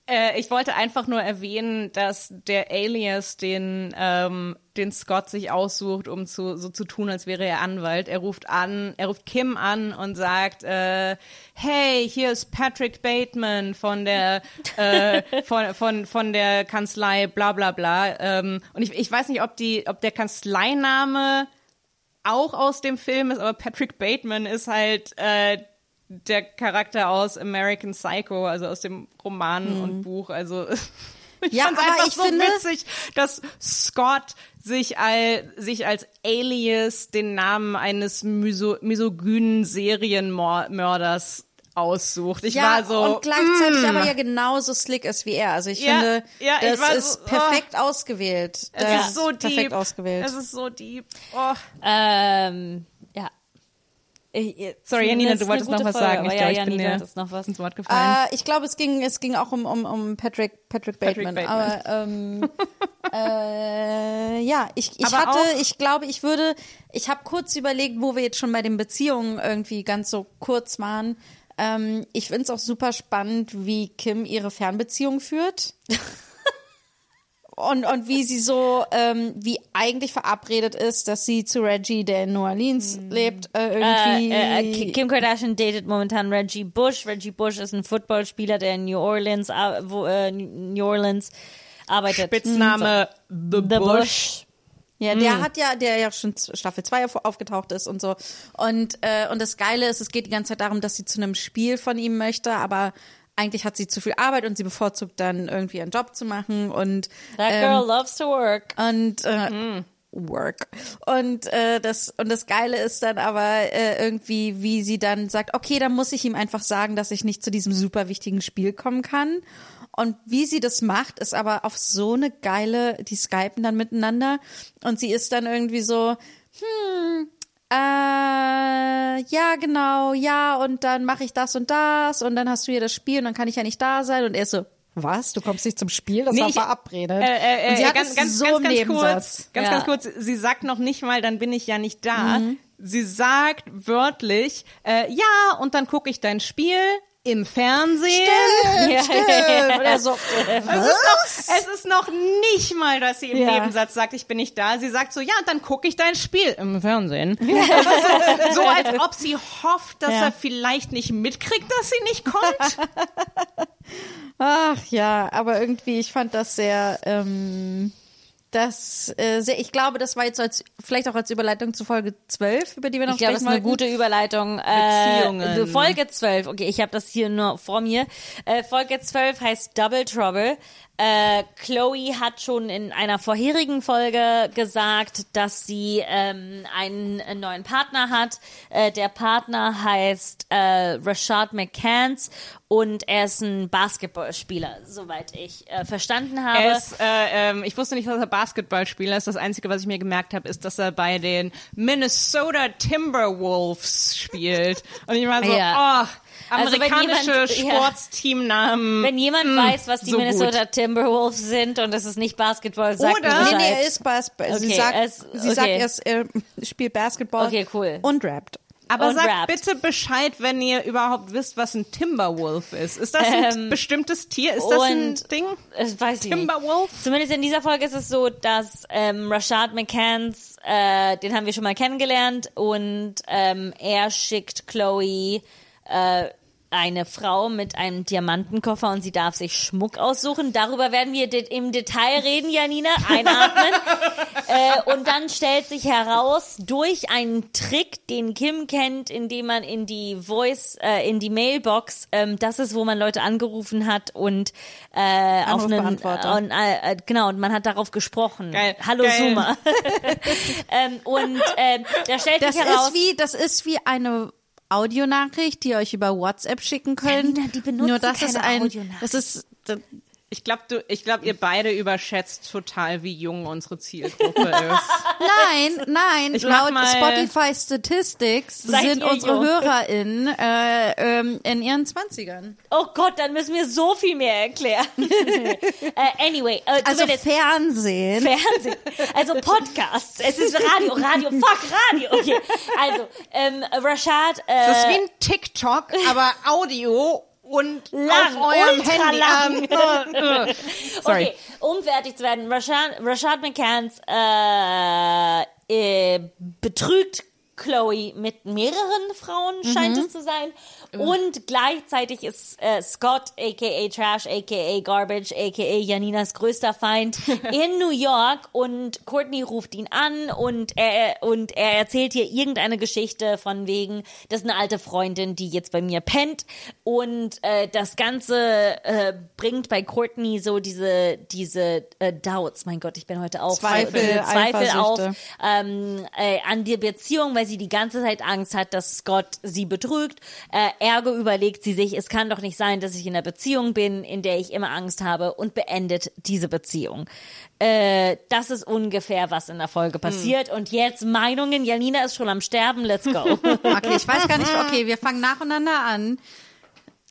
äh, ich wollte einfach nur erwähnen, dass der Alias, den, ähm, den Scott sich aussucht, um zu, so zu tun, als wäre er Anwalt, er ruft an, er ruft Kim an und sagt, äh, hey, hier ist Patrick Bateman von der, äh, von, von, von der Kanzlei, bla bla bla. Ähm, und ich, ich weiß nicht, ob die, ob der Kanzleiname auch aus dem Film ist, aber Patrick Bateman ist halt äh, der Charakter aus American Psycho, also aus dem Roman und Buch. Also ich Ja, fand's aber einfach ich so finde- witzig, dass Scott sich, all, sich als Alias den Namen eines miso misogynen Serienmörders aussucht. Ich ja, war so und gleichzeitig mm. aber ja genauso slick ist wie er. Also ich Ja, finde, ja, ich das war ist so, oh. perfekt ausgewählt. es Das ist so perfekt deep. ausgewählt. Es ist so deep. Oh. Ähm. Ich- Sorry, das Janina, du wolltest noch was Folge, sagen. Ich ja, glaube, ich bin Janina dir hat jetzt noch was. ins Wort gefallen. Äh, ich glaube, es ging, es ging auch um, um, um Patrick, Patrick Bateman. Bateman. Aber ähm, äh, ja, ich, ich Aber hatte, ich glaube, ich würde, ich habe kurz überlegt, wo wir jetzt schon bei den Beziehungen irgendwie ganz so kurz waren. Ähm, ich finde es auch super spannend, wie Kim ihre Fernbeziehung führt. Und, und wie sie so, ähm, wie eigentlich verabredet ist, dass sie zu Reggie, der in New Orleans lebt, äh, irgendwie. Äh, äh, Kim Kardashian datet momentan Reggie Bush. Reggie Bush ist ein Footballspieler, der in New Orleans, wo, äh, New Orleans arbeitet. Spitzname The, The Bush. Bush. Ja, der hat ja, der ja schon Staffel 2 auf- aufgetaucht ist und so. Und, äh, und das Geile ist, es geht die ganze Zeit darum, dass sie zu einem Spiel von ihm möchte, aber eigentlich hat sie zu viel Arbeit und sie bevorzugt dann irgendwie einen Job zu machen und That ähm, girl loves to work. und äh, Mhm. Work. Und äh, das und das Geile ist dann aber äh, irgendwie, wie sie dann sagt, okay, dann muss ich ihm einfach sagen, dass ich nicht zu diesem super wichtigen Spiel kommen kann. Und wie sie das macht, ist aber auf so eine geile, die skypen dann miteinander und sie ist dann irgendwie so, hm, äh, ja, genau, ja, und dann mache ich das und das und dann hast du hier das Spiel und dann kann ich ja nicht da sein und er ist so, was? Du kommst nicht zum Spiel? Das Nee, war ich- verabredet. Äh, äh, und sie äh, hat ganz, ganz, so ganz, ganz kurz, ganz, Ja. ganz kurz. Sie sagt noch nicht mal, dann bin ich ja nicht da. Sie sagt wörtlich, äh, ja, und dann gucke ich dein Spiel im Fernsehen. Ja. Stimmt. Oder so. Es ist, noch, es ist noch nicht mal, dass sie im Ja. Nebensatz sagt, ich bin nicht da. Sie sagt so, ja, dann gucke ich dein Spiel im Fernsehen. So, als ob sie hofft, dass Ja. er vielleicht nicht mitkriegt, dass sie nicht kommt. Ach ja, aber irgendwie, ich fand das sehr, ähm, das, äh, sehr, ich glaube, das war jetzt als, vielleicht auch als Überleitung zu Folge 12, über die wir noch Ich glaube, das ist sprechen eine gute Überleitung. Äh, Beziehungen. Folge 12, okay, ich habe das hier nur vor mir. Äh, Folge 12 heißt Double Trouble. Äh, Chloe hat schon in einer vorherigen Folge gesagt, dass sie ähm, einen, äh, neuen Partner hat. Äh, der Partner heißt äh, Rashad McCants und er ist ein Basketballspieler, soweit ich äh, verstanden habe. Ist, äh, ähm, ich wusste nicht, dass er Basketballspieler ist. Das Einzige, was ich mir gemerkt habe, ist, dass er bei den Minnesota Timberwolves spielt. Und ich war so, Ja. oh, Also wenn amerikanische jemand- ja. Sportsteamnamen. Wenn jemand mm, weiß, was die so Minnesota gut. Timberwolves sind und es ist nicht Basketball, sagt Oder- Nee, Bescheid. nee, er ist Basketball. sie Okay, sagt, er ist- sie sagt, okay. er, ist, er spielt Basketball. Okay, cool. Und rappt. Aber sagt rappt. bitte Bescheid, wenn ihr überhaupt wisst, was ein Timberwolf ist. Ist das ein Ähm, bestimmtes Tier? Ist das ein Ding? Das weiß ich Timberwolf? nicht. Zumindest in dieser Folge ist es so, dass ähm, Rashad McCants, äh, den haben wir schon mal kennengelernt und ähm, er schickt Chloe äh, eine Frau mit einem Diamantenkoffer und sie darf sich Schmuck aussuchen. Darüber werden wir de im Detail reden, Janina. Einatmen. äh, und dann stellt sich heraus, durch einen Trick, den Kim kennt, indem man in die Voice, äh, in die Mailbox, ähm, das ist, wo man Leute angerufen hat und äh, auf einen, und, äh, äh, genau, und man hat darauf gesprochen. Geil, Hallo geil. Zoomer. ähm, und ähm, da stellt Das sich heraus, ist wie, das ist wie eine Audionachricht, die ihr euch über WhatsApp schicken könnt. Janina, die benutzen Nur das ist keine ein, Audionachricht. das ist, Ich glaube, du, ich glaube, ihr beide überschätzt total, wie jung unsere Zielgruppe ist. Nein, nein. Ich Laut Spotify Statistics sind unsere jung? HörerInnen äh, ähm, in ihren Zwanzigern. oh Gott, dann müssen wir so viel mehr erklären. äh, anyway, äh, Also Fernsehen. Fernsehen, also Podcasts. Es ist Radio, Radio, fuck Radio. Okay, also ähm, Rashad. Äh, Das ist wie ein TikTok, aber Audio und Lang, auf eurem Handy. lang. Ähm, äh, äh. Sorry. Okay, um fertig zu werden. Rashad, Rashad McCants äh, äh, betrügt Chloe mit mehreren Frauen, scheint Mhm. es zu sein. Und gleichzeitig ist äh, Scott, aka Trash, aka Garbage, aka Janinas größter Feind in New York. Und Courtney ruft ihn an und er, und er erzählt ihr irgendeine Geschichte von wegen, das ist eine alte Freundin, die jetzt bei mir pennt. Und äh, das Ganze äh, bringt bei Courtney so diese, diese äh, Doubts, mein Gott, ich bin heute auch Zweifel, Zweifel auf ähm, äh, an die Beziehung, weil sie die ganze Zeit Angst hat, dass Scott sie betrügt. Äh, ergo überlegt sie sich, es kann doch nicht sein, dass ich in einer Beziehung bin, in der ich immer Angst habe und beendet diese Beziehung. Äh, das ist ungefähr, was in der Folge passiert. Und jetzt Meinungen. Janina ist schon am Sterben. Let's go. Okay, ich weiß gar nicht. Okay, wir fangen nacheinander an.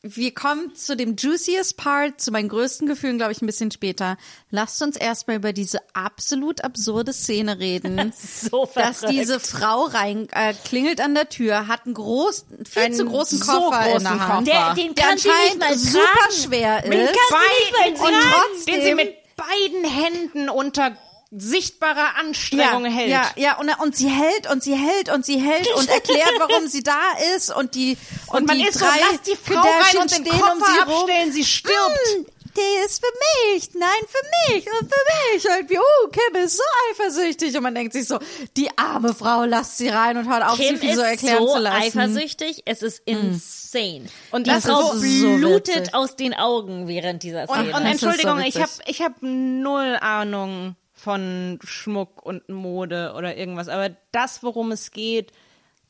Wir kommen zu dem juiciest Part, zu meinen größten Gefühlen, glaube ich, ein bisschen später. Lasst uns erstmal über diese absolut absurde Szene reden. so dass verrückt. diese Frau rein äh, klingelt an der Tür, hat einen großen, viel Einen zu großen so Koffer in großen der Hand, Der, den der kann sie nicht anscheinend mal super schwer Den ist. kann sie nicht mal Und tragen. trotzdem, den sie mit beiden Händen unter sichtbarer Anstrengung ja, hält. Ja, ja, und, und sie hält und sie hält und sie hält und erklärt, warum sie da ist und die und, Und man die ist so, drei lass die Frau rein und den stehen Koffer um sie rum. abstellen, sie stirbt. Hm, der ist für mich, nein, für mich und für mich. Irgendwie, oh, Kim ist so eifersüchtig. Und man denkt sich so, die arme Frau, lasst sie rein und hört auf, Kim sie viel so ist erklären so zu lassen. eifersüchtig, es ist insane. Und die das Frau so blutet witzig. aus den Augen während dieser Und, Szene. und Das ist so Entschuldigung, ich habe ich hab null Ahnung von Schmuck und Mode oder irgendwas, aber das, worum es geht,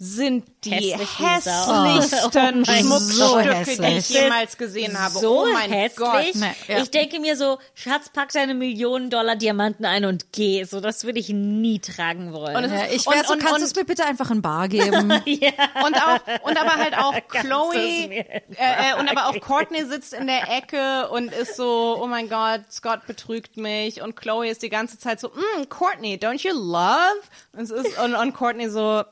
sind die Hässlich hässlichsten Oh mein Schmuckstücke, Gott. die ich jemals gesehen habe. so oh mein hässlich. Gott. Nee, ja. Ich denke mir so, Schatz, pack deine Millionen Dollar Diamanten ein und geh. So, das würde ich nie tragen wollen. Und Ja, ich wär und- so, und- kannst du es mir bitte einfach in Bar geben? Und auch, und aber halt auch Chloe, äh, äh, und aber auch Courtney sitzt in der Ecke und ist so, oh mein Gott, Scott betrügt mich. Und Chloe ist die ganze Zeit so, mm, Courtney, don't you love? Und, es ist, und, und Courtney so,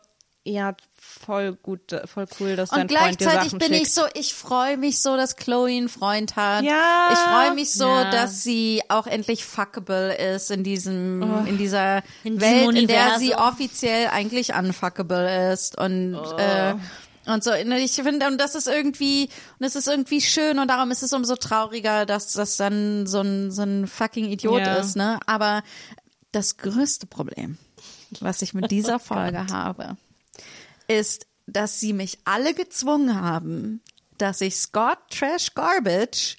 ja, voll gut, äh, voll cool, dass dein Und Freund dir gleichzeitig Sachen bin schickt. ich so, ich freue mich so, dass Chloe einen Freund hat. Ja. Ich freue mich so, Ja. dass sie auch endlich fuckable ist in diesem, Oh. in dieser In Welt, in der sie offiziell eigentlich unfuckable ist und, Oh. äh, und so, Und ich finde, und das ist irgendwie, und es ist irgendwie schön und darum ist es umso trauriger, dass das dann so ein, so ein fucking Idiot Ja. ist, ne? Aber das größte Problem, was ich mit dieser Folge habe, ist, dass sie mich alle gezwungen haben, dass ich Scott Trash Garbage,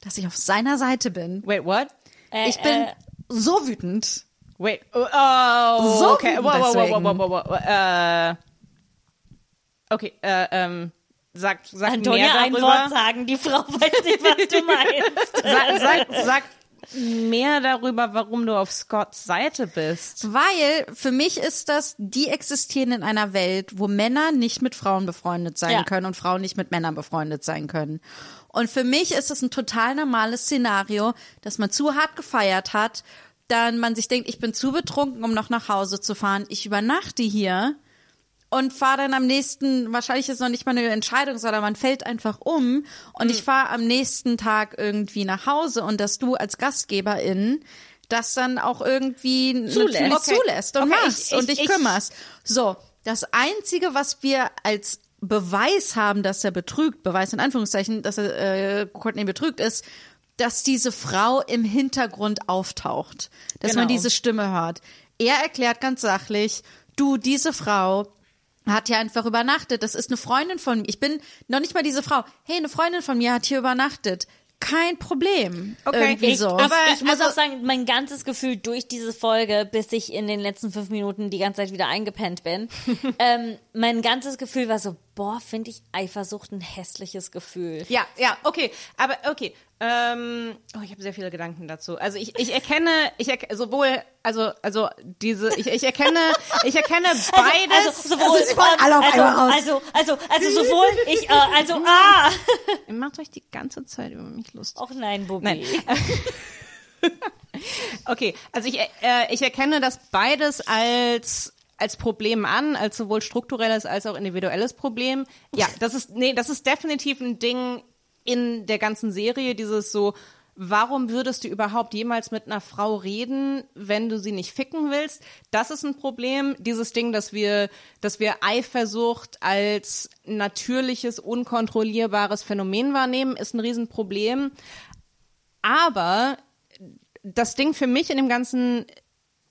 dass ich auf seiner Seite bin. Wait, what? Äh, Ich bin äh, so wütend. Wait, oh, oh So okay, wow, wow, wow, wow, deswegen. wow, wow, wow, äh, okay, äh, ähm, sag, sag Antonia mehr ein. Wort sagen, die Frau weiß nicht, was du meinst. Sag, sag, sag mehr darüber, warum du auf Scotts Seite bist. Weil für mich ist das, die existieren in einer Welt, wo Männer nicht mit Frauen befreundet sein Ja. können und Frauen nicht mit Männern befreundet sein können. Und für mich ist es ein total normales Szenario, dass man zu hart gefeiert hat, dann man sich denkt, ich bin zu betrunken, um noch nach Hause zu fahren. Ich übernachte hier und fahre dann am nächsten, wahrscheinlich ist es noch nicht mal eine Entscheidung, sondern man fällt einfach um und ich fahre am nächsten Tag irgendwie nach Hause und dass du als Gastgeberin das dann auch irgendwie Zulässt. Okay. zulässt und Okay, machst ich- und dich ich- kümmerst. So, das Einzige, was wir als Beweis haben, dass er betrügt, Beweis in Anführungszeichen, dass er äh, Courtney betrügt ist, dass diese Frau im Hintergrund auftaucht, dass man Genau. diese Stimme hört. Er erklärt ganz sachlich, du, diese Frau hat hier einfach übernachtet. Das ist eine Freundin von mir. Ich bin noch nicht mal diese Frau. Hey, eine Freundin von mir hat hier übernachtet. Kein Problem. Okay, Irgendwie ich- so. aber- ich muss also- auch sagen, mein ganzes Gefühl durch diese Folge, bis ich in den letzten fünf Minuten die ganze Zeit wieder eingepennt bin, ähm, mein ganzes Gefühl war so, boah, finde ich Eifersucht ein hässliches Gefühl. Ja, ja, okay, aber okay. Ähm, oh, ich habe sehr viele Gedanken dazu. Also ich, ich erkenne, ich erkenne sowohl, also also diese, ich, ich erkenne, ich erkenne beides. Also, sowohl, sie wollen alle auf also, raus. also, also, also, sowohl ich, äh, also, ah! Ihr macht euch die ganze Zeit über mich lustig. Och nein, Bubi. Nein. Okay, also ich, äh, ich erkenne das beides als als Problem an, als sowohl strukturelles als auch individuelles Problem. Ja, das ist nee, das ist definitiv ein Ding in der ganzen Serie, dieses so Warum würdest du überhaupt jemals mit einer Frau reden, wenn du sie nicht ficken willst? Das ist ein Problem. Dieses Ding, dass wir, dass wir Eifersucht als natürliches, unkontrollierbares Phänomen wahrnehmen, ist ein Riesenproblem. Aber das Ding für mich in dem Ganzen,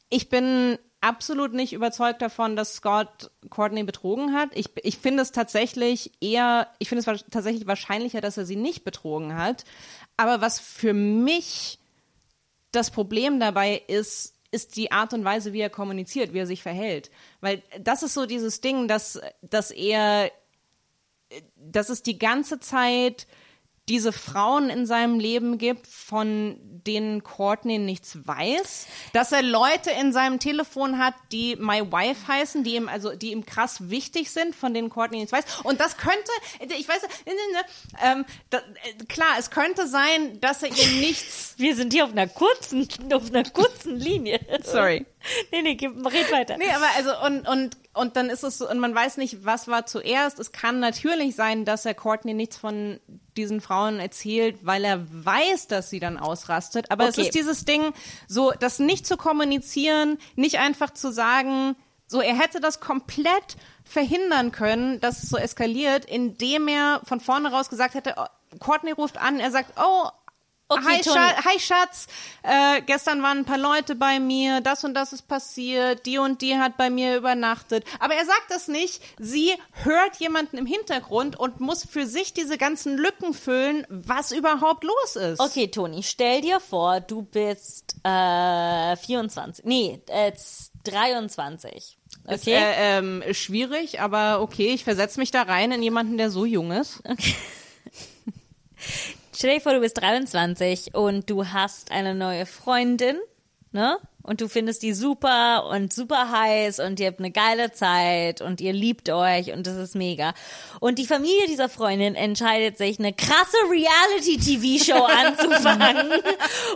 ich bin absolut nicht überzeugt davon, dass Scott Courtney betrogen hat. Ich, ich finde es tatsächlich eher, ich finde es tatsächlich wahrscheinlicher, dass er sie nicht betrogen hat. Aber was für mich das Problem dabei ist, ist die Art und Weise, wie er kommuniziert, wie er sich verhält. Weil das ist so dieses Ding, dass, dass er, dass es die ganze Zeit diese Frauen in seinem Leben gibt, von denen Courtney nichts weiß, dass er Leute in seinem Telefon hat, die My Wife heißen, die ihm also die ihm krass wichtig sind, von denen Courtney nichts weiß. Und das könnte, ich weiß, ähm, da, äh, klar, es könnte sein, dass er ihr nichts. Wir sind hier auf einer kurzen, auf einer kurzen Linie. Sorry. Nee, nee, gib, red weiter. Nee, aber also und und und dann ist es so, und man weiß nicht, was war zuerst. Es kann natürlich sein, dass er Courtney nichts von diesen Frauen erzählt, weil er weiß, dass sie dann ausrastet. Aber es Okay. ist dieses Ding, so das nicht zu kommunizieren, nicht einfach zu sagen, so er hätte das komplett verhindern können, dass es so eskaliert, indem er von vorne raus gesagt hätte, oh, Courtney ruft an, er sagt, oh, Okay, hi. Schatz, hi Schatz, äh, gestern waren ein paar Leute bei mir, das und das ist passiert, die und die hat bei mir übernachtet. Aber er sagt das nicht. Sie hört jemanden im Hintergrund und muss für sich diese ganzen Lücken füllen, was überhaupt los ist. Okay, Toni, stell dir vor, du bist äh, 24, nee, äh, 23. Ist, Okay? äh, ähm, schwierig, aber okay, ich versetze mich da rein in jemanden, der so jung ist. Stell dir vor, du bist 23 und du hast eine neue Freundin, ne? Und du findest die super und super heiß und ihr habt eine geile Zeit und ihr liebt euch und das ist mega. Und die Familie dieser Freundin entscheidet sich, eine krasse Reality-TV-Show anzufangen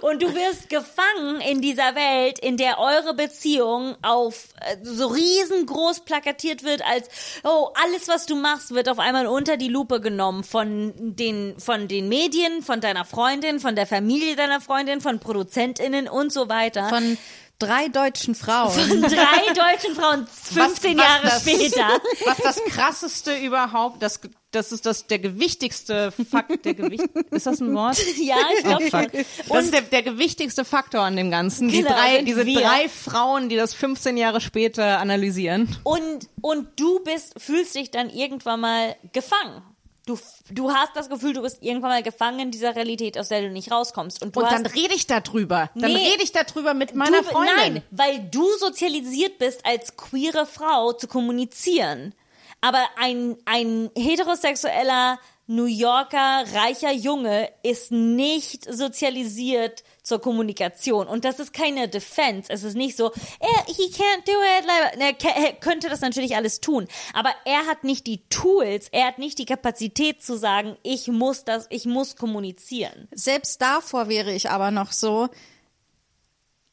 und du wirst gefangen in dieser Welt, in der eure Beziehung auf äh, so riesengroß plakatiert wird als, oh, alles, was du machst, wird auf einmal unter die Lupe genommen von den, von den Medien, von deiner Freundin, von der Familie deiner Freundin, von ProduzentInnen und so weiter. Von drei deutschen Frauen. drei deutschen Frauen 15 was Jahre das- später. Was das krasseste überhaupt, das, das ist das der gewichtigste Fakt, der Gewicht, ist das ein Wort? Ja, ich glaube schon. Das ist der, der gewichtigste Faktor an dem Ganzen. Die Genau, drei, sind diese wir. drei Frauen, die das 15 Jahre später analysieren. Und, und du bist, fühlst dich dann irgendwann mal gefangen. Du, du hast das Gefühl, du bist irgendwann mal gefangen in dieser Realität, aus der du nicht rauskommst. Und du Und hast, dann rede ich darüber. Dann Nee. rede ich darüber mit meiner du, Freundin. Nein, weil du sozialisiert bist, als queere Frau zu kommunizieren. Aber ein, ein heterosexueller New Yorker reicher Junge ist nicht sozialisiert zur Kommunikation. Und das ist keine Defense. Es ist nicht so, er, he can't do it. er könnte das natürlich alles tun. Aber er hat nicht die Tools, er hat nicht die Kapazität zu sagen, ich muss das, ich muss kommunizieren. Selbst davor wäre ich aber noch so,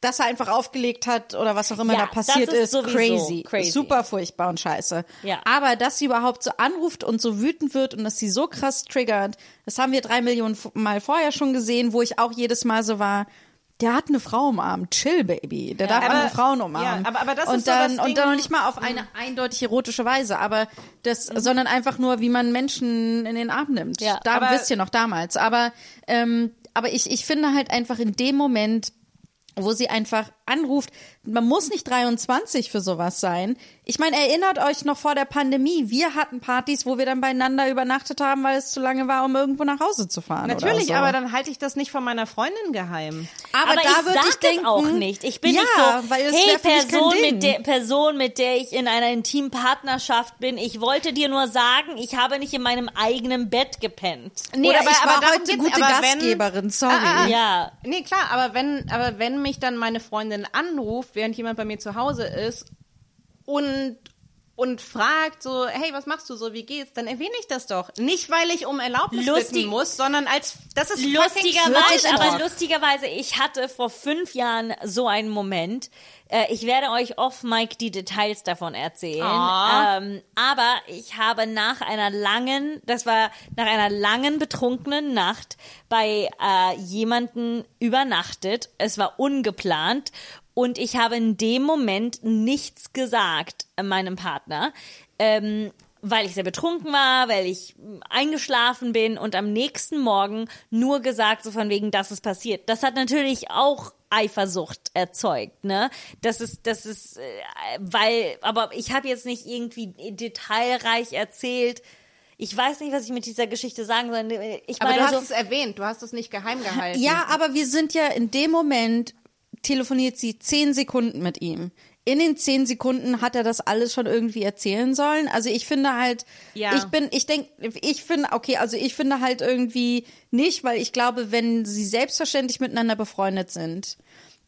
dass er einfach aufgelegt hat oder was auch immer Ja, da passiert ist ist, crazy. crazy. Super furchtbar und scheiße. Ja. Aber dass sie überhaupt so anruft und so wütend wird und dass sie so krass triggert, das haben wir drei Millionen Mal vorher schon gesehen, wo ich auch jedes Mal so war, der hat eine Frau umarmt. Chill, Baby. Der darf aber- andere Frauen umarmen. ja, aber- aber das und ist so dann, das Und dann noch nicht mal auf eine eindeutig erotische Weise, aber das, Mhm. sondern einfach nur, wie man Menschen in den Arm nimmt. Ja, da aber- wisst ihr noch damals. Aber, ähm, aber ich, ich finde halt einfach in dem Moment, wo sie einfach anruft, man muss nicht 23 für sowas sein. Ich meine, erinnert euch noch vor der Pandemie, wir hatten Partys, wo wir dann beieinander übernachtet haben, weil es zu lange war, um irgendwo nach Hause zu fahren. Natürlich, oder so. aber dann halte ich das nicht von meiner Freundin geheim. aber, Aber, da ich würde ich denken, auch nicht. Ich bin ja, nicht so, weil es hey Person mit der Person, mit der ich in einer intimen Partnerschaft bin. Ich wollte dir nur sagen, ich habe nicht in meinem eigenen Bett gepennt. Nee, Oder aber ich aber war darum heute gute aber wenn- Gastgeberin, sorry. Ah, ah, Ja, Nee, klar, aber wenn, aber wenn mich dann meine Freundin anruft, während jemand bei mir zu Hause ist und und fragt so, hey, was machst du so, wie geht's, dann erwähne ich das doch. Nicht, weil ich um Erlaubnis Lustig- bitten muss, sondern als, das ist lustigerweise, aber lustigerweise, ich hatte vor fünf Jahren so einen Moment. Äh, ich werde euch off Mike die Details davon erzählen. Ah. Ähm, aber ich habe nach einer langen, das war nach einer langen betrunkenen Nacht bei äh, jemanden übernachtet. Es war ungeplant. Und ich habe in dem Moment nichts gesagt meinem Partner. Ähm, weil ich sehr betrunken war, weil ich eingeschlafen bin und am nächsten Morgen nur gesagt, so von wegen, dass es passiert. Das hat natürlich auch Eifersucht erzeugt, ne? Das ist, das ist, äh, weil, aber ich habe jetzt nicht irgendwie detailreich erzählt. Ich weiß nicht, was ich mit dieser Geschichte sagen soll. Ich Aber meine du hast so, es erwähnt, du hast es nicht geheim gehalten. Ja, aber wir sind ja in dem Moment telefoniert sie zehn Sekunden mit ihm. In den zehn Sekunden hat er das alles schon irgendwie erzählen sollen. Also ich finde halt, Ja. ich bin, ich denke, ich finde, okay, also ich finde halt irgendwie nicht, weil ich glaube, wenn sie selbstverständlich miteinander befreundet sind,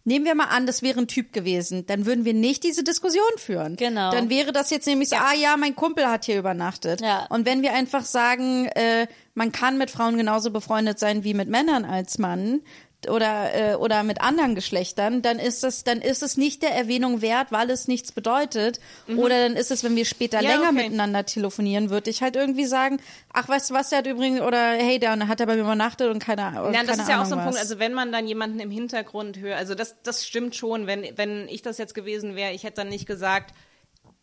nehmen wir mal an, das wäre ein Typ gewesen, dann würden wir nicht diese Diskussion führen. Genau. Dann wäre das jetzt nämlich so, ah ja, mein Kumpel hat hier übernachtet. Ja. Und wenn wir einfach sagen, äh, man kann mit Frauen genauso befreundet sein wie mit Männern als Mann oder äh, oder mit anderen Geschlechtern, dann ist es dann ist es nicht der Erwähnung wert, weil es nichts bedeutet. Oder dann ist es, wenn wir später Mhm. Ja, länger okay. miteinander telefonieren, würde ich halt irgendwie sagen, ach weißt du was, der hat übrigens oder hey, der hat er bei mir übernachtet und keine Ahnung. Ja, das ist ja auch so ein Punkt. was. Also wenn man dann jemanden im Hintergrund hört, also das, das stimmt schon. Wenn, wenn ich das jetzt gewesen wäre, ich hätte dann nicht gesagt,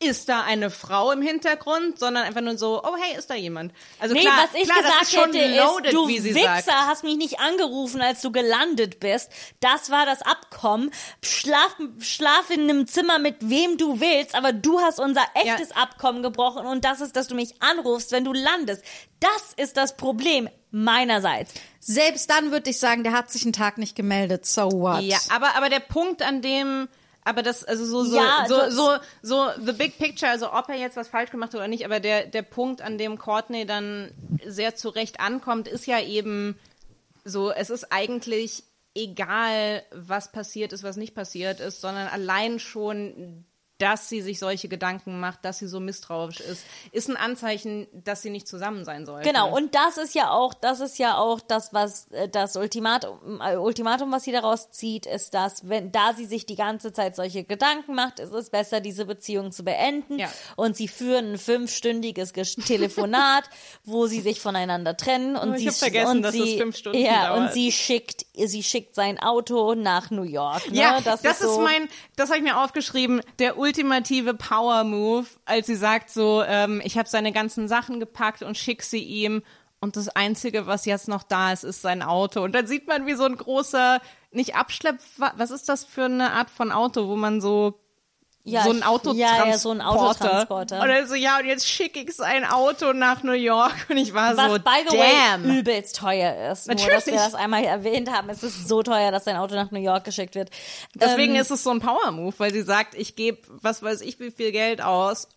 ist da eine Frau im Hintergrund, sondern einfach nur so, oh hey, ist da jemand? Also Nee, klar, was ich klar, das gesagt ist schon hätte, loaded, ist, du wie sie Wichser sagt. hast mich nicht angerufen, als du gelandet bist. Das war das Abkommen. Schlaf, schlaf in einem Zimmer mit wem du willst, aber du hast unser echtes Abkommen gebrochen und das ist, dass du mich anrufst, wenn du landest. Das ist das Problem meinerseits. Selbst dann würde ich sagen, der hat sich einen Tag nicht gemeldet. So what? Ja, aber, aber der Punkt, an dem, aber das, also so, so, Ja, so, so, so, the big picture, also ob er jetzt was falsch gemacht hat oder nicht, aber der, der Punkt, an dem Courtney dann sehr zurecht ankommt, ist ja eben so, es ist eigentlich egal, was passiert ist, was nicht passiert ist, sondern allein schon, dass sie sich solche Gedanken macht, dass sie so misstrauisch ist, ist ein Anzeichen, dass sie nicht zusammen sein sollten. Genau, und das ist ja auch, das ist ja auch das, was äh, das Ultimatum, äh, Ultimatum, was sie daraus zieht, ist, dass, wenn, da sie sich die ganze Zeit solche Gedanken macht, ist es besser, diese Beziehung zu beenden. Ja. Und sie führen ein fünfstündiges Ges- Telefonat, wo sie sich voneinander trennen und Oh, ich sie vergessen, und dass sie, es fünf Stunden ja, dauert. und sie schickt, sie schickt sein Auto nach New York. Ne? Ja, das, ist, so, mein, das habe ich mir aufgeschrieben, der ultimative Power Move, als sie sagt so, ähm, ich habe seine ganzen Sachen gepackt und schick sie ihm und das Einzige, was jetzt noch da ist, ist sein Auto. Und dann sieht man, wie so ein großer, nicht Abschlepp, wa- was ist das für eine Art von Auto, wo man so ja, so ein Autotransporter. Ja, ja, so ein Autotransporter. Und dann so, ja, und jetzt schicke ich sein Auto nach New York. Und ich war Was, so, by the damn. way, übelst teuer ist. Nur, dass Natürlich. wir das einmal erwähnt haben. Es ist so teuer, dass dein Auto nach New York geschickt wird. Deswegen ähm, ist es so ein Power-Move, weil sie sagt, ich gebe, was weiß ich, wie viel Geld aus,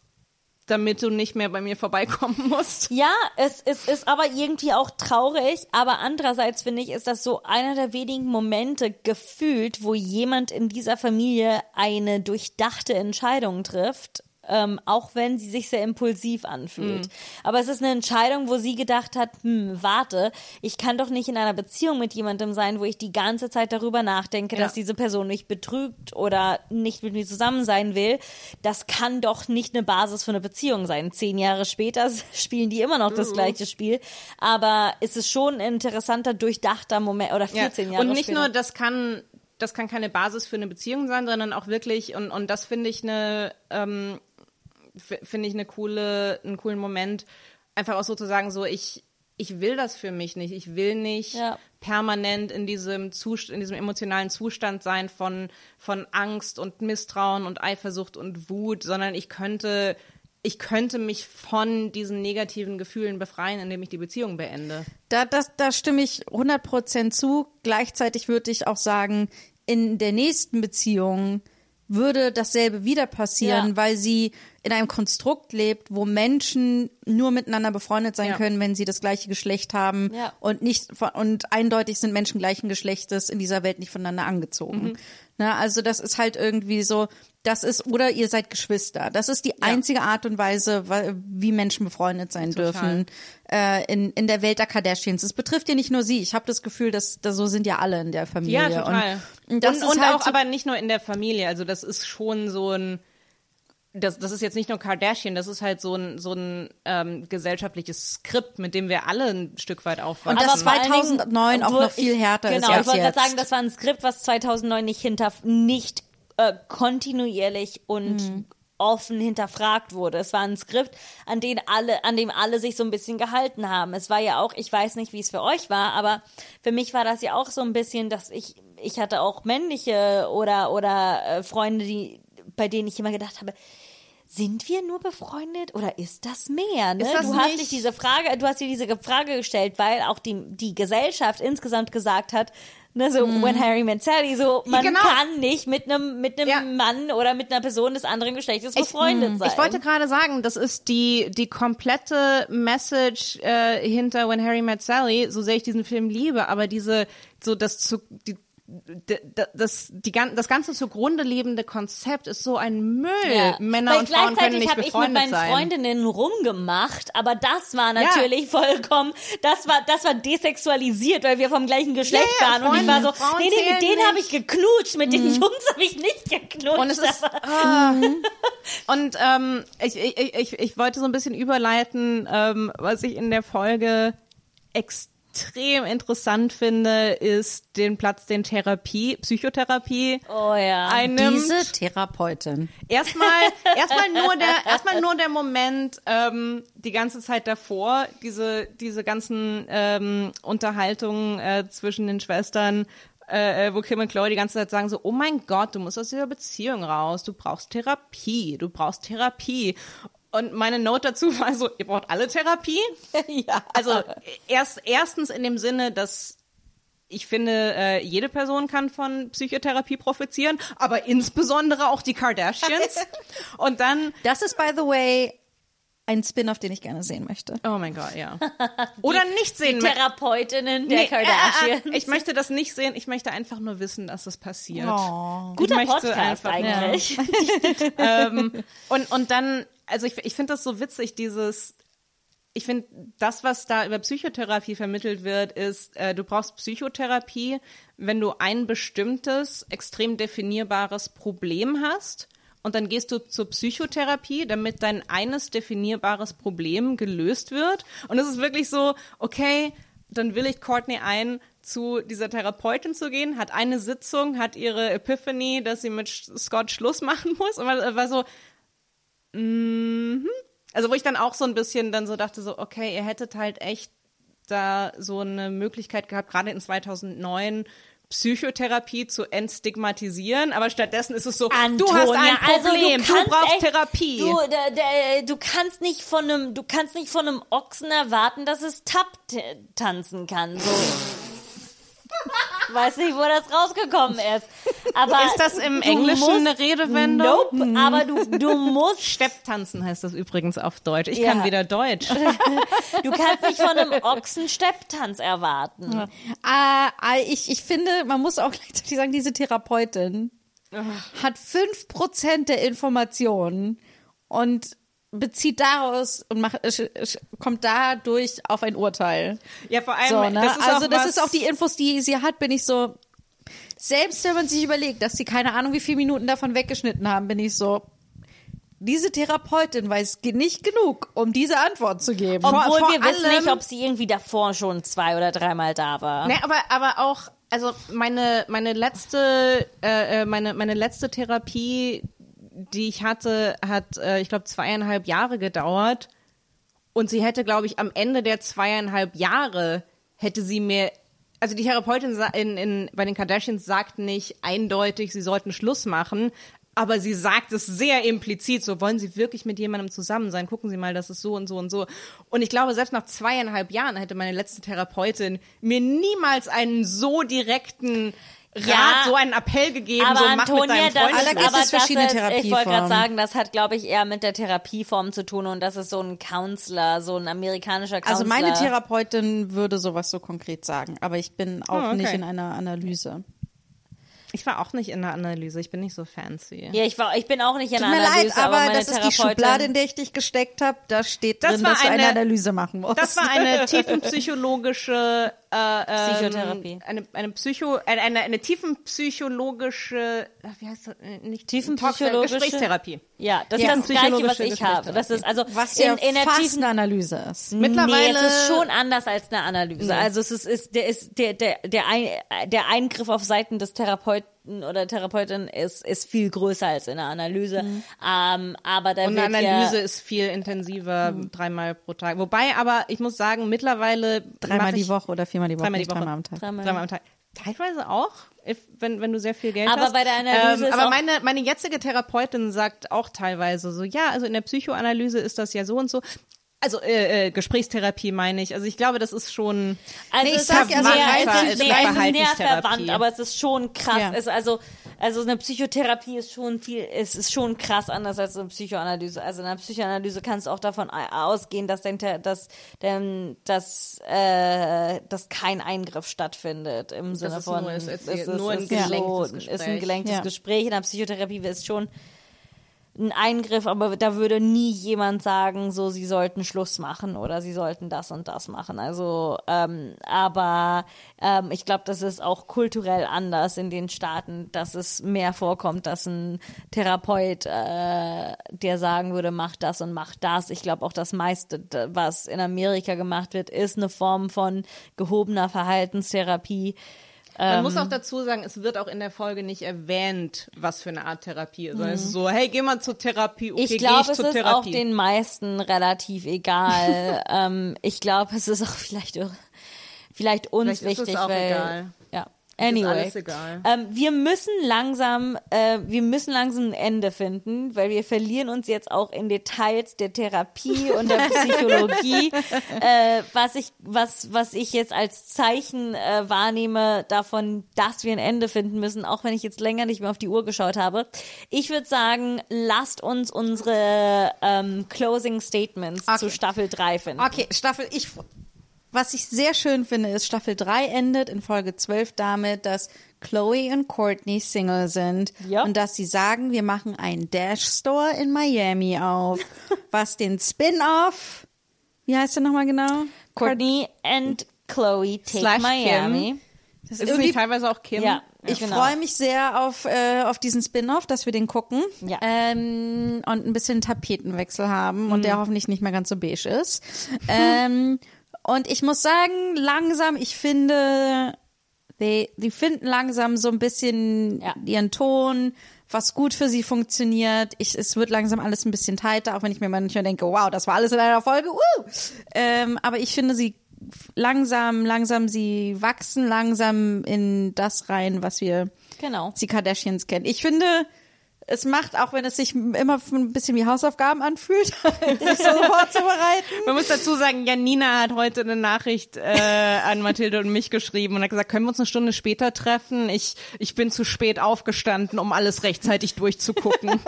damit du nicht mehr bei mir vorbeikommen musst. Ja, es, es ist aber irgendwie auch traurig, aber andererseits finde ich, ist das so einer der wenigen Momente gefühlt, wo jemand in dieser Familie eine durchdachte Entscheidung trifft. Ähm, auch wenn sie sich sehr impulsiv anfühlt. Aber es ist eine Entscheidung, wo sie gedacht hat, hm, warte, ich kann doch nicht in einer Beziehung mit jemandem sein, wo ich die ganze Zeit darüber nachdenke, Ja. dass diese Person mich betrügt oder nicht mit mir zusammen sein will. Das kann doch nicht eine Basis für eine Beziehung sein. Zehn Jahre später spielen die immer noch das gleiche Spiel. Aber es ist schon ein interessanter, durchdachter Moment, oder 14 Jahre Und nicht später. nur, das kann, das kann keine Basis für eine Beziehung sein, sondern auch wirklich, und, und das finde ich eine, ähm, finde ich eine coole, einen coolen Moment, einfach auch sozusagen so, ich, ich will das für mich nicht. Ich will nicht Ja. permanent in diesem Zust in diesem emotionalen Zustand sein von, von Angst und Misstrauen und Eifersucht und Wut, sondern ich könnte, ich könnte mich von diesen negativen Gefühlen befreien, indem ich die Beziehung beende. Da, das, da stimme ich 100% zu. Gleichzeitig würde ich auch sagen, in der nächsten Beziehung würde dasselbe wieder passieren, Ja. weil sie in einem Konstrukt lebt, wo Menschen nur miteinander befreundet sein Ja. können, wenn sie das gleiche Geschlecht haben Ja. und nicht von, und eindeutig sind Menschen gleichen Geschlechtes in dieser Welt nicht voneinander angezogen. Ne, also das ist halt irgendwie so, das ist oder ihr seid Geschwister. Das ist die einzige Art und Weise, wie Menschen befreundet sein Total. dürfen äh, in, in der Welt der Kardashians. Es betrifft ja nicht nur sie. Ich habe das Gefühl, dass, dass so sind ja alle in der Familie. Ja, total. Und, und ist und halt auch so- aber nicht nur in der Familie. Also das ist schon so ein, das, das ist jetzt nicht nur Kardashian, das ist halt so ein, so ein ähm, gesellschaftliches Skript, mit dem wir alle ein Stück weit aufwachsen. Und das vor allen Dingen, 2009 auch noch viel ich- härter ist genau, ich wollte gerade sagen, das war ein Skript, was 2009 nicht hinter, nicht äh, kontinuierlich und Mhm. offen hinterfragt wurde. Es war ein Skript, an den alle, an dem alle sich so ein bisschen gehalten haben. Es war ja auch, ich weiß nicht, wie es für euch war, aber für mich war das ja auch so ein bisschen, dass ich, ich hatte auch männliche oder oder äh, Freunde, die, bei denen ich immer gedacht habe, sind wir nur befreundet oder ist das mehr? Ne? Das du hast nicht- dich diese Frage, du hast dir diese Frage gestellt, weil auch die, die Gesellschaft insgesamt gesagt hat, Ne, so when Harry met Sally, so man Genau. kann nicht mit einem mit einem Ja. Mann oder mit einer Person des anderen Geschlechtes befreundet sein. Ich wollte gerade sagen, das ist die, die komplette Message äh, hinter When Harry Met Sally, so sehr ich diesen Film liebe, aber diese, so das zu, die, das, die, das ganze zugrunde lebende Konzept ist so ein Müll. Ja. Männer Weil und Frauen können gleichzeitig nicht habe ich mit befreundet meinen sein. Freundinnen rumgemacht, aber das war natürlich vollkommen, das war, das war desexualisiert, weil wir vom gleichen Geschlecht Ja, ja, waren und ich war so, Freunde, Frauen nee, nee, mit denen habe ich geknutscht, mit den Jungs habe ich nicht geknutscht. Und es ist, ah. und ähm, ich, ich, ich, ich wollte so ein bisschen überleiten, ähm, was ich in der Folge extrem interessant finde, ist den Platz, den Therapie, Psychotherapie oh ja. einnimmt. Diese Therapeutin. Erstmal, erstmal nur der, erstmal nur der Moment, ähm, die ganze Zeit davor, diese, diese ganzen ähm, Unterhaltungen äh, zwischen den Schwestern, äh, äh, wo Kim und Chloe die ganze Zeit sagen so, oh mein Gott, du musst aus dieser Beziehung raus, du brauchst Therapie, du brauchst Therapie. Und meine Note dazu war so, ihr braucht alle Therapie? ja. Also erst erstens in dem Sinne, dass ich finde, äh, jede Person kann von Psychotherapie profitieren, aber insbesondere auch die Kardashians. Und dann, Das ist, by the way, ein Spin-off, den ich gerne sehen möchte. oh mein Gott, ja. Oder nicht sehen. die Therapeutinnen der Nee, Kardashians. äh, äh, ich möchte das nicht sehen. Ich möchte einfach nur wissen, dass es passiert. Oh. Ich Guter Podcast einfach eigentlich. ähm, und, und dann, also ich, ich finde das so witzig, dieses, ich finde, das, was da über Psychotherapie vermittelt wird, ist, äh, du brauchst Psychotherapie, wenn du ein bestimmtes, extrem definierbares Problem hast. Und dann gehst du zur Psychotherapie, damit dein eines definierbares Problem gelöst wird. Und es ist wirklich so, okay, dann will ich Courtney ein, zu dieser Therapeutin zu gehen, hat eine Sitzung, hat ihre Epiphany, dass sie mit Scott Schluss machen muss. Und war, so, mhm. Also wo ich dann auch so ein bisschen dann so dachte, so, okay, ihr hättet halt echt da so eine Möglichkeit gehabt, gerade in 2009 Psychotherapie zu entstigmatisieren, aber stattdessen ist es so, du hast ein also Problem, du, kannst brauchst echt- Therapie. Du, du kannst nicht von einem, du kannst nicht von einem Ochsen erwarten, dass es Tap tanzen kann. So. Weiß nicht, wo das rausgekommen ist. Aber ist das im du Englischen musst, eine Redewendung? Nope, aber du, du musst Stepptanzen heißt das übrigens auf Deutsch. Ich Ja. kann wieder Deutsch. Du kannst nicht von einem Ochsen Stepptanz erwarten. Ah, ah, ich, ich finde, man muss auch gleichzeitig sagen, diese Therapeutin hat fünf Prozent der Informationen und bezieht daraus und macht, kommt dadurch auf ein Urteil. Ja, vor allem, So, ne? das ist also auch das ist auch die Infos, die sie hat, bin ich so, selbst wenn man sich überlegt, dass sie keine Ahnung, wie viele Minuten davon weggeschnitten haben, bin ich so, diese Therapeutin weiß nicht genug, um diese Antwort zu geben. Obwohl vor wir wissen nicht, ob sie irgendwie davor schon zwei oder dreimal da war. Ne, aber, aber auch, also meine, meine letzte, äh, äh, meine, meine letzte Therapie, die ich hatte, hat, äh, ich glaube, zweieinhalb Jahre gedauert. Und sie hätte, glaube ich, am Ende der zweieinhalb Jahre hätte sie mir, also die Therapeutin in, in, bei den Kardashians sagt nicht eindeutig, sie sollten Schluss machen, aber sie sagt es sehr implizit, so wollen sie wirklich mit jemandem zusammen sein, gucken Sie mal, das ist so und so und so. Und ich glaube, selbst nach zweieinhalb Jahren hätte meine letzte Therapeutin mir niemals einen so direkten Rat, Ja, so einen Appell gegeben, Aber so mach mit Antonia, deinem das Freund ist, gibt aber es das verschiedene ist, ich wollte gerade Therapieformen. sagen, das hat, glaube ich, eher mit der Therapieform zu tun und das ist so ein Counselor, so ein amerikanischer Counselor. Also meine Therapeutin würde sowas so konkret sagen, aber ich bin auch Oh, okay. nicht in einer Analyse. Ich war auch nicht in der Analyse, ich bin nicht so fancy. Ja, ich war, ich bin auch nicht in Tut der mir Analyse, leid, aber, meine das ist die. Schublade, in der ich dich gesteckt habe. Da steht Das drin, war dass du eine eine- Analyse machen musst. Das war eine tiefenpsychologische äh, ähm, Psychotherapie. Eine, eine Psycho, eine, eine, eine tiefenpsychologische, äh, wie heißt das? Äh, Nicht Tiefenpsychologische? Gesprächskherapie. Ja, das Ja, ist das Gleiche, was ich habe. Das ist also was in, ja in der fast tiefen eine Analyse ist. Mittlerweile- Nee, es ist schon anders als eine Analyse. Also es ist, ist der ist der der der, ein, der Eingriff auf Seiten des Therapeuten oder Therapeutin ist ist viel größer als in einer Analyse. Ähm, aber da Und eine Analyse ja, ist viel intensiver, dreimal pro Tag. Wobei aber, ich muss sagen, mittlerweile Dreimal die Woche oder viermal die Woche, Dreimal die Woche. dreimal am Tag. Dreimal. Dreimal am Tag. Teilweise auch, if, wenn, wenn du sehr viel Geld Aber hast. bei der Analyse ist aber auch- meine, meine jetzige Therapeutin sagt auch teilweise so, ja, also in der Psychoanalyse ist das ja so und so. Also äh, äh, Gesprächstherapie meine ich. Also ich glaube, das ist schon. Also Nee, ich es sag ja, näher, Reiter es ist nee, es ist näher verwandt, aber es ist schon krass. Ja. Es, also, also eine Psychotherapie ist schon viel, es ist schon krass anders als eine Psychoanalyse. Also in einer Psychoanalyse kannst du auch davon au- ausgehen, dass dein, dass, denn, dass, äh, dass kein Eingriff stattfindet im Sinne es von nur ist, es ist es nur ein gelenktes so, ist ein Gespräch. gelenktes Ja. Gespräch. In der Psychotherapie ist schon ein Eingriff, aber da würde nie jemand sagen, so sie sollten Schluss machen oder sie sollten das und das machen. Also, ähm, aber ähm, ich glaube, das ist auch kulturell anders in den Staaten, dass es mehr vorkommt, dass ein Therapeut äh, dir sagen würde, mach das und mach das. Ich glaube auch das meiste, was in Amerika gemacht wird, ist eine Form von gehobener Verhaltenstherapie. Man muss auch dazu sagen, es wird auch in der Folge nicht erwähnt, was für eine Art Therapie ist. Sondern es ist so, hey, geh mal zur Therapie. Okay, ich glaube, es zur ist Therapie. auch den meisten relativ egal. ähm, ich glaube, es ist auch vielleicht, vielleicht uns Vielleicht wichtig, weil egal. ja. Anyway. Ähm, wir müssen langsam, äh, wir müssen langsam ein Ende finden, weil wir verlieren uns jetzt auch in Details der Therapie und der Psychologie, äh, was ich, was, was ich jetzt als Zeichen äh, wahrnehme davon, dass wir ein Ende finden müssen, auch wenn ich jetzt länger nicht mehr auf die Uhr geschaut habe. Ich würde sagen, lasst uns unsere ähm, Closing Statements Okay. zu Staffel 3 finden. Okay, Staffel, ich, was ich sehr schön finde, ist, Staffel 3 endet in Folge 12 damit, dass Chloe und Courtney Single sind Ja. und dass sie sagen, wir machen einen Dash Store in Miami auf, was den Spin-off, wie heißt der nochmal genau? Courtney and Chloe take Slash Miami. Das Ist ist nicht teilweise auch Kim? Ja, Ich genau. freue mich sehr auf, äh, auf diesen Spin-off, dass wir den gucken Ja. ähm, und ein bisschen Tapetenwechsel haben und Mhm. der hoffentlich nicht mehr ganz so beige ist. ähm, und ich muss sagen, langsam, ich finde, die, die finden langsam so ein bisschen Ja. ihren Ton, was gut für sie funktioniert. Ich, es wird langsam alles ein bisschen tighter, auch wenn ich mir manchmal denke, wow, das war alles in einer Folge. Uh! Ähm, aber ich finde sie langsam, langsam, sie wachsen langsam in das rein, was wir Genau. die Kardashians kennen. Ich finde, es macht, auch wenn es sich immer ein bisschen wie Hausaufgaben anfühlt, sich so vorzubereiten. Man muss dazu sagen, Janina hat heute eine Nachricht äh, an Mathilde und mich geschrieben und hat gesagt, können wir uns eine Stunde später treffen? Ich, ich bin zu spät aufgestanden, um alles rechtzeitig durchzugucken.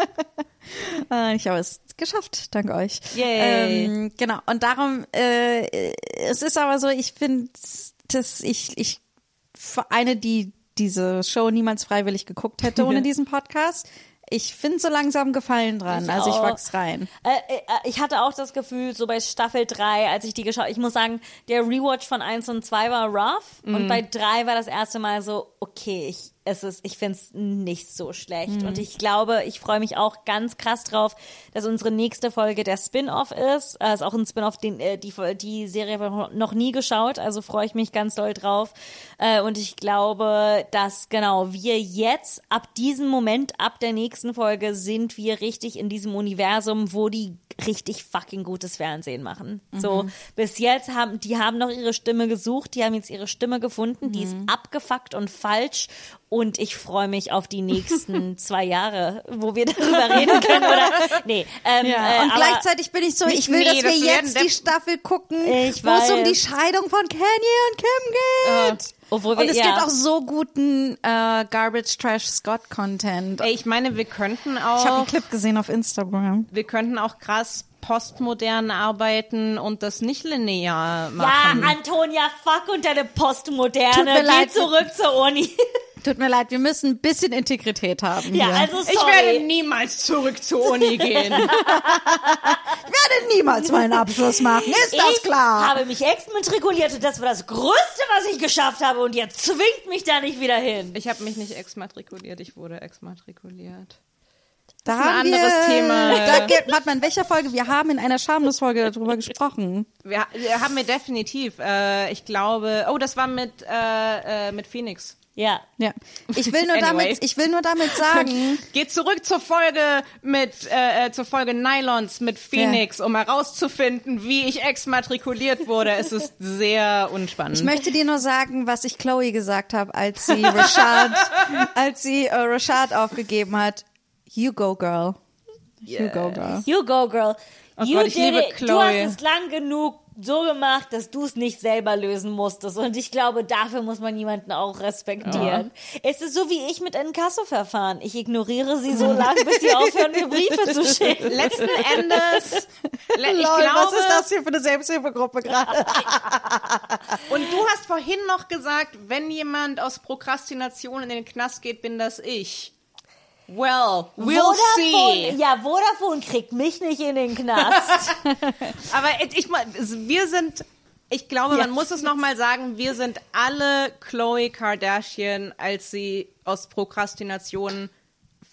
Äh, Ich habe es geschafft, dank euch. Yay. Ähm, genau. Und darum, äh, es ist aber so, ich finde, dass ich, ich für eine, die diese Show niemals freiwillig geguckt hätte ohne diesen Podcast. Ich finde so langsam Gefallen dran. Ich also ich wachs rein. Äh, äh, ich hatte auch das Gefühl, so bei Staffel 3, als ich die geschaut ich muss sagen, der Rewatch von 1 und 2 war rough und bei 3 war das erste Mal so, okay, ich, es ist, ich finde es nicht so schlecht. Und ich glaube, ich freue mich auch ganz krass drauf, dass unsere nächste Folge der Spin-off ist. Äh, ist auch ein Spin-off, den äh, die, die Serie habe ich noch nie geschaut, also freue ich mich ganz doll drauf. Äh, und ich glaube, dass genau wir jetzt ab diesem Moment, ab der nächsten Folge, sind wir richtig in diesem Universum, wo die richtig fucking gutes Fernsehen machen. So bis jetzt haben die haben noch ihre Stimme gesucht, die haben jetzt ihre Stimme gefunden, die ist abgefuckt und falsch. Und ich freue mich auf die nächsten zwei Jahre, wo wir darüber reden können. Oder nee, ähm, Ja, äh, und gleichzeitig bin ich so, ich will, nee, dass wir das werden jetzt die Staffel gucken, wo es um die. Scheidung von Kanye und Kim geht. Obwohl wir- und es ja. gibt auch so guten äh, Garbage Trash Scott Content. Ey, ich meine, wir könnten Ich habe auch, einen Clip gesehen auf Instagram. wir könnten auch krass postmodern arbeiten und das nicht linear machen. Ja, Antonia, fuck und deine Postmoderne. Tut mir Geh leid. zurück zur Uni. Tut mir leid, wir müssen ein bisschen Integrität haben ja, hier. also sorry. ich werde niemals zurück zur Uni gehen. ich werde niemals meinen Abschluss machen, ist das ich klar? habe mich exmatrikuliert und das war das Größte, was ich geschafft habe und jetzt zwingt mich da nicht wieder hin. Ich habe mich nicht exmatrikuliert, ich wurde exmatrikuliert. da ist ein anderes wir, Thema. Da, geht- warte mal, in welcher Folge? Wir haben in einer Schamlos-Folge darüber gesprochen. Wir, wir haben wir definitiv. Äh, ich glaube, oh, das war mit äh, äh, mit Phoenix. Ja. Ja. Ich will nur Anyway. damit, ich will nur damit sagen, Geht zurück zur Folge mit äh, äh, zur Folge Nylons mit Phoenix, um herauszufinden, wie ich exmatrikuliert wurde. Es ist sehr unspannend. Ich möchte dir nur sagen, was ich Chloe gesagt habe, als sie Rashad, als sie äh, Rashad aufgegeben hat. You go, girl. You go, girl. You go, girl. Oh you Gott, ich did liebe it. Du Chloe. hast es lang genug so gemacht, dass du es nicht selber lösen musstest. Und ich glaube, dafür muss man jemanden auch respektieren. Es ist so wie ich mit Inkasso-Verfahren. Ich ignoriere sie so lange, bis sie aufhören, mir Briefe zu schicken. Letzten Endes, le- ich Lol, glaube, was ist das hier für eine Selbsthilfegruppe gerade? Und du hast vorhin noch gesagt, wenn jemand aus Prokrastination in den Knast geht, bin das ich. Well, we'll see. Vodafone, ja, Vodafone kriegt mich nicht in den Knast. Aber ich wir sind, ich glaube, man muss es noch mal sagen, wir sind alle Chloe Kardashian, als sie aus Prokrastination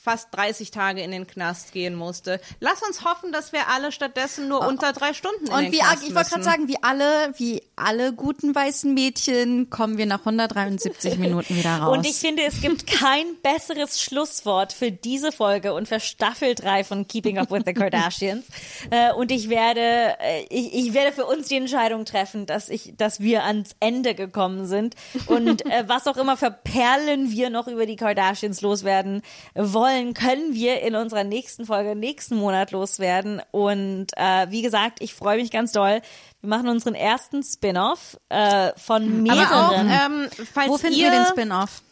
fast 30 Tage in den Knast gehen musste. Lass uns hoffen, dass wir alle stattdessen nur unter drei Stunden in Und den wie, Knast ich wollte gerade sagen, wie alle, wie alle guten weißen Mädchen kommen wir nach 173 Minuten wieder raus. Und ich finde, es gibt kein besseres Schlusswort für diese Folge und für Staffel 3 von Keeping Up with the Kardashians. Äh, und ich werde, äh, ich, ich werde für uns die Entscheidung treffen, dass ich, dass wir ans Ende gekommen sind. Und äh, was auch immer für Perlen wir noch über die Kardashians loswerden wollen, können wir in unserer nächsten Folge nächsten Monat loswerden. Und äh, wie gesagt, ich freue mich ganz doll. Wir machen unseren ersten Spin-off äh, von mehreren. Aber auch, ähm, falls Wo finden ihr, wir den Spin-off?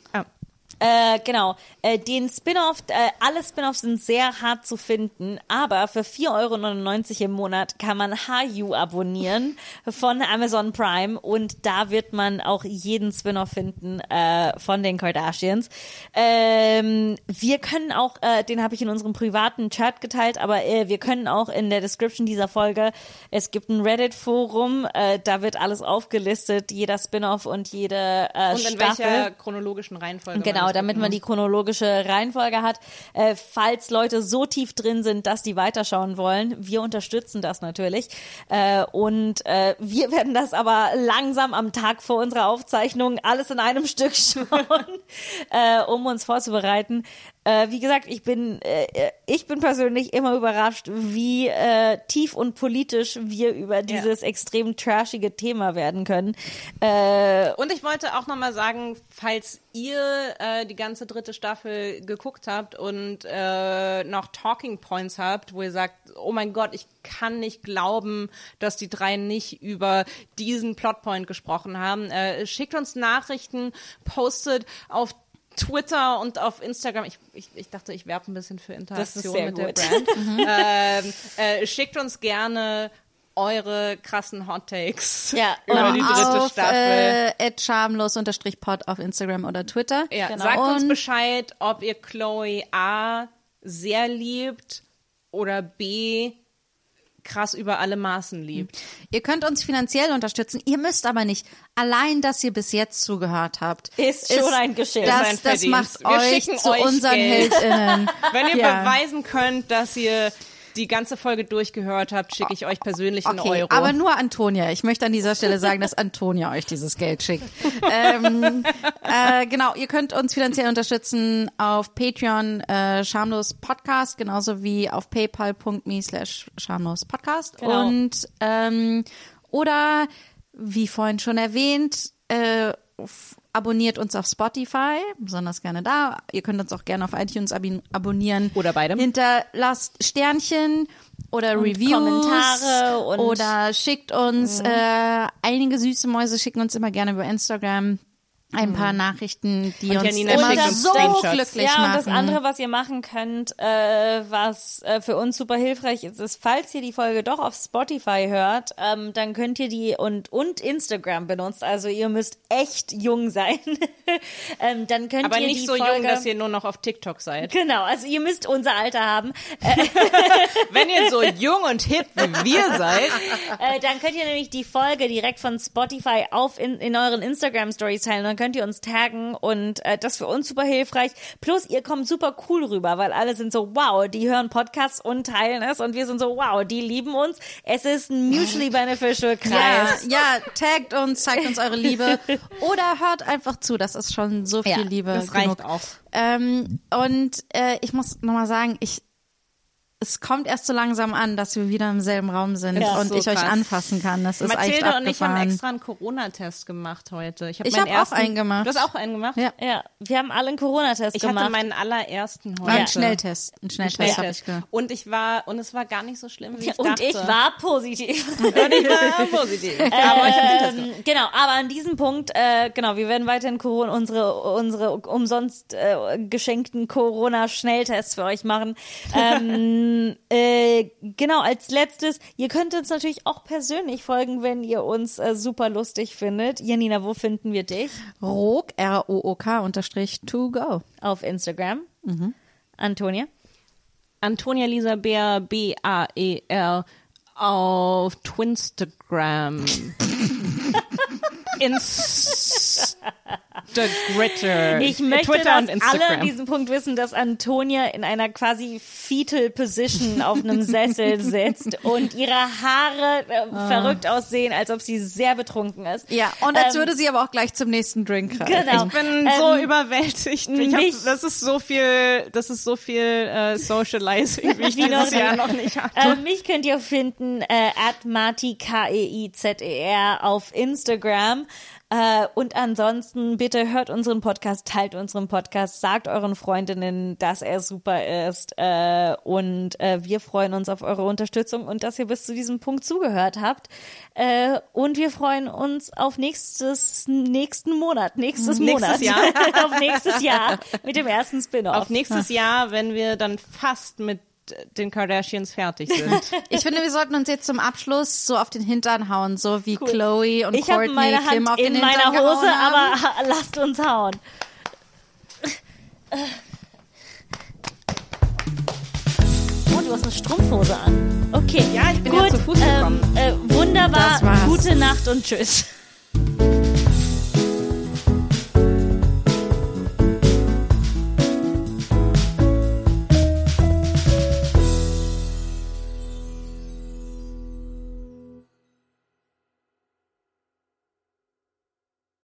Äh, genau. Äh, den Spin-off, äh, alle Spin-offs sind sehr hart zu finden, aber für 4,99 Euro im Monat kann man HU abonnieren von Amazon Prime und da wird man auch jeden Spin-off finden äh, von den Kardashians. Ähm, wir können auch, äh, den habe ich in unserem privaten Chat geteilt, aber äh, wir können auch in der Description dieser Folge, es gibt ein Reddit-Forum, äh, da wird alles aufgelistet, jeder Spin-off und jede äh, und in Staffel. welcher chronologischen Reihenfolge man Genau, damit man die chronologische Reihenfolge hat. Äh, falls Leute so tief drin sind, dass die weiterschauen wollen, wir unterstützen das natürlich. Äh, und äh, wir werden das aber langsam am Tag vor unserer Aufzeichnung alles in einem Stück schauen, äh, um uns vorzubereiten. Äh, wie gesagt, ich bin, äh, ich bin persönlich immer überrascht, wie äh, tief und politisch wir über dieses extrem trashige Thema werden können. Äh, Und ich wollte auch nochmal sagen, falls ihr äh, die ganze dritte Staffel geguckt habt und äh, noch Talking Points habt, wo ihr sagt, oh mein Gott, ich kann nicht glauben, dass die drei nicht über diesen Plotpoint gesprochen haben, äh, schickt uns Nachrichten, postet auf Twitter und auf Instagram. Ich, ich, ich dachte, ich werbe ein bisschen für Interaktion mit der gut. Brand. ähm, äh, schickt uns gerne eure krassen Hot Takes Ja, über die dritte auf Staffel. äh, schamlos-pod auf Instagram oder Twitter. Ja, Genau. sagt uns Und- Bescheid, ob ihr Chloe A sehr liebt oder B krass über alle Maßen liebt. Ihr könnt uns finanziell unterstützen. Ihr müsst aber nicht. Allein, dass ihr bis jetzt zugehört habt, Ist schon ein Geschenk. Das, Ist das macht Wir euch zu euch unseren Geld. HeldInnen. Wenn ihr Ja. beweisen könnt, dass ihr die ganze Folge durchgehört habt, schicke ich euch persönlich einen Okay, Euro. aber nur Antonia. Ich möchte an dieser Stelle sagen, dass Antonia euch dieses Geld schickt. ähm, äh, genau, ihr könnt uns finanziell unterstützen auf Patreon äh, Schamlos Podcast, genauso wie auf paypal.me slash Schamlos Podcast. Genau. Und ähm, oder wie vorhin schon erwähnt, äh, abonniert uns auf Spotify, besonders gerne da. Ihr könnt uns auch gerne auf iTunes abonnieren. Oder beide. Hinterlasst Sternchen oder Reviews. Kommentare und- oder schickt uns, äh, einige süße Mäuse schicken uns immer gerne über Instagram ein paar Nachrichten, die Und uns Janina immer so glücklich ja, machen. und das andere, was ihr machen könnt, äh, was äh, für uns super hilfreich ist, ist, falls ihr die Folge doch auf Spotify hört, ähm, dann könnt ihr die und, und Instagram benutzt. Also ihr müsst echt jung sein. ähm, dann könnt aber ihr nicht die so Folge, jung, dass ihr nur noch auf TikTok seid. Genau, also ihr müsst unser Alter haben. Wenn ihr so jung und hip wie wir seid, Äh, dann könnt ihr nämlich die Folge direkt von Spotify auf in, in euren Instagram Stories teilen. Könnt ihr uns taggen und äh, das ist für uns super hilfreich. Plus ihr kommt super cool rüber, weil alle sind so, wow, die hören Podcasts und teilen es und wir sind so, wow, die lieben uns. Es ist ein mutually beneficial ja, Kreis. ja, taggt uns, zeigt uns eure Liebe oder hört einfach zu. Das ist schon so viel Ja, Liebe das reicht genug. auch. Ähm, und äh, ich muss nochmal sagen, ich es kommt erst so langsam an, dass wir wieder im selben Raum sind Ja, und so ich euch krass. anfassen kann. Das ist echt Mathilde und ich haben abgefahren. extra einen Corona-Test gemacht heute. Ich habe Ich meinen hab auch einen gemacht. Du hast auch einen gemacht? Ja. Ja, wir haben alle einen Corona-Test Ich gemacht. hatte meinen allerersten heute. Ein Schnelltest. Ein Schnelltest habe ich Schnelltest. gemacht. Und ich war, und es war gar nicht so schlimm, wie ich und dachte. ich war positiv. Und ich war positiv. Aber ich hab den Test gemacht. Ähm, genau, aber an diesem Punkt, äh, genau, wir werden weiterhin Corona, unsere, unsere umsonst äh, geschenkten Corona-Schnelltests für euch machen. Ähm, äh, genau, als letztes, ihr könnt uns natürlich auch persönlich folgen, wenn ihr uns äh, super lustig findet. Janina, wo finden wir dich? Rook, R-O-O-K unterstrich to go. Auf Instagram. Mhm. Antonia? Antonia Lisa Bär, B-A-E-R, auf Twinstagram. Instagritter. Ich möchte, Twitter und dass alle an diesem Punkt wissen, dass Antonia in einer quasi fetal Position auf einem Sessel sitzt und ihre Haare äh, Ah. verrückt aussehen, als ob sie sehr betrunken ist. Ja, und als Ähm, würde sie aber auch gleich zum nächsten Drink rein. Genau. Ich bin so Ähm, überwältigt. Ich hab, mich- das ist so viel, das ist so viel äh, Socializing, wie ich Wie noch dieses Jahr nie. noch nicht hatte. Äh, mich könnt ihr finden äh, at Marti K-E-I-Z-E-R auf Instagram. Äh, und ansonsten bitte hört unseren Podcast, teilt unseren Podcast, sagt euren Freundinnen, dass er super ist. Äh, und äh, wir freuen uns auf eure Unterstützung und dass ihr bis zu diesem Punkt zugehört habt. Und wir freuen uns auf nächstes nächsten Monat, nächstes, Nächstes Monat, Jahr. auf nächstes Jahr mit dem ersten Spin-off. Auf nächstes Jahr, wenn wir dann fast mit den Kardashians fertig sind. Ich finde, wir sollten uns jetzt zum Abschluss so auf den Hintern hauen, so wie Chloe und Ich Courtney meine Kim Hand auf den in meiner Hintern Hose, gehauen haben. aber lasst uns hauen. Oh, du hast eine Strumpfhose an. Okay. Ja, ich bin Gut, ja zu Fuß gekommen. Ähm, äh, wunderbar. Gute Nacht und tschüss.